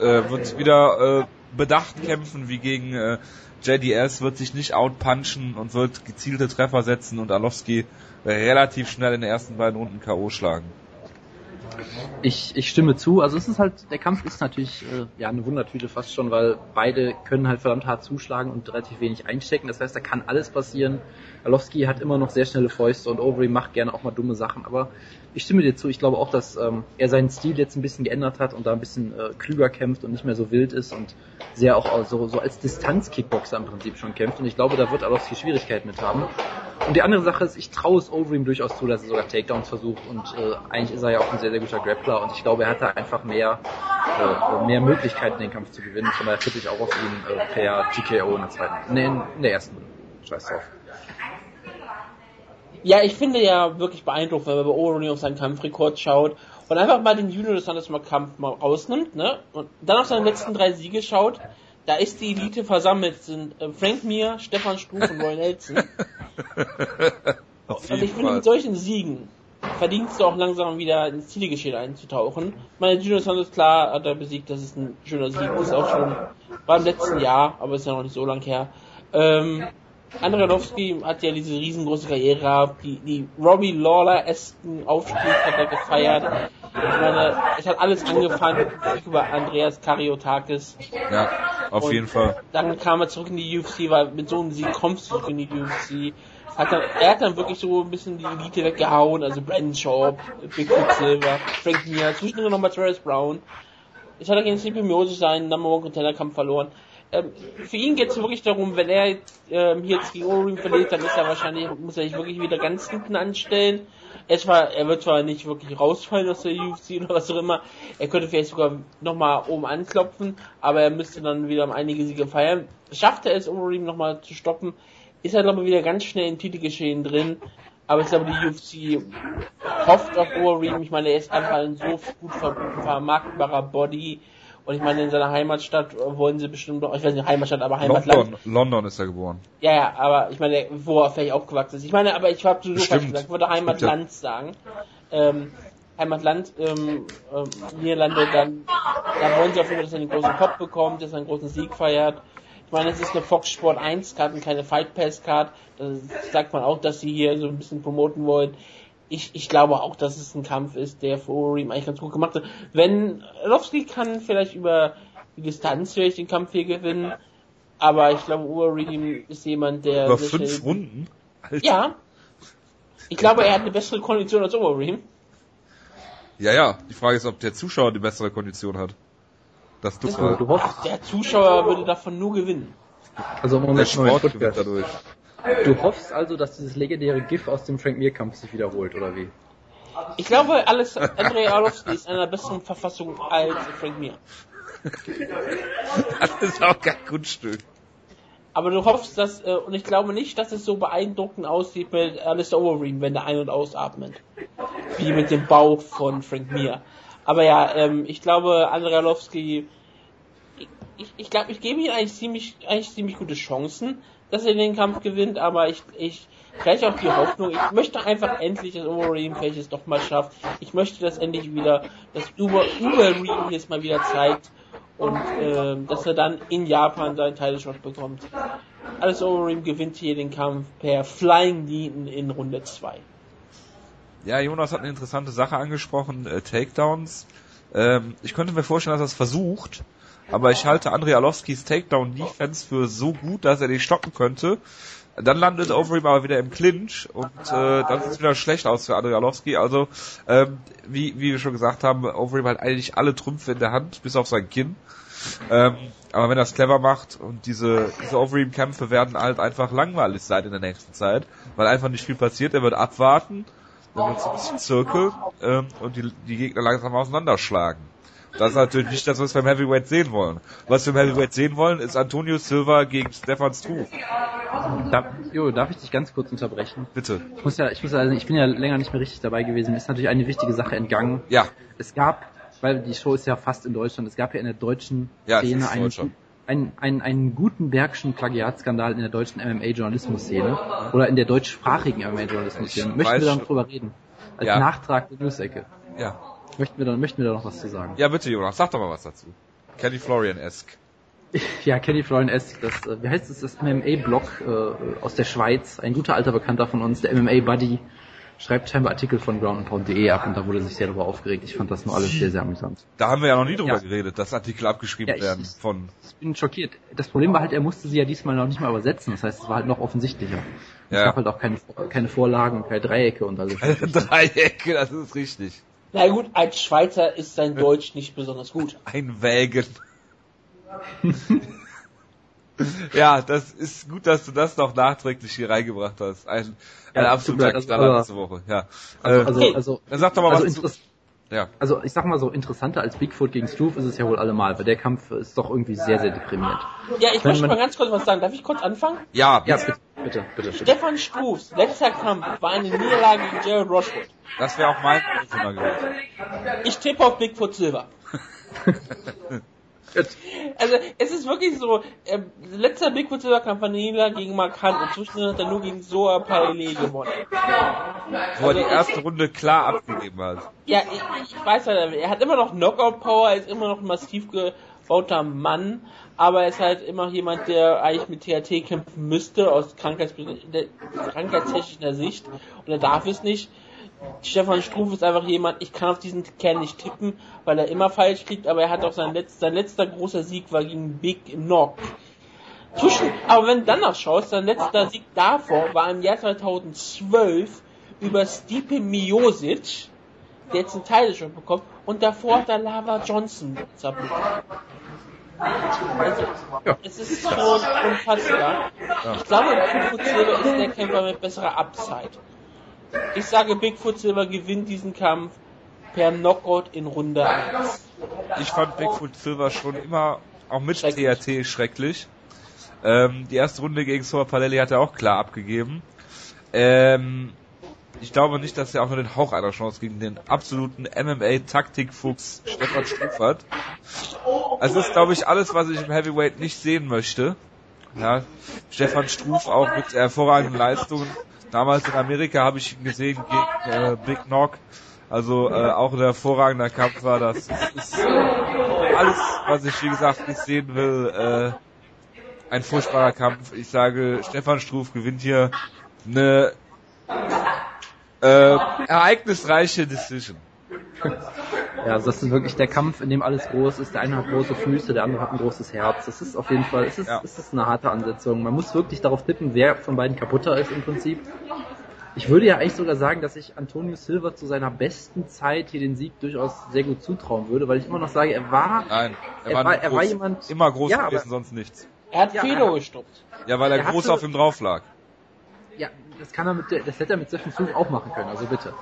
äh, wird wieder äh, bedacht kämpfen wie gegen äh, JDS, wird sich nicht outpunchen und wird gezielte Treffer setzen und Arlovski relativ schnell in den ersten beiden Runden K.O. schlagen. Ich, ich stimme zu. Also es ist halt, der Kampf ist natürlich äh, ja eine Wundertüte fast schon, weil beide können halt verdammt hart zuschlagen und relativ wenig einstecken. Das heißt, da kann alles passieren. Alowski hat immer noch sehr schnelle Fäuste und Overeem macht gerne auch mal dumme Sachen. Aber ich stimme dir zu. Ich glaube auch, dass ähm, er seinen Stil jetzt ein bisschen geändert hat und da ein bisschen äh, klüger kämpft und nicht mehr so wild ist und sehr auch so, so als Distanz-Kickboxer im Prinzip schon kämpft. Und ich glaube, da wird Alowski Schwierigkeiten mit haben. Und die andere Sache ist, ich traue es Overeem durchaus zu, dass er sogar Takedowns versucht und äh, eigentlich ist er ja auch ein sehr, sehr guter Grappler und ich glaube, er hat da einfach mehr, äh, mehr Möglichkeiten, den Kampf zu gewinnen. Von daher tippe ich auch auf ihn äh, per TKO in der zweiten, nee, in der ersten Scheiß drauf. Ja, ich finde ja wirklich beeindruckend, wenn man bei Overeem auf seinen Kampfrekord schaut und einfach mal den Junior des Santos mal Kampf mal rausnimmt, ne? Und dann auf seine letzten drei Siege schaut, da ist die Elite versammelt, sind äh, Frank Mir, Stefan Struff und Roy Nelson. und ich finde, mit solchen Siegen verdienst du auch langsam wieder ins Zielgeschehen einzutauchen. Meine Junior Santos, klar, hat er besiegt, das ist ein schöner Sieg, ist auch schon, war im letzten Jahr, aber ist ja noch nicht so lang her. Ähm, Andradowski hat ja diese riesengroße Karriere gehabt, die, die Robbie Lawler-esken Aufstieg hat er gefeiert. Ich meine, es hat alles angefangen über Andreas Kariotakis. Ja, auf Und jeden Fall. Dann kam er zurück in die UFC, weil mit so einem Sieg kommst du zurück in die UFC. Hat dann, er hat dann wirklich so ein bisschen die Elite weggehauen, also Brandon Schaub, Big Silver, Frank Mir, zwischendurch nochmal Travis Brown. Jetzt hat gegen Sleepy Moses seinen Number One Contender Kampf verloren ähm, für ihn geht es wirklich darum, wenn er ähm, hier jetzt Overeem verliert, dann ist er wahrscheinlich, muss er sich wirklich wieder ganz hinten anstellen. Er, zwar, er wird zwar nicht wirklich rausfallen aus der UFC oder was auch immer, er könnte vielleicht sogar nochmal oben anklopfen, aber er müsste dann wieder einige Siege feiern. Schafft er es, Overeem nochmal zu stoppen, ist er glaube wieder ganz schnell im Titelgeschehen drin. Aber ich glaube, die UFC hofft auf Overeem. Ich meine, er ist einfach ein so gut vermarktbarer Body und ich meine, in seiner Heimatstadt wollen sie bestimmt, ich weiß nicht, Heimatstadt, aber Heimatland. London, London ist er geboren. Ja, ja, aber ich meine, wo er vielleicht aufgewachsen ist. Ich meine, aber ich habe sowieso falsch gesagt, ich würde Heimatland ja. sagen. Ähm, Heimatland, ähm, ähm, Niederlande, dann, dann wollen sie auf jeden Fall, dass er einen großen Kopf bekommt, dass er einen großen Sieg feiert. Ich meine, es ist eine Fox Sport 1 Card und keine Fight Pass Card. Da sagt man auch, dass sie hier so ein bisschen promoten wollen ich, ich glaube auch, dass es ein Kampf ist, der für Overeem eigentlich ganz gut gemacht hat. Wenn Lovski kann vielleicht über die Distanz vielleicht den Kampf hier gewinnen, aber ich glaube, Overeem ist jemand, der... Über fünf Runden? Alter. Ja. Ich glaube, er hat eine bessere Kondition als Overeem. Ja, ja. Die Frage ist, ob der Zuschauer die bessere Kondition hat. Das, das du, hoffst. Der Zuschauer würde davon nur gewinnen. Also Moment, der Sport gewinnt dadurch. Du hoffst also, dass dieses legendäre GIF aus dem Frank Mir-Kampf sich wiederholt, oder wie? Ich glaube, alles Andrei Arlovski ist in einer besseren Verfassung als Frank Mir. das ist auch kein Kunststück. Aber du hoffst, dass, äh, und ich glaube nicht, dass es so beeindruckend aussieht mit Alistair Overeem, wenn er ein- und ausatmet. Wie mit dem Bauch von Frank Mir. Aber ja, ähm, ich glaube, Andrei Arlovski, ich, ich, ich glaube, ich gebe ihm eigentlich ziemlich, eigentlich ziemlich gute Chancen dass er den Kampf gewinnt, aber ich, ich vielleicht auch die Hoffnung, ich möchte einfach endlich, dass Overeem vielleicht es doch mal schafft. Ich möchte, dass endlich wieder, dass Uber jetzt mal wieder zeigt und äh, dass er dann in Japan seinen Title Shot bekommt. Alles Overeem gewinnt hier den Kampf per Flying Knee in Runde 2. Ja, Jonas hat eine interessante Sache angesprochen, äh, Takedowns. Ähm, ich könnte mir vorstellen, dass er es versucht, aber ich halte Andrei Alowskis Takedown-Defense für so gut, dass er den stoppen könnte. Dann landet Overeem aber wieder im Clinch und äh, dann sieht es wieder schlecht aus für Andrei Alowski. Also, ähm, wie, wie wir schon gesagt haben, Overeem hat eigentlich alle Trümpfe in der Hand, bis auf sein Kinn. Ähm, aber wenn er es clever macht und diese, diese Overeem-Kämpfe werden halt einfach langweilig sein in der nächsten Zeit, weil einfach nicht viel passiert. Er wird abwarten, dann wird es ein bisschen zirkeln ähm, und die, die Gegner langsam auseinanderschlagen. Das ist natürlich nicht das, was wir im Heavyweight sehen wollen. Was wir im Heavyweight sehen wollen, ist Antonio Silva gegen Stefan Struve. Da, jo, darf ich dich ganz kurz unterbrechen? Bitte. Ich muss ja, ich muss ja, also ich bin ja länger nicht mehr richtig dabei gewesen. Mir ist natürlich eine wichtige Sache entgangen. Ja, Es gab, weil die Show ist ja fast in Deutschland, es gab ja in der deutschen Ja, Szene einen, einen, einen, einen Gutenbergschen Plagiatskandal in der deutschen MMA-Journalismus-Szene oder in der deutschsprachigen MMA-Journalismus-Szene. Möchten wir da schon. noch drüber reden? Als Ja. Nachtrag der News-Ecke. ja. Möchten wir, da, möchten wir da noch was zu sagen? Ja, bitte, Jonas, sag doch mal was dazu. Kenny Florian-esque. Ja, Kenny Florian S., das, äh, wie heißt es, das MMA-Blog äh, aus der Schweiz, ein guter alter Bekannter von uns, der MMA-Buddy, schreibt scheinbar Artikel von groundandpound.de ab und da wurde sich sehr darüber aufgeregt. Ich fand das nur alles sehr, sehr amüsant. Da haben wir ja noch nie drüber Ja. geredet, dass Artikel abgeschrieben Ja, ich- werden von... Ich bin schockiert. Das Problem war halt, er musste sie ja diesmal noch nicht mal übersetzen. Das heißt, es war halt noch offensichtlicher. Es Ja. gab halt auch keine, keine Vorlagen, keine Dreiecke und alles. Dreiecke, das ist richtig. Na gut, als Schweizer ist sein Deutsch nicht besonders gut. Ein Wägen. ja, das ist gut, dass du das noch nachträglich hier reingebracht hast. Ein, ein Ja, absoluter leid, Knaller diese Woche. Ja. Also, äh, also, also, dann sag doch mal also, was Ja. also ich sag mal so, interessanter als Bigfoot gegen Struve ist es ja wohl allemal, weil der Kampf ist doch irgendwie sehr, sehr deprimiert. Ja, ich Wenn möchte mal ganz kurz was sagen. Darf ich kurz anfangen? Ja, Ja, bitte, bitte, bitte. Stefan Struves letzter Kampf war eine Niederlage gegen Jared Rochwood. das wäre auch mein Thema gewesen. Ich tippe auf Bigfoot Silver. Also es ist wirklich so, äh, letzter Bigfoot Silver Kampf war eine Niederlage gegen Mark Hunt und zwischendrin hat er nur gegen Soa Paile gewonnen. Wo er die erste Runde klar abgegeben hat. Ja, ich, ich weiß halt, er hat immer noch Knockout Power, er ist immer noch massiv gebauter Mann, aber er ist halt immer jemand, der eigentlich mit THT kämpfen müsste, aus Krankheits krankheitstechnischer Sicht, und er darf es nicht. Stefan Struve ist einfach jemand, ich kann auf diesen Kerl nicht tippen, weil er immer falsch liegt, aber er hat auch sein letzter, sein letzter großer Sieg war gegen Big Knock. Zwischen, aber wenn du danach schaust, sein letzter Sieg davor war im Jahr 2012 über Stipe Miosic, der jetzt einen Teil schon bekommt, und davor hat er Lava Johnson zerblüht. Also, Ja. es ist schon unfassbar. Ich glaube, Bigfoot Silver ist der Kämpfer mit besserer Upside. Ich sage, Bigfoot Silver gewinnt diesen Kampf per Knockout in Runde 1. Ich fand Bigfoot Silver schon immer, auch mit Schrecklich. THT, schrecklich. Ähm, die erste Runde gegen Soa Palelli hat er auch klar abgegeben. Ähm, ich glaube nicht, dass er auch nur den Hauch einer Chance gegen den absoluten MMA-Taktikfuchs Stefan Struff hat. Das ist, glaube ich, alles, was ich im Heavyweight nicht sehen möchte. Ja, Stefan Struff auch mit hervorragenden Leistungen. Damals in Amerika habe ich ihn gesehen gegen äh, Big Knock. Also äh, auch ein hervorragender Kampf war das. Ist, ist alles, was ich wie gesagt nicht sehen will. Äh, ein furchtbarer Kampf. Ich sage, Stefan Struff gewinnt hier eine äh, ereignisreiche Decision. Ja, also das ist wirklich der Kampf, in dem alles groß ist. Der eine hat große Füße, der andere hat ein großes Herz. Das ist auf jeden Fall, es ist, Ja. es ist eine harte Ansetzung. Man muss wirklich darauf tippen, wer von beiden kaputter ist im Prinzip. Ich würde ja eigentlich sogar sagen, dass ich Antonio Silva zu seiner besten Zeit hier den Sieg durchaus sehr gut zutrauen würde, weil ich immer noch sage, er war, Nein, er, Er war, war- er groß, war jemand- immer groß Ja, gewesen, aber- sonst nichts. Er hat Ja, Fehler er- gestoppt. Ja, weil er, Er groß hatte- auf ihm drauf lag. ja, das kann er mit, das hätte er mit Stephen Struve auch machen können, also bitte.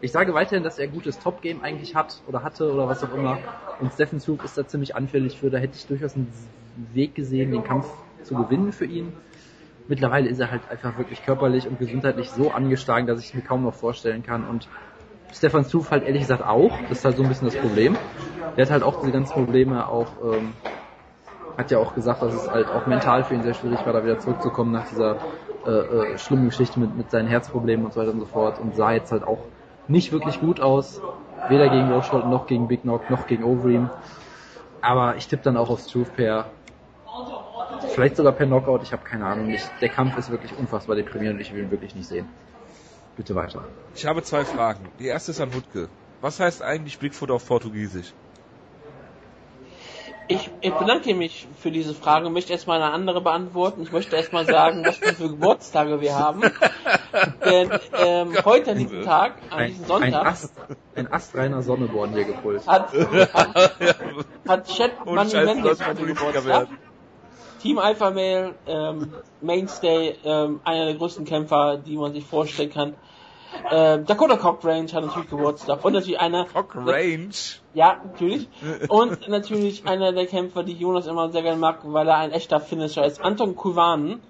Ich sage weiterhin, dass er gutes Top-Game eigentlich hat oder hatte oder was auch immer. Und Stephen Struve ist da ziemlich anfällig für. Da hätte ich durchaus einen Weg gesehen, den Kampf zu gewinnen für ihn. Mittlerweile ist er halt einfach wirklich körperlich und gesundheitlich so angeschlagen, dass ich es mir kaum noch vorstellen kann. Und Stefan Struve halt ehrlich gesagt auch. Das ist halt so ein bisschen das Problem. Der hat halt auch diese ganzen Probleme auch, ähm, hat ja auch gesagt, dass es halt auch mental für ihn sehr schwierig war, da wieder zurückzukommen nach dieser äh, äh, Geschichte mit, mit seinen Herzproblemen und so weiter und so fort. Und sah jetzt halt auch nicht wirklich gut aus. Weder gegen Rochhold noch gegen Big Knock noch gegen Overeem. Aber ich tippe dann auch auf Struve per vielleicht sogar per Knockout, ich habe keine Ahnung. Ich, der Kampf ist wirklich unfassbar deprimierend und ich will ihn wirklich nicht sehen. Bitte weiter. Ich habe zwei Fragen. Die erste ist an Wutke. Was heißt eigentlich Bigfoot auf Portugiesisch? Ich, ich bedanke mich für diese Frage, möchte erstmal eine andere beantworten. Ich möchte erstmal sagen, was für Geburtstage wir haben. Denn ähm, heute an diesem Tag, an Ein, diesem ein, Sonntag, Ast, ein astreiner Sonneborn hier gepult. hat, hat, hat Chat Und Money Mendes heute Geburtstag. Team Alpha Male, ähm, Mainstay, ähm, einer der größten Kämpfer, die man sich vorstellen kann. Äh, Dakota Cockrange hat natürlich Geburtstag und natürlich einer. Cockrange? Ja, natürlich. Und natürlich einer der Kämpfer, die Jonas immer sehr gerne mag, weil er ein echter Finisher ist. Anton Kuvanen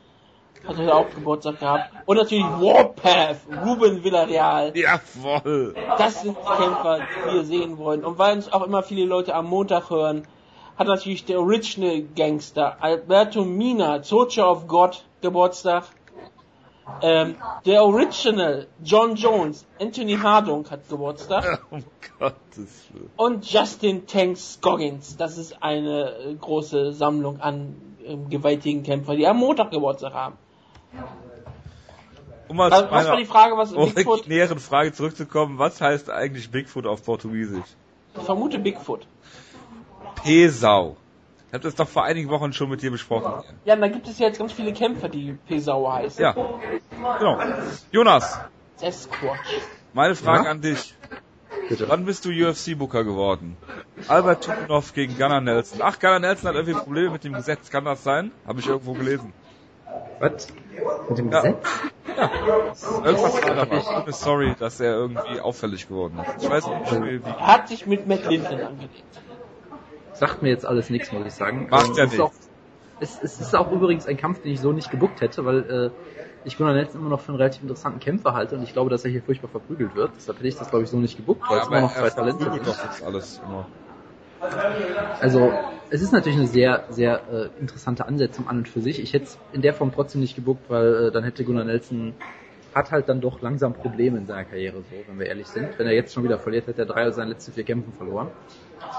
hat heute auch Geburtstag gehabt. Und natürlich Warpath, Ruben Villarreal. Jawoll. Das sind die Kämpfer, die wir sehen wollen. Und weil uns auch immer viele Leute am Montag hören, hat natürlich der Original Gangster Alberto Mina, Soldier of God, Geburtstag. Ähm, der Original John Jones, Anthony Hardung hat Geburtstag. Um Gottes Willen. Und Justin Tanks Scoggins. Das ist eine äh, große Sammlung an ähm, gewaltigen Kämpfern, die am Montag Geburtstag haben. Um Was, zu was war die Frage, was Bigfoot? originären Frage zurückzukommen, was heißt eigentlich Bigfoot auf Portugiesisch? Ich vermute Bigfoot. Pesau. Ich habe das doch vor einigen Wochen schon mit dir besprochen. Ja, und da gibt es ja jetzt ganz viele Kämpfer, die Pesau heißen. Ja, genau. Jonas, Sasquatch. meine Frage Ja? an dich. Bitte. Wann bist du UFC-Booker geworden? Albert Tupunov gegen Gunnar Nelson. Ach, Gunnar Nelson hat irgendwie Probleme mit dem Gesetz. Kann das sein? Habe ich irgendwo gelesen. Was? Mit dem Ja. Gesetz? Irgendwas war da. Ich bin sorry, dass er irgendwie auffällig geworden ist. Ich weiß nicht, wie. Er hat sich mit Matt Linton angelegt. Sagt mir jetzt alles nichts, muss ich sagen. Macht Ähm, ja. Auch, es, es ist auch übrigens ein Kampf, den ich so nicht gebuckt hätte, weil äh, ich Gunnar Nelson immer noch für einen relativ interessanten Kämpfer halte und ich glaube, dass er hier furchtbar verprügelt wird. Deshalb hätte ich das, glaube ich, so nicht gebuckt, weil ja, es immer noch zwei Talente sind. jetzt alles immer. Also, es ist natürlich eine sehr, sehr äh, interessante Ansetzung an und für sich. Ich hätte es in der Form trotzdem nicht gebuckt, weil äh, dann hätte Gunnar Nelson hat halt dann doch langsam Probleme in seiner Karriere, so, wenn wir ehrlich sind. Wenn er jetzt schon wieder verliert, hätte er drei aus seinen letzten vier Kämpfen verloren.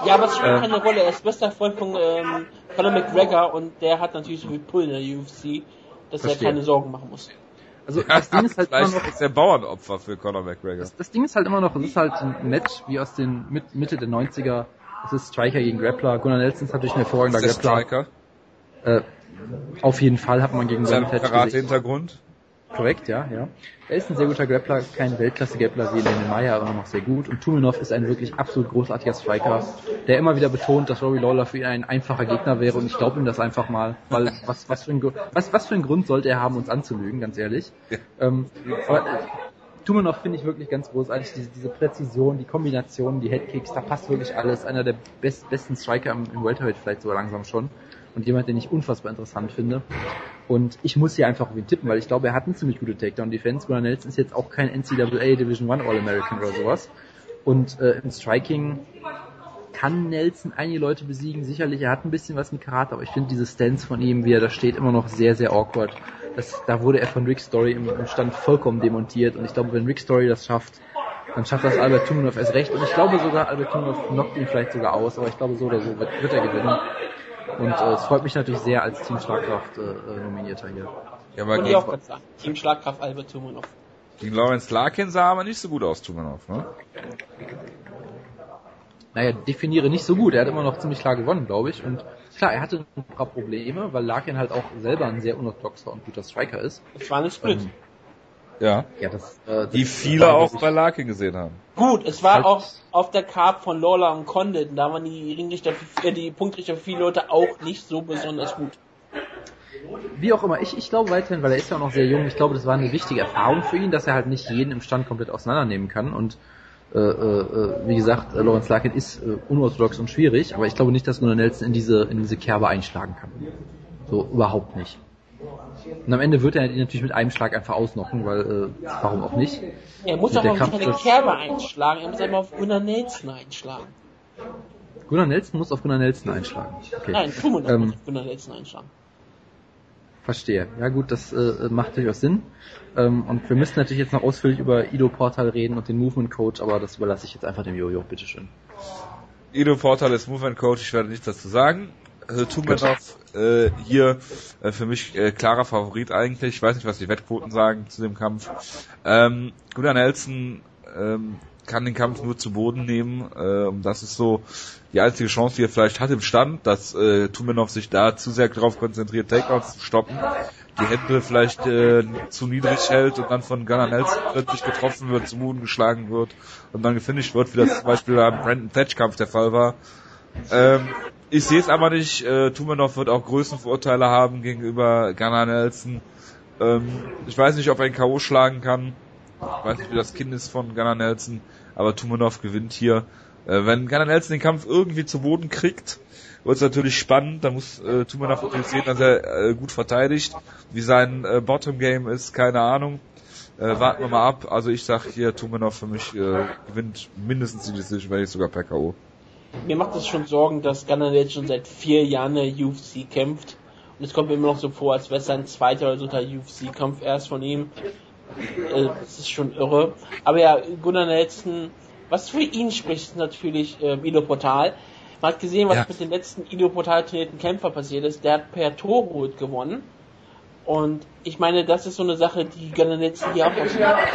Ja, aber es spielt Äh. keine Rolle. Er ist bester Freund von ähm, Conor McGregor und der hat natürlich so viel Pull in der UFC, dass er Verstehe. keine Sorgen machen muss. Also, das Ding ist halt immer Vielleicht noch, ist er Bauernopfer für Conor McGregor. das, das Ding ist halt immer noch, es ist halt ein Match wie aus den mit, Mitte der 90er. Es ist Striker gegen Grappler. Gunnar Nelson ist natürlich ein hervorragender Ist der Grappler. Striker? Äh, auf jeden Fall hat man gegen Sein Boniface gesehen. Karate-Hintergrund? Korrekt, ja, ja. Er ist ein sehr guter Grappler, kein Weltklasse-Grappler wie Lenny Meyer, aber noch sehr gut. Und Tuminov ist ein wirklich absolut großartiger Striker, der immer wieder betont, dass Rory Lawler für ihn ein einfacher Gegner wäre und ich glaube ihm das einfach mal, weil was, was, für ein, was, was für einen Grund sollte er haben, uns anzulügen, ganz ehrlich. Ja. Ähm, aber äh, Tuminov finde ich wirklich ganz großartig, diese, diese Präzision, die Kombination, die Headkicks, da passt wirklich alles. Einer der best, besten Striker im, im Welterweight vielleicht so langsam schon. Und jemand, den ich unfassbar interessant finde. Und ich muss hier einfach auf ihn tippen, weil ich glaube, er hat eine ziemlich gute Takedown-Defense. Gunnar Nelson ist jetzt auch kein NCAA Division One All-American oder sowas. Und äh, im Striking kann Nelson einige Leute besiegen. Sicherlich, er hat ein bisschen was mit Karate, aber ich finde diese Stance von ihm, wie er da steht, immer noch sehr, sehr awkward. Das, da wurde er von Rick Story im, im Stand vollkommen demontiert. Und ich glaube, wenn Rick Story das schafft, dann schafft das Albert Tumanov erst recht. Und ich glaube sogar, Albert Tumanov knockt ihn vielleicht sogar aus, aber ich glaube, so oder so wird, wird er gewinnen. Und äh, es freut mich natürlich sehr, als Team Schlagkraft äh, äh, nominierter hier. Ja, aber Und ich auch gegen, ganz sagen. Team Schlagkraft Albert Tumanov. gegen Lawrence Larkin sah aber nicht so gut aus, Tumanov, ne? Naja, definiere nicht so gut. Er hat immer noch ziemlich klar gewonnen, glaube ich. Und klar, er hatte ein paar Probleme, weil Larkin halt auch selber ein sehr unorthodoxer und guter Striker ist. Das war ein Split. Ähm, Ja. ja, das, äh, das Die viele auch bei Larkin gesehen haben. Gut, es war Halt- auch auf der Card von Lawler und Condit. Da waren die Ringrichter, äh, die Punktrichter für viele Leute auch nicht so besonders gut. Wie auch immer, ich, ich glaube weiterhin, weil er ist ja auch noch sehr jung, ich glaube, das war eine wichtige Erfahrung für ihn, dass er halt nicht jeden im Stand komplett auseinandernehmen kann. Und äh, äh, äh, wie gesagt, äh, Lawrence Larkin ist äh, unorthodox und schwierig, aber ich glaube nicht, dass Gunnar Nelson in diese, in diese Kerbe einschlagen kann. So, überhaupt nicht. Und am Ende wird er ihn natürlich mit einem Schlag einfach ausnocken, weil, äh, warum auch nicht. Er muss Mit auch mal keine Kampf- Kerbe einschlagen, er muss einmal auf Gunnar Nelson einschlagen. Gunnar Nelson muss auf Gunnar Nelson einschlagen. Okay. Nein, Tumanov Ähm, muss auf Gunnar Nelson einschlagen. Verstehe. Ja gut, das äh, macht durchaus Sinn. Ähm, und wir müssen natürlich jetzt noch ausführlich über Ido Portal reden und den Movement Coach, aber das überlasse ich jetzt einfach dem Jojo, bitteschön. Ido Portal ist Movement Coach, ich werde nichts dazu sagen. Also Tumanov äh, hier äh, für mich äh, klarer Favorit eigentlich. Ich weiß nicht, was die Wettquoten sagen zu dem Kampf. Ähm, Gunnar Nelson ähm, kann den Kampf nur zu Boden nehmen. Äh, und das ist so die einzige Chance, die er vielleicht hat im Stand, dass äh, Tumanov sich da zu sehr darauf konzentriert, Takedowns zu stoppen. Die Hände vielleicht äh, zu niedrig hält und dann von Gunnar Nelson plötzlich getroffen wird, zu Boden geschlagen wird und dann gefinisht wird, wie das zum Beispiel beim Brandon Thatch Kampf der Fall war. Ähm, ich sehe es aber nicht. Äh, Tumanov wird auch Größenvorurteile haben gegenüber Gunnar Nelson. Ähm, ich weiß nicht, ob er ihn K.O. schlagen kann. Ich weiß nicht, wie das Kind ist von Gunnar Nelson, aber Tumanov gewinnt hier. Äh, wenn Gunnar Nelson den Kampf irgendwie zu Boden kriegt, wird es natürlich spannend. Da muss äh, Tumanov natürlich sehen, dass er äh, gut verteidigt. Wie sein äh, Bottom Game ist, keine Ahnung. Äh, warten wir mal ab. Also ich sag hier, Tumanov für mich äh, gewinnt mindestens die Decision, wenn nicht sogar per K.O. Mir macht es schon Sorgen, dass Gunnar jetzt schon seit vier Jahren in der UFC kämpft. Und es kommt mir immer noch so vor, als wäre es sein zweiter oder dritter UFC-Kampf erst von ihm. Äh, das ist schon irre. Aber ja, Gunnar Nelson, was für ihn spricht, ist natürlich äh, Ido Portal. Man hat gesehen, was Ja. mit dem letzten Ido Portal trainierten Kämpfer passiert ist. Der hat per Torhut gewonnen. Und ich meine, das ist so eine Sache, die Gunnar Nelson hier auch ausmacht.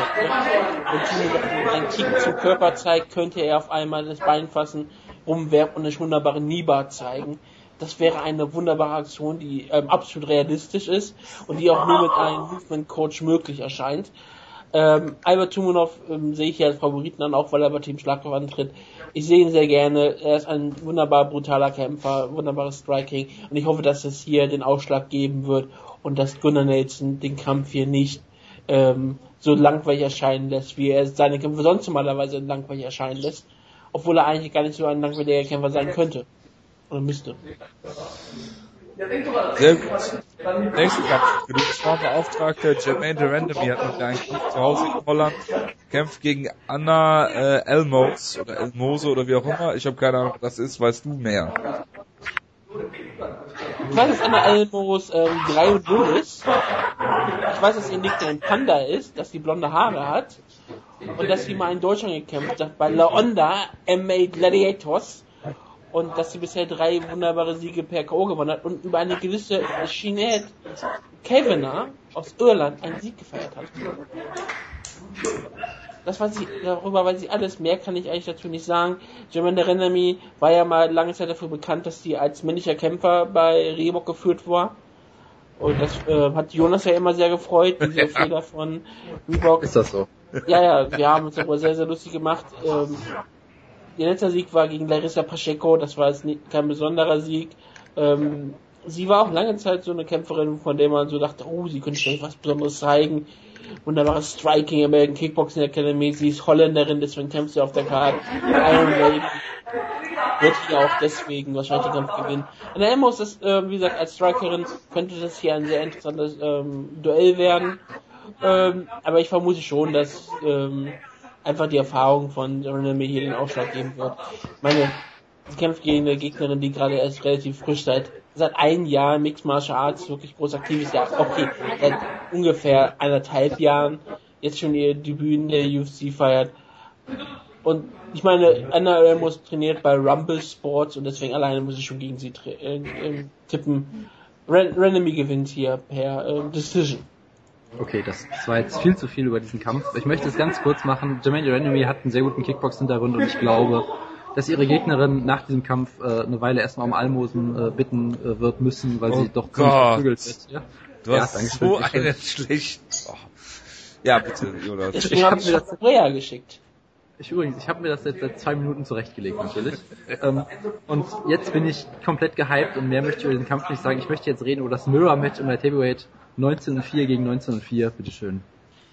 Wenn Timo einen Kick zum Körper zeigt, könnte er auf einmal das Bein fassen, rumwerfen und eine wunderbare Nibar zeigen. Das wäre eine wunderbare Aktion, die ähm, absolut realistisch ist und die auch nur mit einem Movement Coach möglich erscheint. Ähm, Albert Tumunov ähm, sehe ich hier als Favoriten an, auch weil er bei Team Schlagkraft antritt. Ich sehe ihn sehr gerne. Er ist ein wunderbar brutaler Kämpfer, wunderbares Striking und ich hoffe, dass es hier den Ausschlag geben wird und dass Gunnar Nelson den Kampf hier nicht ähm, so langweilig erscheinen lässt, wie er seine Kämpfe sonst normalerweise langweilig erscheinen lässt, obwohl er eigentlich gar nicht so ein langweiliger Kämpfer sein könnte oder müsste. Sehr gut. Nächster Kampf. Genugungsbeauftragter Jermaine Durandamy hat mit einem Kampf zu Hause in Holland kämpft gegen Anna äh, Elmos oder Elmose oder wie auch immer. Ich habe keine Ahnung, was das ist. Weißt du mehr? Ich weiß, dass Anna Elmos ähm, 3 und 0 ist. Ich weiß, dass ihr Nickname ein Panda ist, dass sie blonde Haare hat. Und dass sie mal in Deutschland gekämpft hat bei La Onda MA Gladiators. Und dass sie bisher drei wunderbare Siege per K.O. gewonnen hat und über eine gewisse Sinead Kavanagh aus Irland einen Sieg gefeiert hat. Das weiß ich, darüber weiß ich alles. Mehr kann ich eigentlich dazu nicht sagen. Jermaine Renami war ja mal lange Zeit dafür bekannt, dass sie als männlicher Kämpfer bei Reebok geführt war. Und das äh, hat Jonas ja immer sehr gefreut, diese Fehler von Reebok. Ist das so? Ja, ja, wir haben uns darüber sehr, sehr lustig gemacht. Ähm, ihr letzter Sieg war gegen Larissa Pacheco, das war jetzt nicht, kein besonderer Sieg. Ähm, sie war auch lange Zeit so eine Kämpferin, von der man so dachte, oh, sie könnte vielleicht was Besonderes zeigen. Wunderbares Striking, American Kickboxing Academy, sie ist Holländerin, deswegen kämpft sie auf der Karte. Iron Maiden wird hier auch deswegen wahrscheinlich den Kampf gewinnen. Anna Emos ist, äh, wie gesagt, als Strikerin könnte das hier ein sehr interessantes ähm, Duell werden. Ähm, aber ich vermute schon, dass ähm, einfach die Erfahrung von Rename hier den Ausschlag geben wird. Ich meine, sie kämpft gegen eine Gegnerin, die gerade erst relativ frisch seit seit einem Jahr Mixed Martial Arts wirklich groß aktiv ist. Ja, okay, seit ungefähr anderthalb Jahren jetzt schon ihr Debüt in der UFC feiert. Und ich meine, Anna Ramos trainiert bei Rumble Sports und deswegen alleine muss ich schon gegen sie äh, äh, tippen. Ren Renemy gewinnt hier per äh, Decision. Okay, das, das war jetzt viel zu viel über diesen Kampf. Ich möchte es ganz kurz machen. Jermaine Renemy hat einen sehr guten Kickbox-Hintergrund und ich glaube, dass ihre Gegnerin nach diesem Kampf äh, eine Weile erstmal um Almosen äh, bitten äh, wird müssen, weil Oh sie doch Gott. geprügelt wird. Ja? Du Ja, hast so eine schlechte... Oh. Ja, bitte, Jonas. Deswegen Ich habe hab ich mir das Korea geschickt. Ich übrigens, ich habe mir das jetzt seit zwei Minuten zurechtgelegt natürlich. ähm, und jetzt bin ich komplett gehypt und mehr möchte ich über den Kampf nicht sagen. Ich möchte jetzt reden über das Mirror-Match im Light Heavyweight 1904 gegen 1904. Bitteschön.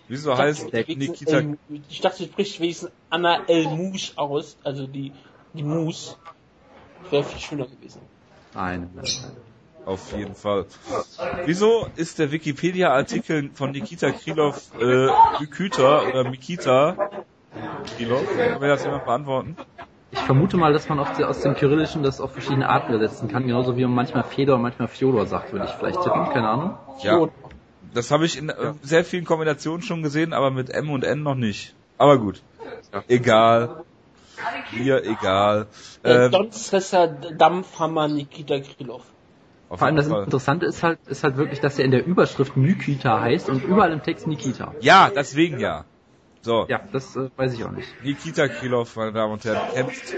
Wieso heißt der Nikita... El, ich dachte, sie spricht wenigstens Anna El Mouche aus, also die, die Mousse. Wäre viel schöner gewesen. Nein. Auf jeden Fall. Wieso ist der Wikipedia-Artikel von Nikita Krylov äh, Mikita oder Mikita Krylov? Kann mir das jemand beantworten? Ich vermute mal, dass man die, aus dem Kyrillischen das auf verschiedene Arten übersetzen kann, genauso wie man manchmal Fedor und manchmal Fjodor sagt, würde ich vielleicht tippen, keine Ahnung. Ja. Das habe ich in äh, sehr vielen Kombinationen schon gesehen, aber mit M und N noch nicht. Aber gut. Egal. Mir egal. Äh, Ähm, Don Cesar Dampfhammer Nikita Krylov. auf Vor allem das Fall. Interessante ist halt, ist halt wirklich, dass er in der Überschrift Nikita heißt und überall im Text Nikita. Ja, deswegen ja. So, Ja, das äh, weiß ich auch nicht. Nikita Krylov, meine Damen und Herren, kämpft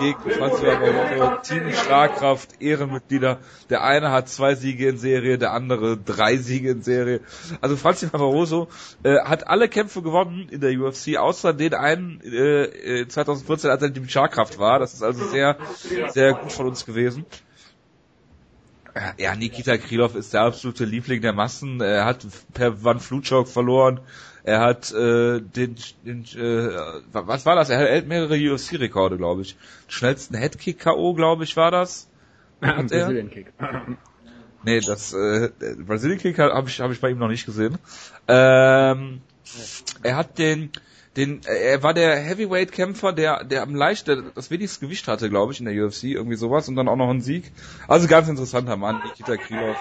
gegen Franz Barbarossa, Team Schlagkraft, Ehrenmitglieder. Der eine hat zwei Siege in Serie, der andere drei Siege in Serie. Also Franz Barbarossa äh, hat alle Kämpfe gewonnen in der UFC, außer den einen äh, äh, 2014, als er in Team Schlagkraft war. Das ist also sehr, sehr gut von uns gewesen. Äh, Ja, Nikita Krylov ist der absolute Liebling der Massen. Er hat per Van Flutschok verloren. Er hat äh, den, den äh, was war das? Er hält mehrere UFC-Rekorde, glaube ich. Schnellsten Headkick KO, glaube ich, war das. Brazilian Kick. Nee, das äh, Brazilian Kick habe ich hab ich bei ihm noch nicht gesehen. Ähm, er hat den den er war der Heavyweight Kämpfer, der der am leichten das wenigste Gewicht hatte, glaube ich, in der UFC, irgendwie sowas und dann auch noch einen Sieg. Also ganz interessanter Mann, Nikita Krylov.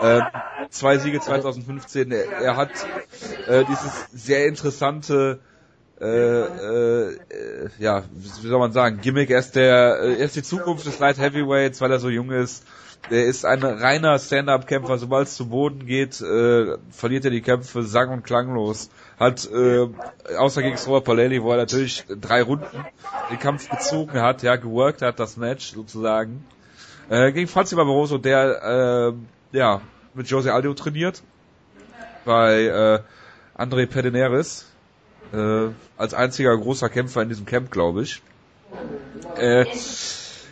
Äh, zwei Siege 2015. Er, er hat äh, dieses sehr interessante äh, äh, äh, ja, wie soll man sagen, Gimmick, er ist der, äh, er ist die Zukunft des Light Heavyweights, weil er so jung ist. Der ist ein reiner Stand-Up-Kämpfer, sobald es zu Boden geht, äh, verliert er die Kämpfe sang- und klanglos. Hat, äh, außer gegen Robert Palelli, wo er natürlich drei Runden den Kampf gezogen hat, ja, geworkt hat, das Match sozusagen. Äh, gegen Franzi Barbaroso, der, äh, ja, mit Jose Aldo trainiert. Bei, äh, André Pedineris, äh, als einziger großer Kämpfer in diesem Camp, glaube ich. Äh,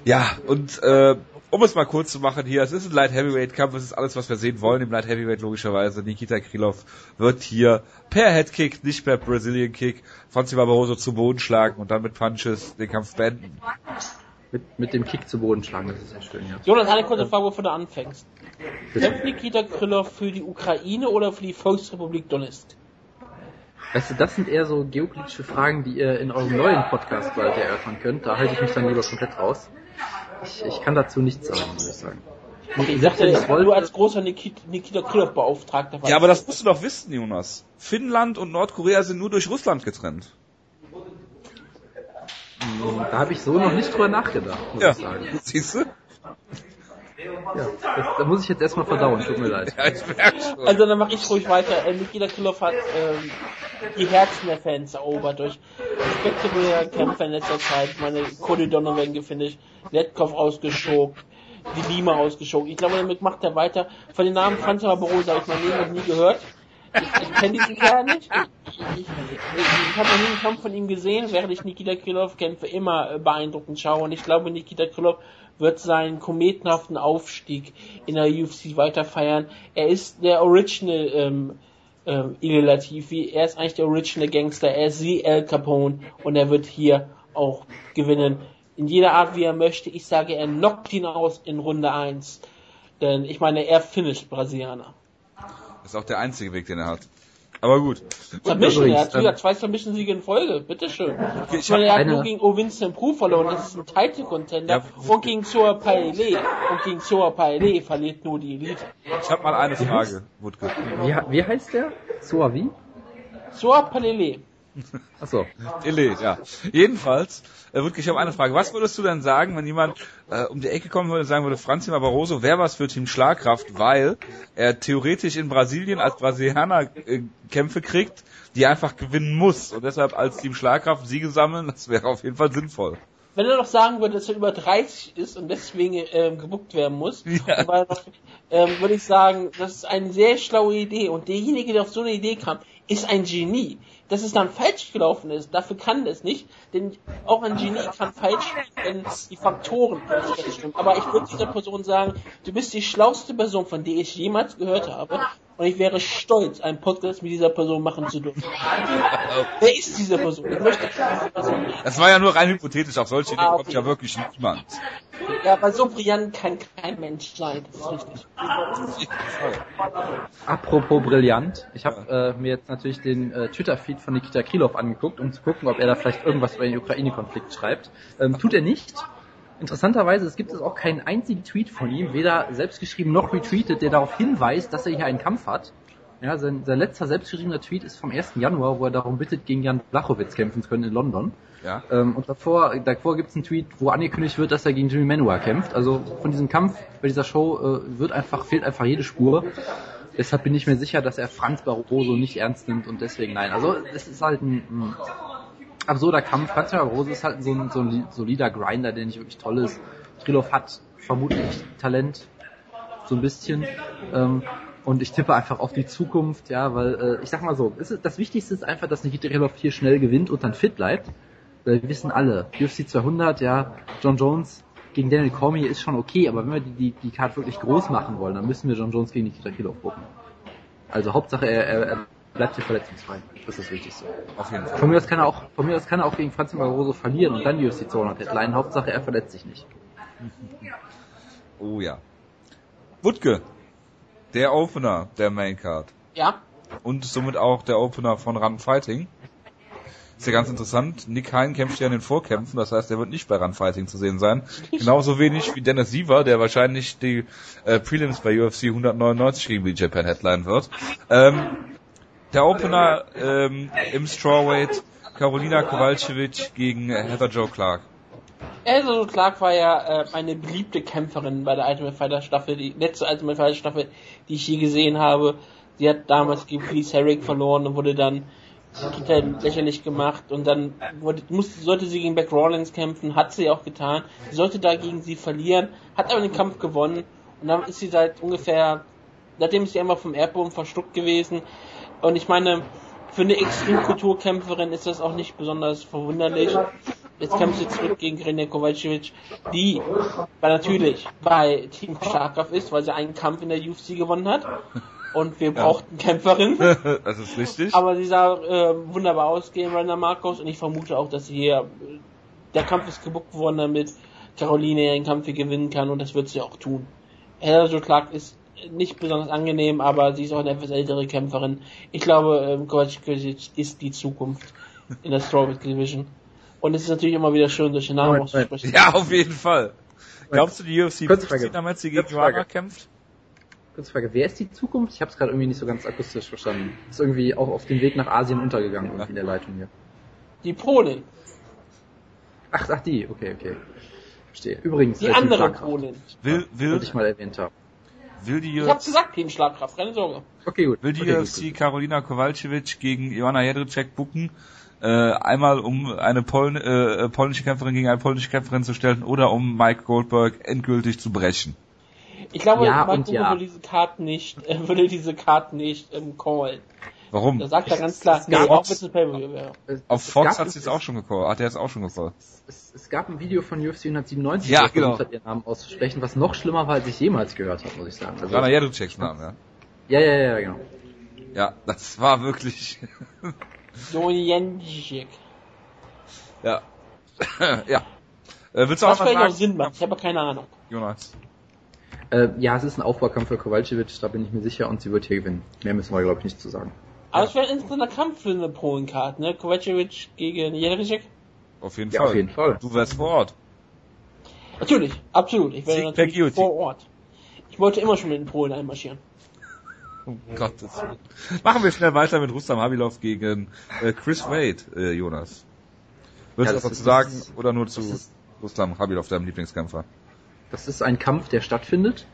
ja, und äh, um es mal kurz zu machen hier, es ist ein Light Heavyweight Kampf, es ist alles, was wir sehen wollen im Light Heavyweight logischerweise. Nikita Krylov wird hier per Headkick, nicht per Brazilian Kick, Franzi Barbaroso zu Boden schlagen und dann mit Punches den Kampf beenden. Mit, mit dem Kick zu Boden schlagen, das ist sehr schön, ja. Jonas, eine kurze Frage, bevor du anfängst. Kämpft Nikita Krylov für die Ukraine oder für die Volksrepublik Donetsk? Weißt du, das sind eher so geopolitische Fragen, die ihr in eurem neuen Podcast bald erörtern könnt. Da halte ich mich dann lieber komplett raus. Ich, ich kann dazu nichts sagen, muss ich sagen. Okay, ich wenn ich wollte- du als großer Nikita, Nikita Krylov-Beauftragter Ja, aber das musst du doch wissen, Jonas. Finnland und Nordkorea sind nur durch Russland getrennt. Da habe ich so noch nicht drüber nachgedacht, muss Ja, ich sagen. siehst du? Ja, das, da muss ich jetzt erstmal verdauen, tut mir leid. Ja, ich. Also dann mache ich ruhig weiter. Äh, Nikita Krylov hat ähm, die Herzen der Fans erobert durch spektakuläre Kämpfe in letzter Zeit. Ich meine, Cody Donovan finde ich, Netkov ausgeschoben, die Lima ausgeschoben. Ich glaube, damit macht er weiter. Von den Namen Franz Barbarossa habe ich mein Leben noch nie gehört. Ich, ich kenne diesen Kerl nicht. Ich, ich, ich, habe noch nie einen Kampf von ihm gesehen, während ich Nikita Krylov Kämpfe immer äh, beeindruckend schaue. Und ich glaube, Nikita Krylov wird seinen kometenhaften Aufstieg in der UFC weiter feiern. Er ist der Original ähm, ähm, Latifi. Er ist eigentlich der Original Gangster. Er ist wie El Capone und er wird hier auch gewinnen. In jeder Art, wie er möchte. Ich sage, er knockt ihn aus in Runde 1. Denn ich meine, er finisht Brasilianer. Das ist auch der einzige Weg, den er hat. Aber gut. Submission, er hat wieder zwei Submission-Siege in Folge, bitteschön. ich Ich meine, er hab hat eine- nur gegen O Vincent Proof verloren, das ist ein Title-Contender. Ja. und gegen Soa Paele. Und gegen Soa Paele verliert nur die Elite. Ich habe mal eine Frage, Wutke. Wie, wie heißt der? Soa wie? Soa Paele. Achso. Ele, ja. Jedenfalls, äh, Wutke, ich habe eine Frage. Was würdest du denn sagen, wenn jemand äh, um die Ecke kommen würde und sagen würde, Franzi Barroso wäre was für Team Schlagkraft, weil er theoretisch in Brasilien als Brasilianer äh, Kämpfe kriegt, die er einfach gewinnen muss und deshalb als Team Schlagkraft Siege sammeln, das wäre auf jeden Fall sinnvoll. Wenn er doch sagen würde, dass er über 30 ist und deswegen ähm, gebuckt werden muss, Ja. weil, ähm, würde ich sagen, das ist eine sehr schlaue Idee. Und derjenige, der auf so eine Idee kam, ist ein Genie. Dass es dann falsch gelaufen ist, dafür kann es nicht, denn auch ein Genie kann falsch, wenn die Faktoren recht stimmen. Aber ich würde dieser Person sagen, du bist die schlauste Person, von der ich jemals gehört habe, und ich wäre stolz, einen Podcast mit dieser Person machen zu dürfen. Wer ist diese Person? Das war ja nur rein hypothetisch, auf solche Ideen Ah, kommt okay. ja wirklich niemand. Ja, aber so brillant kann kein Mensch sein, das ist richtig. Apropos brillant, ich habe äh, mir jetzt natürlich den äh, Twitter-Feed von Nikita Krylov angeguckt, um zu gucken, ob er da vielleicht irgendwas über den Ukraine-Konflikt schreibt. Ähm, tut er nicht. Interessanterweise, es gibt es auch keinen einzigen Tweet von ihm, weder selbstgeschrieben noch retweetet, der darauf hinweist, dass er hier einen Kampf hat. Ja, sein, sein letzter selbstgeschriebener Tweet ist vom 1. Januar, wo er darum bittet, gegen Jan Blachowicz kämpfen zu können in London. Ja. Ähm, und davor, davor gibt es einen Tweet, wo angekündigt wird, dass er gegen Jimmy Manuwa kämpft. Also von diesem Kampf, bei dieser Show, äh, wird einfach, fehlt einfach jede Spur. Deshalb bin ich mir sicher, dass er Franz Barroso nicht ernst nimmt und deswegen nein. Also es ist halt ein, ein absurder Kampf. Franz Barroso ist halt so ein, so ein solider Grinder, der nicht wirklich toll ist. Krylov hat vermutlich Talent, so ein bisschen. Ähm, und ich tippe einfach auf die Zukunft, ja, weil äh, ich sag mal so, ist, das Wichtigste ist einfach, dass Nikita Krylov hier schnell gewinnt und dann fit bleibt. Weil wir wissen alle, UFC 200, ja, John Jones gegen Daniel Cormier ist schon okay, aber wenn wir die, die, die Card wirklich groß machen wollen, dann müssen wir John Jones gegen Nikita Krylov gucken. Also Hauptsache er, er, er bleibt hier verletzungsfrei. Das ist das Wichtigste. Auf jeden Fall. Von mir aus kann er auch, von mir aus kann er auch gegen Franz Barroso verlieren und dann die UFC 200 Headline. Hauptsache er verletzt sich nicht. Oh ja. Wutke. Der Opener der Main Card. Ja, Und somit auch der Opener von Run Fighting. Ist ja ganz interessant. Nick Hein kämpft ja in den Vorkämpfen, das heißt, er wird nicht bei Run Fighting zu sehen sein. Genauso wenig wie Dennis Siever, der wahrscheinlich die äh, Prelims bei UFC 199 gegen die Japan Headline wird. Ähm, der Opener ähm, im Strawweight Karolina Kowalkiewicz gegen Heather Joe Clark. Also Clark war ja äh, eine beliebte Kämpferin bei der Ultimate Fighter Staffel, die letzte Ultimate Fighter Staffel, die ich je gesehen habe. Sie hat damals gegen Felice Herrick verloren und wurde dann total lächerlich gemacht und dann wurde, musste, sollte sie gegen Beck Rawlins kämpfen, hat sie auch getan. Sie sollte dagegen sie verlieren, hat aber den Kampf gewonnen und dann ist sie seit ungefähr, seitdem ist sie einfach vom Erdboden verstuckt gewesen und ich meine, für eine Extremkulturkämpferin ist das auch nicht besonders verwunderlich. Jetzt kämpft sie zurück gegen Renė Kovacevic, die weil natürlich bei Team Starkraft ist, weil sie einen Kampf in der UFC gewonnen hat. Und wir brauchten Kämpferin. das ist richtig. Aber sie sah äh, wunderbar aus gegen Randa Marcos und ich vermute auch, dass sie hier, äh, der Kampf ist gebuckt worden, damit Caroline ihren Kampf hier gewinnen kann und das wird sie auch tun. Heather Clark ist nicht besonders angenehm, aber sie ist auch eine etwas ältere Kämpferin. Ich glaube, ähm, Kovacic ist die Zukunft in der Strawweight Division. Und es ist natürlich immer wieder schön, solche Namen Moment, auszusprechen. Ja, auf jeden Fall. Glaubst du, die UFC Kurze pusht sie, Frage. damit sie gegen. Joanna kämpft? Kurze Frage, wer ist die Zukunft? Ich habe es gerade irgendwie nicht so ganz akustisch verstanden. Ist irgendwie auch auf dem Weg nach Asien untergegangen irgendwie in der Leitung hier. Die Polin. Ach, ach die, okay, okay. Verstehe. Übrigens, Die andere Polin. Will, will, wollte ich mal erwähnt haben. Will die Ich habe UFC, gesagt, Team Schlagkraft, keine Sorge. Okay, gut. will die okay, UFC gut, gut. Karolina Kowalkiewicz gegen Joanna Jedrzejczyk bucken? Äh, einmal um eine Pol äh, polnische Kämpferin gegen eine polnische Kämpferin zu stellen oder um Mike Goldberg endgültig zu brechen. Ich glaube, Ja Marco und ja. würde diese Karten nicht, äh, würde diese Karten nicht ähm, callen. Warum? Da sagt er ganz klar, nee, auch es ein Pay-Per-View Auf Fox hat sie es auch schon gecallt. Hat er es auch schon gecallt. Es, es gab ein Video von UFC 197, Ja, er genau. versucht hat, ihren Namen auszusprechen, was noch schlimmer war, als ich jemals gehört habe, muss ich sagen. Also, Joanna Jedrzejczyks Name, ja. ja, ja, ja, genau. Ja, das war wirklich, Dojenjik. ja. ja. Äh, willst du auch Was was auch sagen? Sinn macht, ich habe keine Ahnung. Jonas. Äh, ja, es ist ein Aufbaukampf für Kowalkiewicz, da bin ich mir sicher, und sie wird hier gewinnen. Mehr müssen wir, glaube ich, nicht zu sagen. Aber es wäre ein interessanter Kampf für eine Polen-Card, ne? Kovacevic gegen Jedrzejczyk? Auf jeden Ja, Fall. auf jeden Fall. Du wärst vor Ort. Natürlich, absolut. Ich wäre natürlich vor Ort. Ich wollte immer schon in Polen einmarschieren. Um Gottes Willen. Machen wir schnell weiter mit Rustam Habilov gegen äh, Chris Wade, äh, Jonas. Willst Ja, du das was dazu ist- sagen ist- oder nur zu ist- Rustam Habilov, deinem Lieblingskämpfer? Das ist ein Kampf, der stattfindet.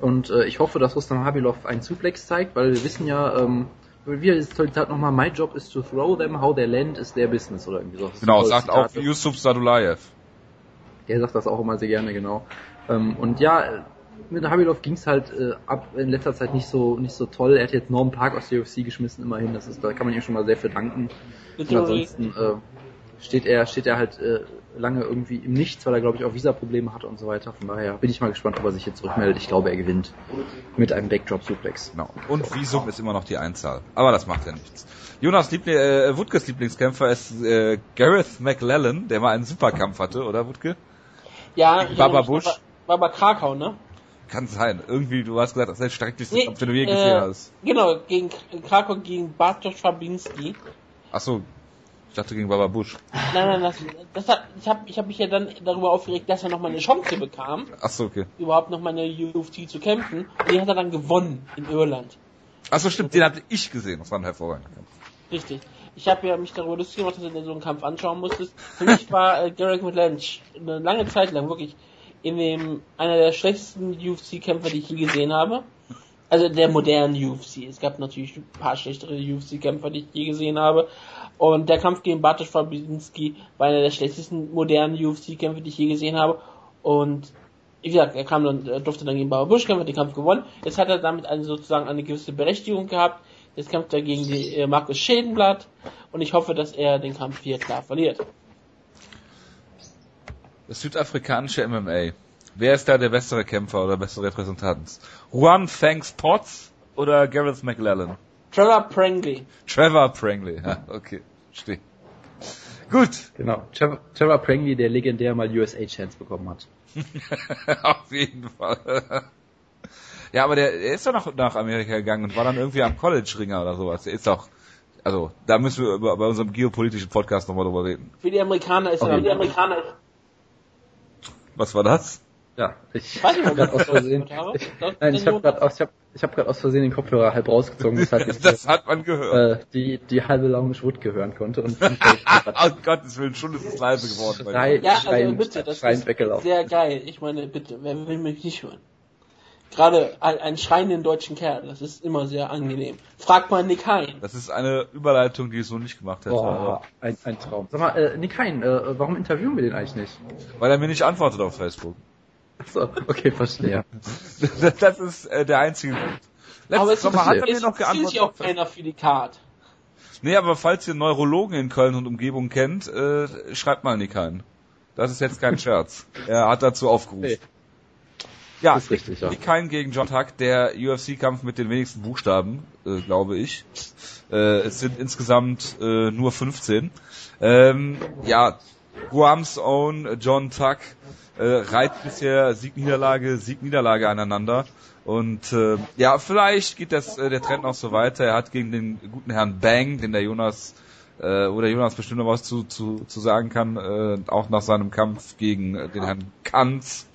Und äh, ich hoffe, dass Rustam Habilov einen Suplex zeigt, weil wir wissen ja, ähm, wie ist das Zitat nochmal, my job is to throw them, how they land is their business oder irgendwie so. Genau, sagt auch Zitat. Yusuf Sadulayev. Der sagt das auch immer sehr gerne, genau. Ähm, und ja, mit Habilov ging's halt äh, ab in letzter Zeit nicht so nicht so toll. Er hat jetzt Norm Park aus der UFC geschmissen, immerhin. Das ist, da kann man ihm schon mal sehr für danken. Und ansonsten äh, steht er steht er halt äh, lange irgendwie im Nichts, weil er glaube ich auch Visa-Probleme hatte und so weiter. Von daher bin ich mal gespannt, ob er sich jetzt zurückmeldet. Ich glaube, er gewinnt mit einem Backdrop-Suplex. Genau. Und Visum ist immer noch die Einzahl. Aber das macht ja nichts. Jonas Liebling, äh, Wutkes Lieblingskämpfer ist äh, Gareth McLellan, der mal einen Superkampf hatte, oder Wutke? Ja, Baba Busch? War, war bei Krakau, ne? Kann sein. Irgendwie, du hast gesagt, das ist der schrecklichste Nee, Kampf, den du je äh, gesehen hast. Genau, gegen Krakau gegen Bartosz Fabinski. Achso, ich dachte gegen Baba Busch. Nein, nein, das, das hat, ich habe ich hab mich ja dann darüber aufgeregt, dass er noch mal eine Chance bekam, Achso, okay. überhaupt noch mal in der UFC zu kämpfen. Und die hat er dann gewonnen in Irland. Achso, stimmt, den hatte ich gesehen. Das war ein hervorragender Kampf. Richtig. Ich habe ja mich darüber lustig gemacht, dass du dir so einen Kampf anschauen musstest. Für mich war äh, Garrick McLanch eine lange Zeit lang wirklich in dem einer der schlechtesten UFC-Kämpfer, die ich je gesehen habe. Also der modernen UFC. Es gab natürlich ein paar schlechtere UFC-Kämpfer, die ich je gesehen habe. Und der Kampf gegen Bartosz Fabinski war einer der schlechtesten modernen UFC-Kämpfe, die ich je gesehen habe. Und wie gesagt, er kam dann, er durfte dann gegen Bauer Busch kämpfen, hat den Kampf gewonnen. Jetzt hat er damit eine, sozusagen eine gewisse Berechtigung gehabt. Jetzt kämpft er gegen die, äh, Markus Schädenblatt und ich hoffe, dass er den Kampf hier klar verliert. Das südafrikanische MMA. Wer ist da der bessere Kämpfer oder bessere Repräsentant? Juan Fangs Potts oder Gareth McLellan? Trevor Prangley. Trevor Prangley, ja, okay. Steh. Gut. Genau. Trevor, Trevor Prangley, der legendär mal USA Chance bekommen hat. Auf jeden Fall. Ja, aber der, der ist doch nach, nach Amerika gegangen und war dann irgendwie am College-Ringer oder sowas. Der ist doch, also, da müssen wir über, bei unserem geopolitischen Podcast nochmal drüber reden. Für die Amerikaner ist er, für die Amerikaner ist Was war das? Ja, ich Weiß nicht, habe gerade ich aus Versehen, habe. ich, nein, ich habe gerade aus, ich hab, ich hab grad aus Versehen den Kopfhörer halb rausgezogen, weshalb ich Das hat man gehört. äh, die, die halbe Lounge Wood gehören konnte und oh Gottes Willen, schon ist es leise geworden. Schrei. Ja, also schreiend, bitte, das ist weggelaufen. sehr geil. Ich meine, bitte, wer will mich nicht hören? Gerade ein, ein schreienden deutschen Kerl, das ist immer sehr angenehm. Frag mal Nick Hein. Das ist eine Überleitung, die ich so nicht gemacht hätte. Boah, ein, ein Traum. Sag mal, äh, Nick Hein, äh, warum interviewen wir den eigentlich nicht? Weil er mir nicht antwortet auf Facebook. Achso, okay, verstehe. Das ist äh, der einzige Grund. Aber Letztes es Sommer hat er mir noch interessiert sich auch geantwortet. keiner für die Card. Nee, aber falls ihr Neurologen in Köln und Umgebung kennt, äh, schreibt mal Nick ein. Das ist jetzt kein Scherz. Er hat dazu aufgerufen. Nee. Ja, Das ist richtig, ja. Nick Hein gegen John Tuck, der UFC-Kampf mit den wenigsten Buchstaben, äh, glaube ich. Äh, es sind insgesamt äh, nur 15. Ähm, ja, Guam's Own John Tuck äh, reiht bisher Sieg-Niederlage, Sieg-Niederlage aneinander. Und äh, ja, vielleicht geht das äh, der Trend noch so weiter. Er hat gegen den guten Herrn Bang, den der Jonas, äh, wo der Jonas bestimmt noch was zu, zu, zu sagen kann, äh, auch nach seinem Kampf gegen äh, den Herrn Kanz,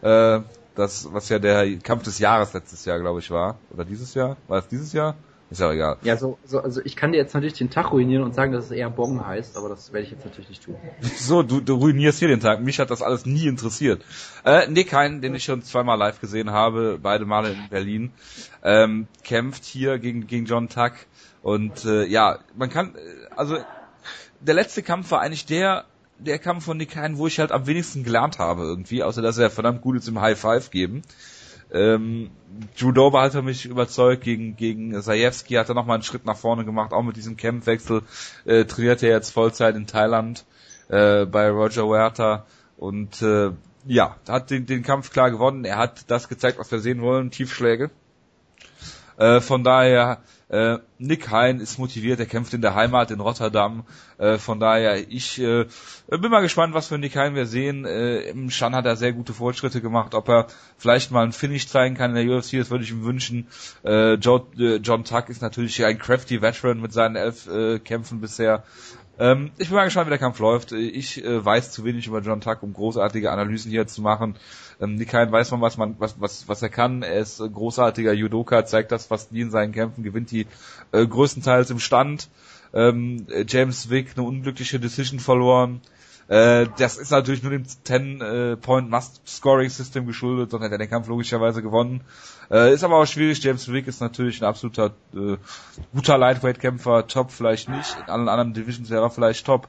äh, das, was ja der Kampf des Jahres letztes Jahr, glaube ich, war. Oder dieses Jahr? War es dieses Jahr? Ist ja egal. Ja, so, so, also ich kann dir jetzt natürlich den Tag ruinieren und sagen, dass es eher Bong heißt, aber das werde ich jetzt natürlich nicht tun. So, du, du ruinierst hier den Tag. Mich hat das alles nie interessiert. Äh, Nick Hein, den ich schon zweimal live gesehen habe, beide Male in Berlin, ähm, kämpft hier gegen, gegen John Tuck. Und äh, ja, man kann, äh, also der letzte Kampf war eigentlich der, der Kampf von Nick Hein, wo ich halt am wenigsten gelernt habe irgendwie, außer dass er verdammt gut ist im High Five geben. Ähm, Dober hat er mich überzeugt, gegen, gegen Zajewski hat er nochmal einen Schritt nach vorne gemacht, auch mit diesem Campwechsel, äh, trainiert er jetzt Vollzeit in Thailand, äh, bei Roger Huerta und äh, ja, hat den, den Kampf klar gewonnen, er hat das gezeigt, was wir sehen wollen, Tiefschläge. Äh, von daher, äh, Nick Hein ist motiviert, er kämpft in der Heimat in Rotterdam. Äh, von daher, ich äh, bin mal gespannt, was für Nick Hein wir sehen. Äh, Im Shan hat er sehr gute Fortschritte gemacht. Ob er vielleicht mal ein Finish zeigen kann in der UFC, das würde ich ihm wünschen. Äh, Joe, äh, John Tuck ist natürlich ein crafty Veteran mit seinen elf äh, Kämpfen bisher. Ähm, ich bin mal gespannt, wie der Kampf läuft. Ich äh, weiß zu wenig über John Tuck, um großartige Analysen hier zu machen. Ähm, Nick Hein weiß man, was man, was, was, was er kann. Er ist äh, großartiger Judoka, zeigt das fast nie in seinen Kämpfen, gewinnt die äh, größtenteils im Stand. Ähm, äh, James Wick eine unglückliche Decision verloren. Äh, das ist natürlich nur dem 10-Point-Must-Scoring-System geschuldet, sondern hat er den Kampf logischerweise gewonnen. Äh, ist aber auch schwierig. James Wick ist natürlich ein absoluter äh, guter Lightweight-Kämpfer. Top vielleicht nicht. In allen anderen Divisions wäre er vielleicht top.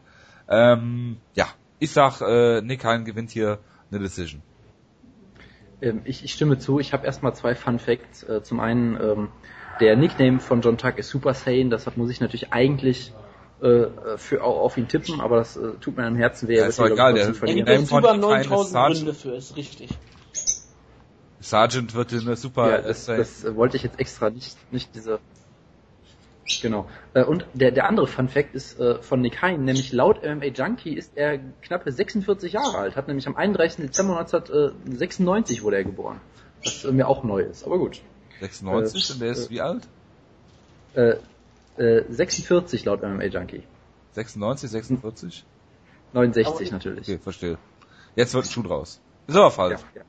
Ähm, ja, ich sag, äh, Nick Hein gewinnt hier eine Decision. Ähm, ich, ich stimme zu. Ich habe erstmal zwei Fun Facts. Äh, zum einen, ähm, der Nickname von John Tuck ist Super Saiyan. Deshalb muss ich natürlich eigentlich äh, für au- auf ihn tippen, aber das äh, tut mir am Herzen weh. Ja, er ist doch egal, der- gibt über Nick Hein ist 9000 Sergeant. Gründe für, ist richtig. Sergeant wird in eine super Ja, das, das äh, wollte ich jetzt extra nicht, nicht diese. Genau. Äh, Und der, der andere Fun Fact ist äh, von Nick Hein, nämlich laut MMA Junkie ist er knappe 46 Jahre alt, hat nämlich am 31. Dezember 1996 wurde er geboren. Was mir auch neu ist, aber gut. 96 äh, und der ist äh, wie alt? Äh, äh, 46 laut MMA Junkie. 96, 46? 69 Aber- natürlich. Okay, verstehe. Jetzt wird ein Schuh draus. Ist aber falsch. Ja, ja.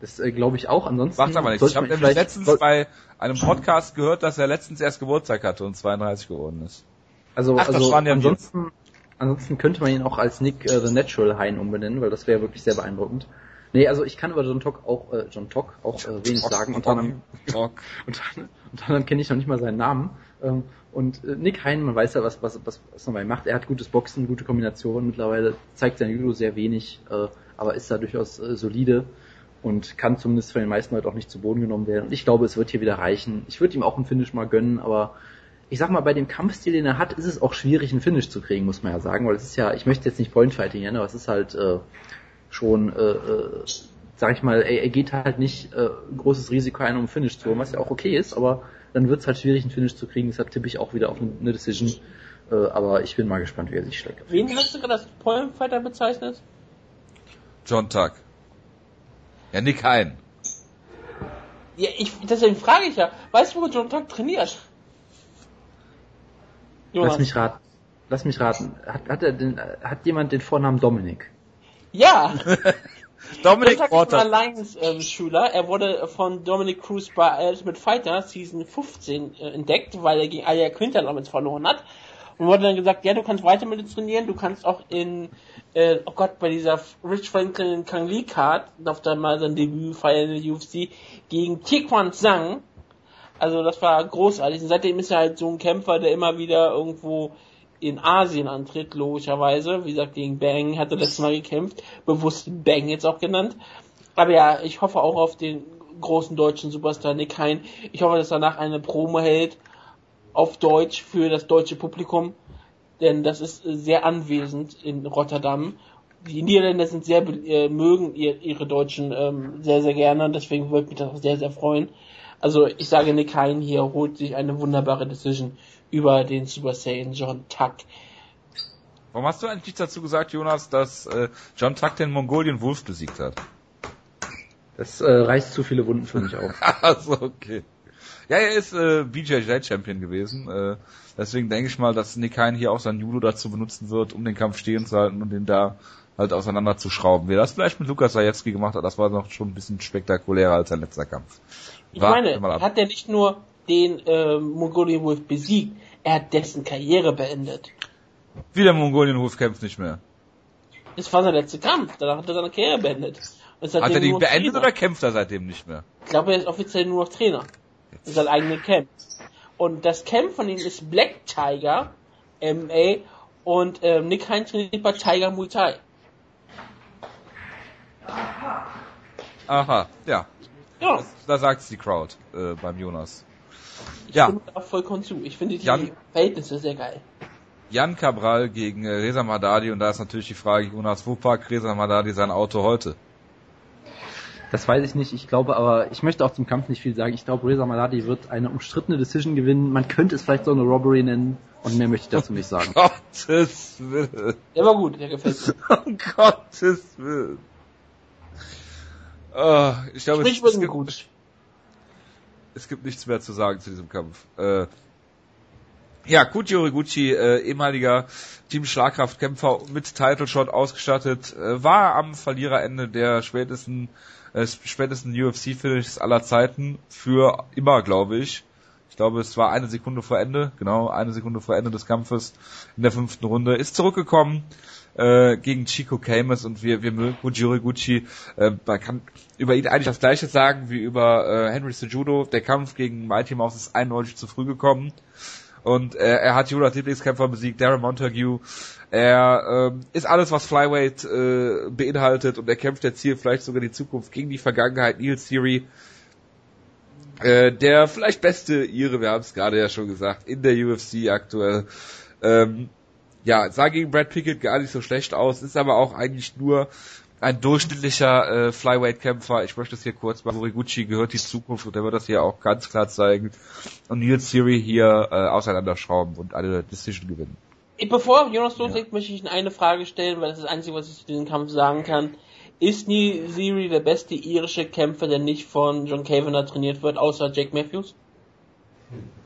Das äh, glaube ich auch. Ansonsten Macht aber nichts. Ich habe nämlich letztens bei einem Podcast gehört, dass er letztens erst Geburtstag hatte und 32 geworden ist. Also, Ach, also ansonsten, ansonsten könnte man ihn auch als Nick äh, the Natural Hein umbenennen, weil das wäre wirklich sehr beeindruckend. Nee, also ich kann über John Tock auch äh, John Tock auch äh, wenig sagen. Unter anderem, unter anderem kenne ich noch nicht mal seinen Namen. Ähm, und äh, Nick Hein, man weiß ja, was, was, was, was ihm macht. Er hat gutes Boxen, gute Kombinationen mittlerweile, zeigt sein Judo sehr wenig, äh, aber ist da durchaus äh, solide und kann zumindest von den meisten Leuten auch nicht zu Boden genommen werden. Ich glaube, es wird hier wieder reichen. Ich würde ihm auch ein Finish mal gönnen, aber ich sag mal, bei dem Kampfstil, den er hat, ist es auch schwierig, einen Finish zu kriegen, muss man ja sagen, weil es ist ja, ich möchte jetzt nicht Pointfighting nennen, aber es ist halt äh, schon, äh, sag ich mal, er, er geht halt nicht äh, großes Risiko ein, um einen Finish zu holen, was ja auch okay ist, aber dann wird es halt schwierig, einen Finish zu kriegen. Deshalb tippe ich auch wieder auf eine Decision. Äh, aber ich bin mal gespannt, wie er sich schlägt. Wen hast du gerade als Poem-Fighter bezeichnet? John Tuck. Ja, Nick Hein. Ja, ich, deswegen frage ich ja, weißt du, wo John Tuck trainiert? Jonas. Lass mich raten. Lass mich raten. Hat, hat, er den, hat jemand den Vornamen Dominik? Ja! Dominic Tuck ist ein Alliance-Schüler. er wurde von Dominic Cruz bei Ultimate Fighter Season 15 äh, entdeckt, weil er gegen Alia Quinter damals verloren hat. Und wurde dann gesagt, ja, du kannst weiter mit uns trainieren, du kannst auch in, äh, oh Gott, bei dieser Rich Franklin Kang Lee Card, auf der mal sein Debüt feiern in der UFC, gegen Tikwan Zhang. Also das war großartig. Und seitdem ist er halt so ein Kämpfer, der immer wieder irgendwo in Asien antritt, logischerweise. Wie gesagt, gegen Bang hat er letztes Mal gekämpft. Bewusst Bang jetzt auch genannt. Aber ja, ich hoffe auch auf den großen deutschen Superstar Nick Hein. Ich hoffe, dass er danach eine Promo hält auf Deutsch für das deutsche Publikum, denn das ist sehr anwesend in Rotterdam. Die Niederländer sind sehr äh, mögen ihr, ihre Deutschen ähm, sehr sehr gerne und deswegen würde mich das auch sehr sehr freuen. Also ich sage Nick Hein hier holt sich eine wunderbare Decision über den Super Saiyan John Tuck. Warum hast du eigentlich dazu gesagt, Jonas, dass äh, John Tuck den Mongolian Wolf besiegt hat? Das äh, reißt zu viele Wunden für mich auf. also okay. Ja, er ist äh, BJJ Champion gewesen. Äh, deswegen denke ich mal, dass Nick Hein hier auch sein Judo dazu benutzen wird, um den Kampf stehen zu halten und den da halt auseinanderzuschrauben. Wer das vielleicht mit Lukas Zajewski gemacht hat, das war noch schon ein bisschen spektakulärer als sein letzter Kampf. Ich war, meine, hat er nicht nur den äh, Mongolian Wolf besiegt, er hat dessen Karriere beendet. Wie der Mongolian Wolf kämpft nicht mehr. Das war sein letzter Kampf, danach hat er seine Karriere beendet. Hat er die beendet Trainer. oder kämpft er seitdem nicht mehr? Ich glaube, er ist offiziell nur noch Trainer in seinem eigenen Camp. Und das Camp von ihm ist Black Tiger MA und ähm, Nick Heinz trainiert bei Tiger Muay Thai. Aha, ja. Ja. Das, da sagt's die Crowd äh, beim Jonas. Ich ja. stimme da vollkommen zu. Ich finde die Jan, Verhältnisse sehr geil. Jan Cabral gegen äh, Reza Madadi und da ist natürlich die Frage, Jonas, wo parkt Reza Madadi sein Auto heute? Das weiß ich nicht. Ich glaube aber, ich möchte auch zum Kampf nicht viel sagen. Ich glaube, Reza Maladi wird eine umstrittene Decision gewinnen. Man könnte es vielleicht so eine Robbery nennen. Und mehr möchte ich dazu nicht sagen. Um Gottes Willen. Der war gut, der gefällt mir. Um Gottes Willen. Oh, ich glaube, es, es, gibt, gut. es gibt nichts mehr zu sagen zu diesem Kampf. Äh, ja, Kuti Origuchi, äh, ehemaliger Team Schlagkraftkämpfer mit Title Shot ausgestattet, äh, war am Verliererende der spätesten äh, spätesten UFC-Finish aller Zeiten für immer, glaube ich. Ich glaube, es war eine Sekunde vor Ende, genau, eine Sekunde vor Ende des Kampfes in der fünften Runde. Ist zurückgekommen äh, gegen Chico Camus und wir, wir mögen Ujiri Gucci. Äh, man kann über ihn eigentlich das gleiche sagen wie über äh, Henry Sejudo. Der Kampf gegen Mighty Mouse ist eindeutig zu früh gekommen. Und äh, er hat Judas Lieblingskämpfer besiegt, Darren Montague. Er äh, ist alles, was Flyweight äh, beinhaltet und er kämpft jetzt hier vielleicht sogar die Zukunft gegen die Vergangenheit. Neil Theory, äh, der vielleicht beste Ire, wir haben es gerade ja schon gesagt, in der UFC aktuell. Ähm, ja, sah gegen Brad Pickett gar nicht so schlecht aus, ist aber auch eigentlich nur ein durchschnittlicher äh, Flyweight-Kämpfer. Ich möchte es hier kurz machen. Moriguchi gehört die Zukunft und der wird das hier auch ganz klar zeigen. Und Neil Theory hier äh, auseinanderschrauben und eine Decision gewinnen. Bevor Jonas loslegt, ja. möchte ich Ihnen eine Frage stellen, weil das ist das Einzige, was ich zu diesem Kampf sagen kann. Ist Neil Theory der beste irische Kämpfer, der nicht von John Kavanagh trainiert wird, außer Jake Matthews?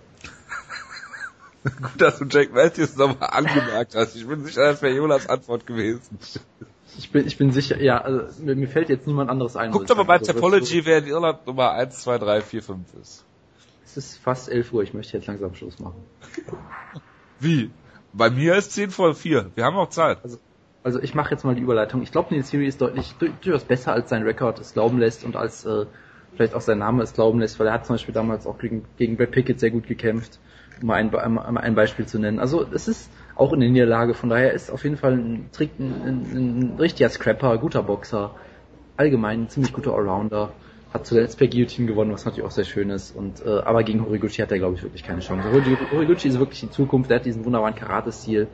Gut, dass du Jake Matthews nochmal angemerkt hast. Ich bin sicher, das wäre Jonas Antwort gewesen. Ich bin, ich bin sicher, ja, also, mir, mir fällt jetzt niemand anderes ein. Guck doch mal bei also, Topology, wer in Irland Nummer 1, 2, 3, 4, 5 ist. Es ist fast 11 Uhr, ich möchte jetzt langsam Schluss machen. Wie? Bei mir ist 10 vor 4. Wir haben auch Zeit. Also, also ich mache jetzt mal die Überleitung. Ich glaube, Neil Series ist deutlich durchaus besser, als sein Rekord es glauben lässt und als äh, vielleicht auch sein Name es glauben lässt, weil er hat zum Beispiel damals auch gegen, gegen Brad Pickett sehr gut gekämpft, um ein, um ein Beispiel zu nennen. Also es ist auch in der Niederlage. Von daher ist auf jeden Fall ein, ein, ein, ein richtiger Scrapper, guter Boxer, allgemein ein ziemlich guter Allrounder. Hat zuletzt per Guillotine gewonnen, was natürlich auch sehr schön ist. Und, äh, aber gegen Horiguchi hat er, glaube ich, wirklich keine Chance. Horiguchi ist wirklich die Zukunft. Er hat diesen wunderbaren Karate-Stil,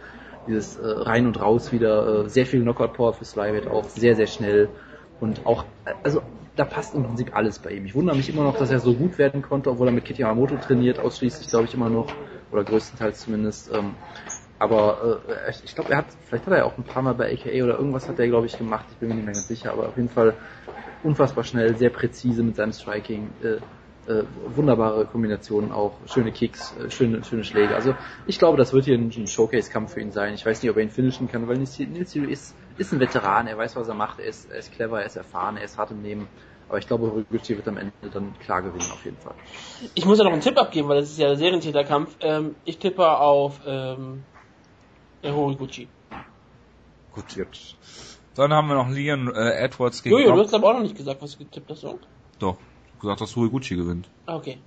dieses äh, rein und raus wieder, äh, sehr viel Knockout-Power fürs Flyweight auch, sehr, sehr schnell. Und auch, also da passt im Prinzip alles bei ihm. Ich wundere mich immer noch, dass er so gut werden konnte, obwohl er mit Kit Yamamoto trainiert, ausschließlich glaube ich immer noch, oder größtenteils zumindest. Ähm, aber äh, ich glaube, er hat, vielleicht hat er ja auch ein paar Mal bei AKA oder irgendwas hat er, glaube ich, gemacht. Ich bin mir nicht mehr ganz sicher, aber auf jeden Fall unfassbar schnell, sehr präzise mit seinem Striking. Äh, äh, wunderbare Kombinationen auch, schöne Kicks, äh, schöne, schöne Schläge. Also ich glaube, das wird hier ein, ein Showcase-Kampf für ihn sein. Ich weiß nicht, ob er ihn finishen kann, weil Nils ist, ist ein Veteran, er weiß, was er macht, er ist, er ist clever, er ist erfahren, er ist hart im Nehmen. Aber ich glaube, Horiguchi wird am Ende dann klar gewinnen, auf jeden Fall. Ich muss ja noch einen Tipp abgeben, weil das ist ja der Serientäterkampf. Ähm, ich tippe auf ähm, Horiguchi. Gut, jetzt. Dann haben wir noch Leon äh, Edwards gegen Jojo, du hast aber auch noch nicht gesagt, was du getippt hast, oder? Doch, gesagt, dass Horiguchi gewinnt. Ah, okay.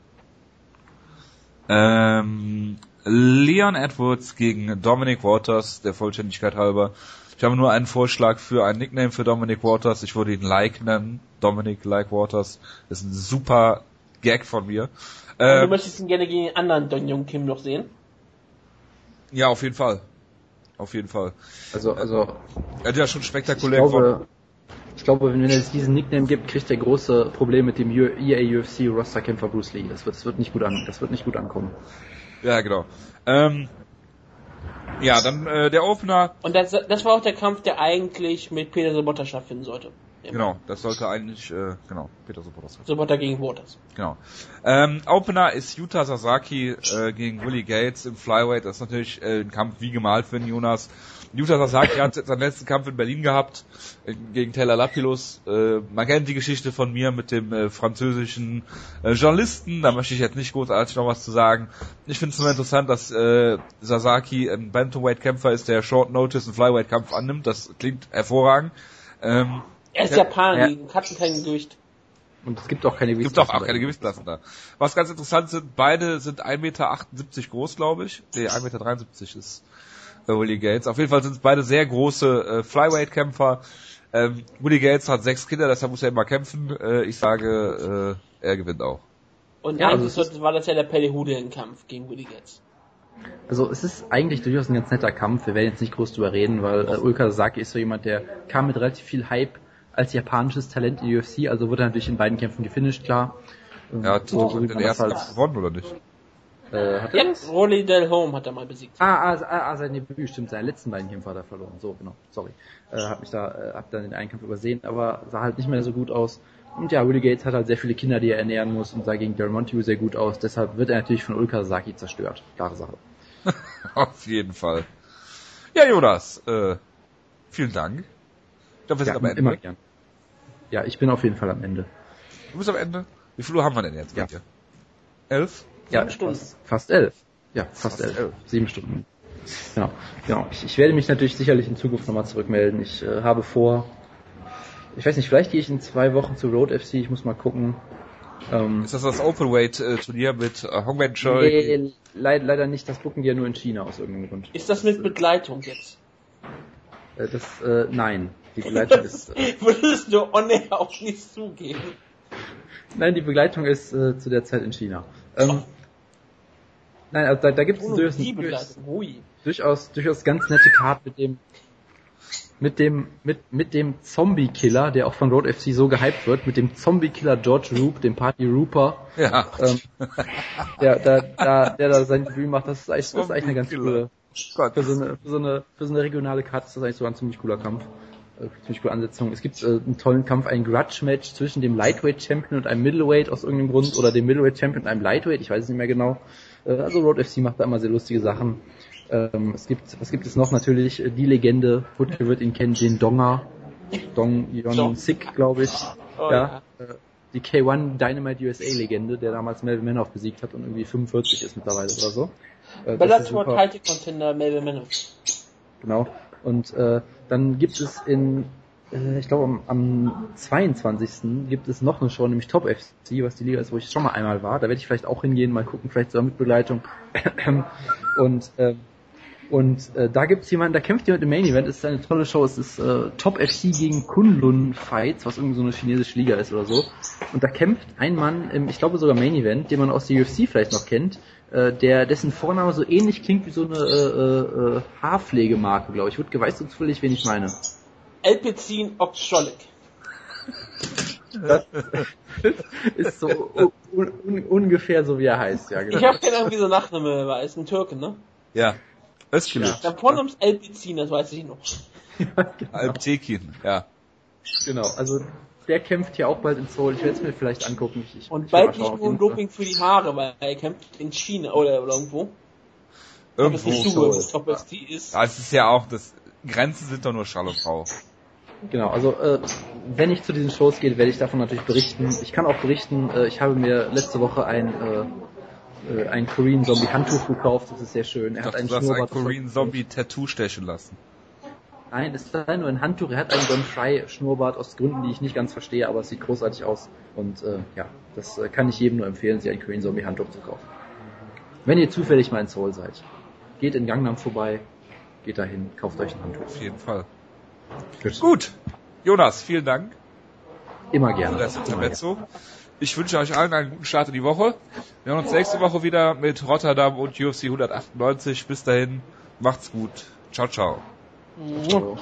Ähm, Leon Edwards gegen Dominic Waters, der Vollständigkeit halber. Ich habe nur einen Vorschlag für ein Nickname für Dominic Waters. Ich würde ihn Like nennen. Dominic Like Waters. Das ist ein super Gag von mir. Ähm, du möchtest ihn gerne gegen den anderen Don Jung Kim noch sehen? ja, auf jeden Fall. Auf jeden Fall. Also, also Er hat ja schon ich spektakulär glaube, ich glaube, wenn es diesen Nickname gibt, kriegt er große Probleme mit dem U- EA UFC Rosterkämpfer Bruce Lee. Das wird, das wird nicht gut an, das wird nicht gut ankommen. Ja, genau. Ähm, ja, dann äh, der Opener. Und das, das war auch der Kampf, der eigentlich mit Peter Sobotta stattfinden sollte. Genau, das sollte eigentlich, äh, genau, Peter Sobotas. Sobotta gegen Waters. Genau. Ähm, Opener ist Yuta Sasaki äh, gegen Willie Gates im Flyweight. Das ist natürlich äh, ein Kampf wie gemalt für den Jonas. Yuta Sasaki hat seinen letzten Kampf in Berlin gehabt äh, gegen Taylor Lapilus. Äh, man kennt die Geschichte von mir mit dem äh, französischen äh, Journalisten. Da möchte ich jetzt nicht großartig noch was zu sagen. Ich finde es nur interessant, dass äh, Sasaki ein Bantamweight-Kämpfer ist, der Short Notice einen Flyweight-Kampf annimmt. Das klingt hervorragend. Ähm, Er ist Ja, Japaner, ja. die hatten kein Gewicht. Und es gibt auch keine gibt auch, auch keine Gewichtsklassen da. Was ganz interessant sind, beide sind 1,78 Meter groß, glaube ich. Nee, 1,73 Meter ist äh, Willie Gates. Auf jeden Fall sind es beide sehr große äh, Flyweight-Kämpfer. Ähm, Willie Gates hat sechs Kinder, deshalb muss er immer kämpfen. Äh, ich sage, äh, er gewinnt auch. Und Ja, also eigentlich sollte- war das ja der Pelle Hude-Kampf gegen Willie Gates. Also es ist eigentlich durchaus ein ganz netter Kampf. Wir werden jetzt nicht groß drüber reden, weil äh, Ulka Sasaki ist so jemand, der kam mit relativ viel Hype als japanisches Talent in die UFC, also wurde er natürlich in beiden Kämpfen gefinisht, klar. Er hat so, den ersten halt, gewonnen, oder nicht? Äh, hat er Ja, das? Rolly Del Home hat er mal besiegt. Ah, ah, ah, ah, sein Debüt, stimmt, seine letzten beiden Kämpfe hat er verloren. So, genau, sorry. Äh, hab mich da, äh, hab dann den einen Kampf übersehen, aber sah halt nicht mehr so gut aus. Und ja, Willie Gates hat halt sehr viele Kinder, die er ernähren muss und sah gegen Darren Montague sehr gut aus. Deshalb wird er natürlich von Ulka Sasaki zerstört. Klare Sache. Auf jeden Fall. Ja, Jonas, äh, vielen Dank. Ich glaube, wir sind Ja, am Ende. immer gern. Ja, ich bin auf jeden Fall am Ende. Du bist am Ende? Wie viel Uhr haben wir denn jetzt Ja. bei Elf? Ja, Sieben Stunden. Fast, fast elf. Ja, fast, Fast elf. elf. Sieben Stunden. Genau. genau. Ich, ich werde mich natürlich sicherlich in Zukunft nochmal zurückmelden. Ich äh, habe vor, ich weiß nicht, vielleicht gehe ich in zwei Wochen zu Road FC, ich muss mal gucken. Ähm, Ist das das Openweight-Turnier mit äh, Hongmen Choi? nee, leid, leider nicht, das gucken die ja nur in China aus irgendeinem Grund. Ist das mit Begleitung jetzt? Äh, das, äh, nein. Die Begleitung ist, äh, Würdest du on air auch nicht zugeben? nein, die Begleitung ist äh, zu der Zeit in China. Ähm, nein, also da, da gibt es durchaus, durchaus, durchaus ganz nette Card mit dem mit dem mit mit dem Zombie Killer, der auch von Road FC so gehypt wird, mit dem Zombie Killer George Roop, dem Party Rooper, Ja. ähm, der, der, der, der da sein Debüt macht. Das ist eigentlich, das ist eigentlich eine ganz coole für so eine für so eine für so eine regionale Karte ist das eigentlich so ein ziemlich cooler Kampf. Äh, ziemlich coole Ansetzung. Es gibt äh, einen tollen Kampf, ein Grudge-Match zwischen dem Lightweight Champion und einem Middleweight aus irgendeinem Grund oder dem Middleweight Champion und einem Lightweight, ich weiß es nicht mehr genau. Äh, also Road FC macht da immer sehr lustige Sachen. Ähm, es gibt, was gibt es noch? Natürlich äh, die Legende, Wutke wird ihn kennen, Jin Donga. Dong Yon. Sik, glaube ich. Oh, ja. Äh, die K1 Dynamite USA Legende, der damals Melvin Manoff besiegt hat und irgendwie 45 ist mittlerweile oder so. Äh, Bellator. Title Contender Melvin Manoff. Genau. Und äh, dann gibt es in, äh, ich glaube am, am 22. gibt es noch eine Show, nämlich Top FC, was die Liga ist, wo ich schon mal einmal war. Da werde ich vielleicht auch hingehen, mal gucken, vielleicht sogar mit Begleitung. und äh, und äh, da gibt's jemanden, da kämpft jemand im Main Event, es ist eine tolle Show, es ist äh, Top FC gegen Kunlun Fights, was irgendwie so eine chinesische Liga ist oder so. Und da kämpft ein Mann im, ich glaube sogar Main Event, den man aus der UFC vielleicht noch kennt, äh, der dessen Vorname so ähnlich klingt wie so eine äh, äh, Haarpflegemarke, glaube ich. Wutke, weißt du zufällig, wen ich meine? Elpezin Okscholik. Das ist so un un ungefähr so, wie er heißt, ja, genau. Ich habe keine Ahnung, wie so Nachname war. Ist ein Türke, ne? Ja. Özgür. Da vorne ums Elpizin, das weiß ich noch. Alptekin, ja. Genau, also der kämpft hier auch bald in Seoul. Ich werde es mir vielleicht angucken. Ich, ich, Und ich bald nicht nur ein. Doping für die Haare, weil er kämpft in China oder, oder irgendwo. Irgendwo. nicht so. so ob es die ist. Ja, es ist ja auch, das Grenzen sind doch nur Schall und Rauch. Genau, also äh, wenn ich zu diesen Shows gehe, werde ich davon natürlich berichten. Ich kann auch berichten, äh, ich habe mir letzte Woche ein äh, äh, ein Korean Zombie Handtuch gekauft, das ist sehr schön. Er Ich hat dachte, einen du hast einen Schnurrbart. Korean Zombie Tattoo stechen lassen. Nein, es ist leider nur ein Handtuch. Er hat einen Don Fry Schnurrbart aus Gründen, die ich nicht ganz verstehe, aber es sieht großartig aus. Und äh, ja, das äh, kann ich jedem nur empfehlen, sich ein Korean Zombie Handtuch zu kaufen. Wenn ihr zufällig mal in Seoul seid, geht in Gangnam vorbei, geht dahin, kauft euch ein Handtuch. Auf jeden Fall. Gut. Gut. Jonas, vielen Dank Immer gerne. für das Immer gerne. Intermezzo. Ich wünsche euch allen einen guten Start in die Woche. Wir hören uns nächste Woche wieder mit Rotterdam und UFC 198. Bis dahin, macht's gut. Ciao, ciao. Ciao.